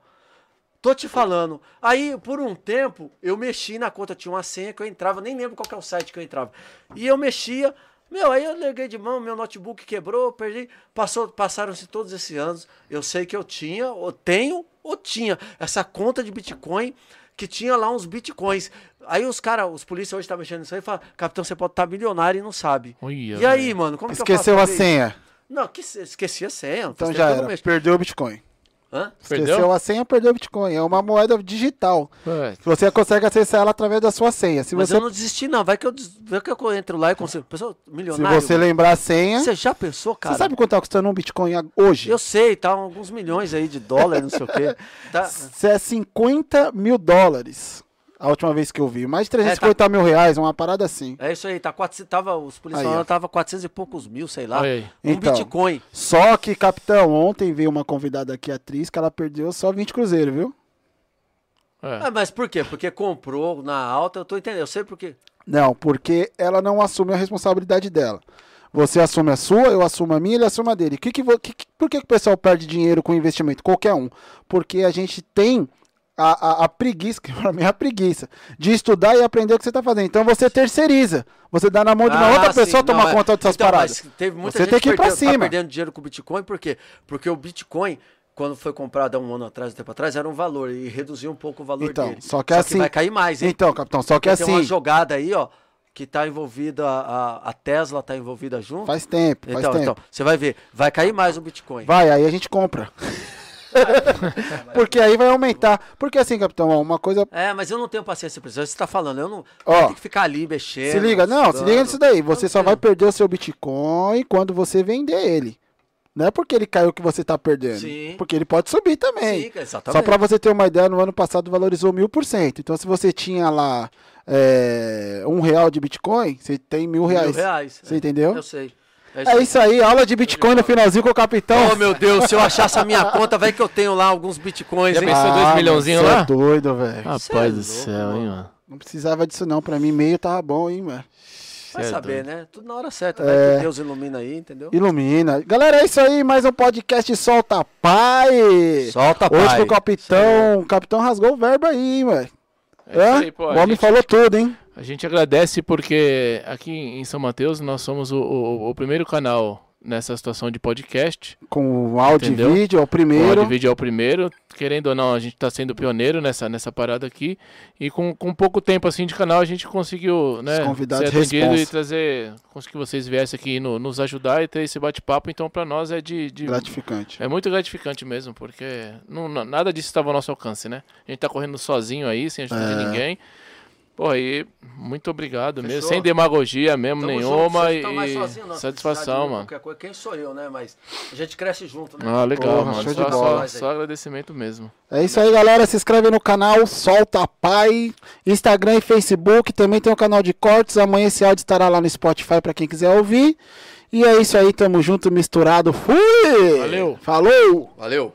Speaker 4: Tô te falando. Aí, por um tempo, eu mexi na conta, tinha uma senha que eu entrava, nem lembro qual que é o site que eu entrava. E eu mexia, meu, aí eu larguei de mão, meu notebook quebrou, perdi. Passou, passaram-se todos esses anos. Eu sei que eu tinha, ou tenho, ou tinha essa conta de Bitcoin que tinha lá uns Bitcoins. Aí os caras, os polícias hoje estão mexendo nisso aí e falam, capitão, você pode estar milionário e não sabe.
Speaker 3: Olha,
Speaker 4: e aí, mano, como que eu
Speaker 2: Esqueceu
Speaker 4: faço
Speaker 2: a senha.
Speaker 4: Não, que, esqueci a senha.
Speaker 2: Então já era. Perdeu o Bitcoin.
Speaker 4: Hã?
Speaker 3: Perdeu?
Speaker 2: Esqueceu a senha, perdeu o Bitcoin. É uma moeda digital.
Speaker 3: Ué,
Speaker 2: Você consegue acessar ela através da sua senha. Se
Speaker 4: Mas
Speaker 2: você,
Speaker 4: eu não desisti, não. Vai que eu, des- vai que eu entro lá e consigo. Pessoal,
Speaker 2: se
Speaker 4: milionário.
Speaker 2: você lembrar a senha.
Speaker 4: Você já pensou, cara?
Speaker 2: Você sabe quanto tá custando um Bitcoin hoje?
Speaker 4: Eu sei, tá alguns milhões aí de dólares, não sei o quê. Tá,
Speaker 2: é 50 mil dólares. A última vez que eu vi. Mais de
Speaker 4: tá
Speaker 2: 350 mil reais, uma parada assim.
Speaker 4: é isso aí, tá 400, tava, os policiais
Speaker 2: Aí, ó.
Speaker 4: falaram que tava 400 e poucos mil, sei lá.
Speaker 3: Aí.
Speaker 4: Um
Speaker 2: Então.
Speaker 4: Bitcoin.
Speaker 2: Só que, capitão, ontem veio uma convidada aqui, atriz, que ela perdeu só 20 cruzeiros, viu?
Speaker 3: é.
Speaker 4: Ah, mas por quê? Porque comprou na alta, eu tô entendendo. Eu sei por quê.
Speaker 2: Não, porque ela não assume a responsabilidade dela. Você assume a sua, eu assumo a minha, ele assume a dele. Que que, que- por que, que o pessoal perde dinheiro com investimento? Qualquer um. Porque a gente tem a, a, a preguiça, que pra mim é a preguiça, de estudar e aprender o que você está fazendo. Então você terceiriza. Você dá na mão de uma
Speaker 4: Ah,
Speaker 2: outra
Speaker 4: sim.
Speaker 2: pessoa tomar
Speaker 4: mas-
Speaker 2: conta dessas
Speaker 4: então,
Speaker 2: paradas.
Speaker 4: teve muita
Speaker 2: Você
Speaker 4: gente
Speaker 2: tem que ir pra
Speaker 4: perdeu-
Speaker 2: cima.
Speaker 4: Tá perdendo dinheiro com o Bitcoin, por quê? Porque o Bitcoin, quando foi comprado há um ano atrás, um tempo atrás, era um valor e reduziu um pouco o valor
Speaker 2: Então,
Speaker 4: dele.
Speaker 2: só que assim-
Speaker 4: vai cair mais, hein?
Speaker 2: Então, capitão, só que
Speaker 4: Tem uma
Speaker 2: assim,
Speaker 4: jogada aí, ó, que tá envolvida, a, a Tesla tá envolvida junto.
Speaker 2: faz tempo, faz
Speaker 4: então,
Speaker 2: tempo.
Speaker 4: então, você vai ver, vai cair mais o Bitcoin.
Speaker 2: Vai, aí a gente compra. Porque aí vai aumentar. Porque assim, capitão, ó, uma coisa.
Speaker 4: É, mas eu não tenho paciência pra isso. Você tá falando, eu não.
Speaker 2: Ó,
Speaker 4: tenho que ficar ali mexendo.
Speaker 2: Se liga, não, se liga nisso daí. Você
Speaker 4: Não
Speaker 2: só vai perder o seu Bitcoin quando você vender ele. Não é porque ele caiu que você tá perdendo.
Speaker 4: Sim.
Speaker 2: Porque ele pode subir também.
Speaker 4: Sim,
Speaker 2: Só
Speaker 4: exatamente.
Speaker 2: pra você ter uma ideia, no ano passado valorizou mil por cento. Então, se você tinha lá é, um real de Bitcoin, você tem mil reais.
Speaker 4: Mil reais.
Speaker 2: Você
Speaker 4: é.
Speaker 2: entendeu?
Speaker 4: Eu sei.
Speaker 2: É isso aí, aula de Bitcoin no finalzinho com o capitão.
Speaker 4: Oh, meu Deus, se eu achasse a minha conta, vai que eu tenho lá alguns bitcoins,
Speaker 3: Já
Speaker 4: hein?
Speaker 3: pensou dois
Speaker 2: mano,
Speaker 3: milhãozinho
Speaker 2: cê
Speaker 3: lá?
Speaker 2: É doido, velho.
Speaker 3: Rapaz
Speaker 4: é
Speaker 3: do
Speaker 4: louco,
Speaker 3: céu, hein,
Speaker 4: mano.
Speaker 2: Não precisava disso não. Pra mim, meio tava bom, hein, mano.
Speaker 4: Vai
Speaker 3: Cê é
Speaker 4: saber,
Speaker 3: doido.
Speaker 4: né? Tudo na hora certa.
Speaker 2: É.
Speaker 4: que Deus ilumina aí, entendeu?
Speaker 2: Ilumina. Galera, é isso aí. Mais um podcast Solta Pai.
Speaker 4: Solta,
Speaker 2: Hoje
Speaker 4: pai.
Speaker 2: com o capitão. O capitão rasgou o verbo aí, hein, velho.
Speaker 3: É isso aí, pô,
Speaker 2: o homem
Speaker 3: gente-
Speaker 2: falou tudo, hein?
Speaker 3: A gente agradece porque aqui em São Mateus nós somos o, o- o primeiro canal nessa situação de podcast.
Speaker 2: Com o áudio
Speaker 3: Entendeu?
Speaker 2: e vídeo, é o
Speaker 3: O
Speaker 2: primeiro.
Speaker 3: áudio e vídeo é o primeiro. Querendo ou não, a gente está sendo pioneiro nessa, nessa parada aqui. E com, com pouco tempo assim de canal, a gente conseguiu né, ser atendido e trazer. Conseguir que vocês viessem aqui no- nos ajudar e ter esse bate-papo. Então, para nós é de. de-
Speaker 2: Gratificante.
Speaker 3: é muito gratificante mesmo, porque não, na- nada disso estava ao nosso alcance, né? A gente tá correndo sozinho aí, sem ajuda de
Speaker 2: É.
Speaker 3: ninguém. Pô, aí, muito obrigado mesmo,
Speaker 4: Fechou.
Speaker 3: sem demagogia mesmo
Speaker 4: Tamo junto,
Speaker 3: nenhuma
Speaker 4: mais
Speaker 3: e
Speaker 4: sozinhos, não.
Speaker 3: Satisfação,
Speaker 4: de
Speaker 3: mano.
Speaker 4: Qualquer coisa, quem sou eu, né? Mas a gente cresce junto, né?
Speaker 3: Ah, legal,
Speaker 2: Porra,
Speaker 3: mano.
Speaker 2: show de
Speaker 3: Só,
Speaker 2: bola.
Speaker 3: só, só agradecimento mesmo.
Speaker 2: É isso aí, galera. Se inscreve no canal Solta Pai. Instagram e Facebook. Também tem o canal de cortes. Amanhã esse áudio estará lá no Spotify para quem quiser ouvir. E é isso aí. Tamo junto, misturado. Fui!
Speaker 3: Valeu.
Speaker 2: Falou!
Speaker 4: Valeu.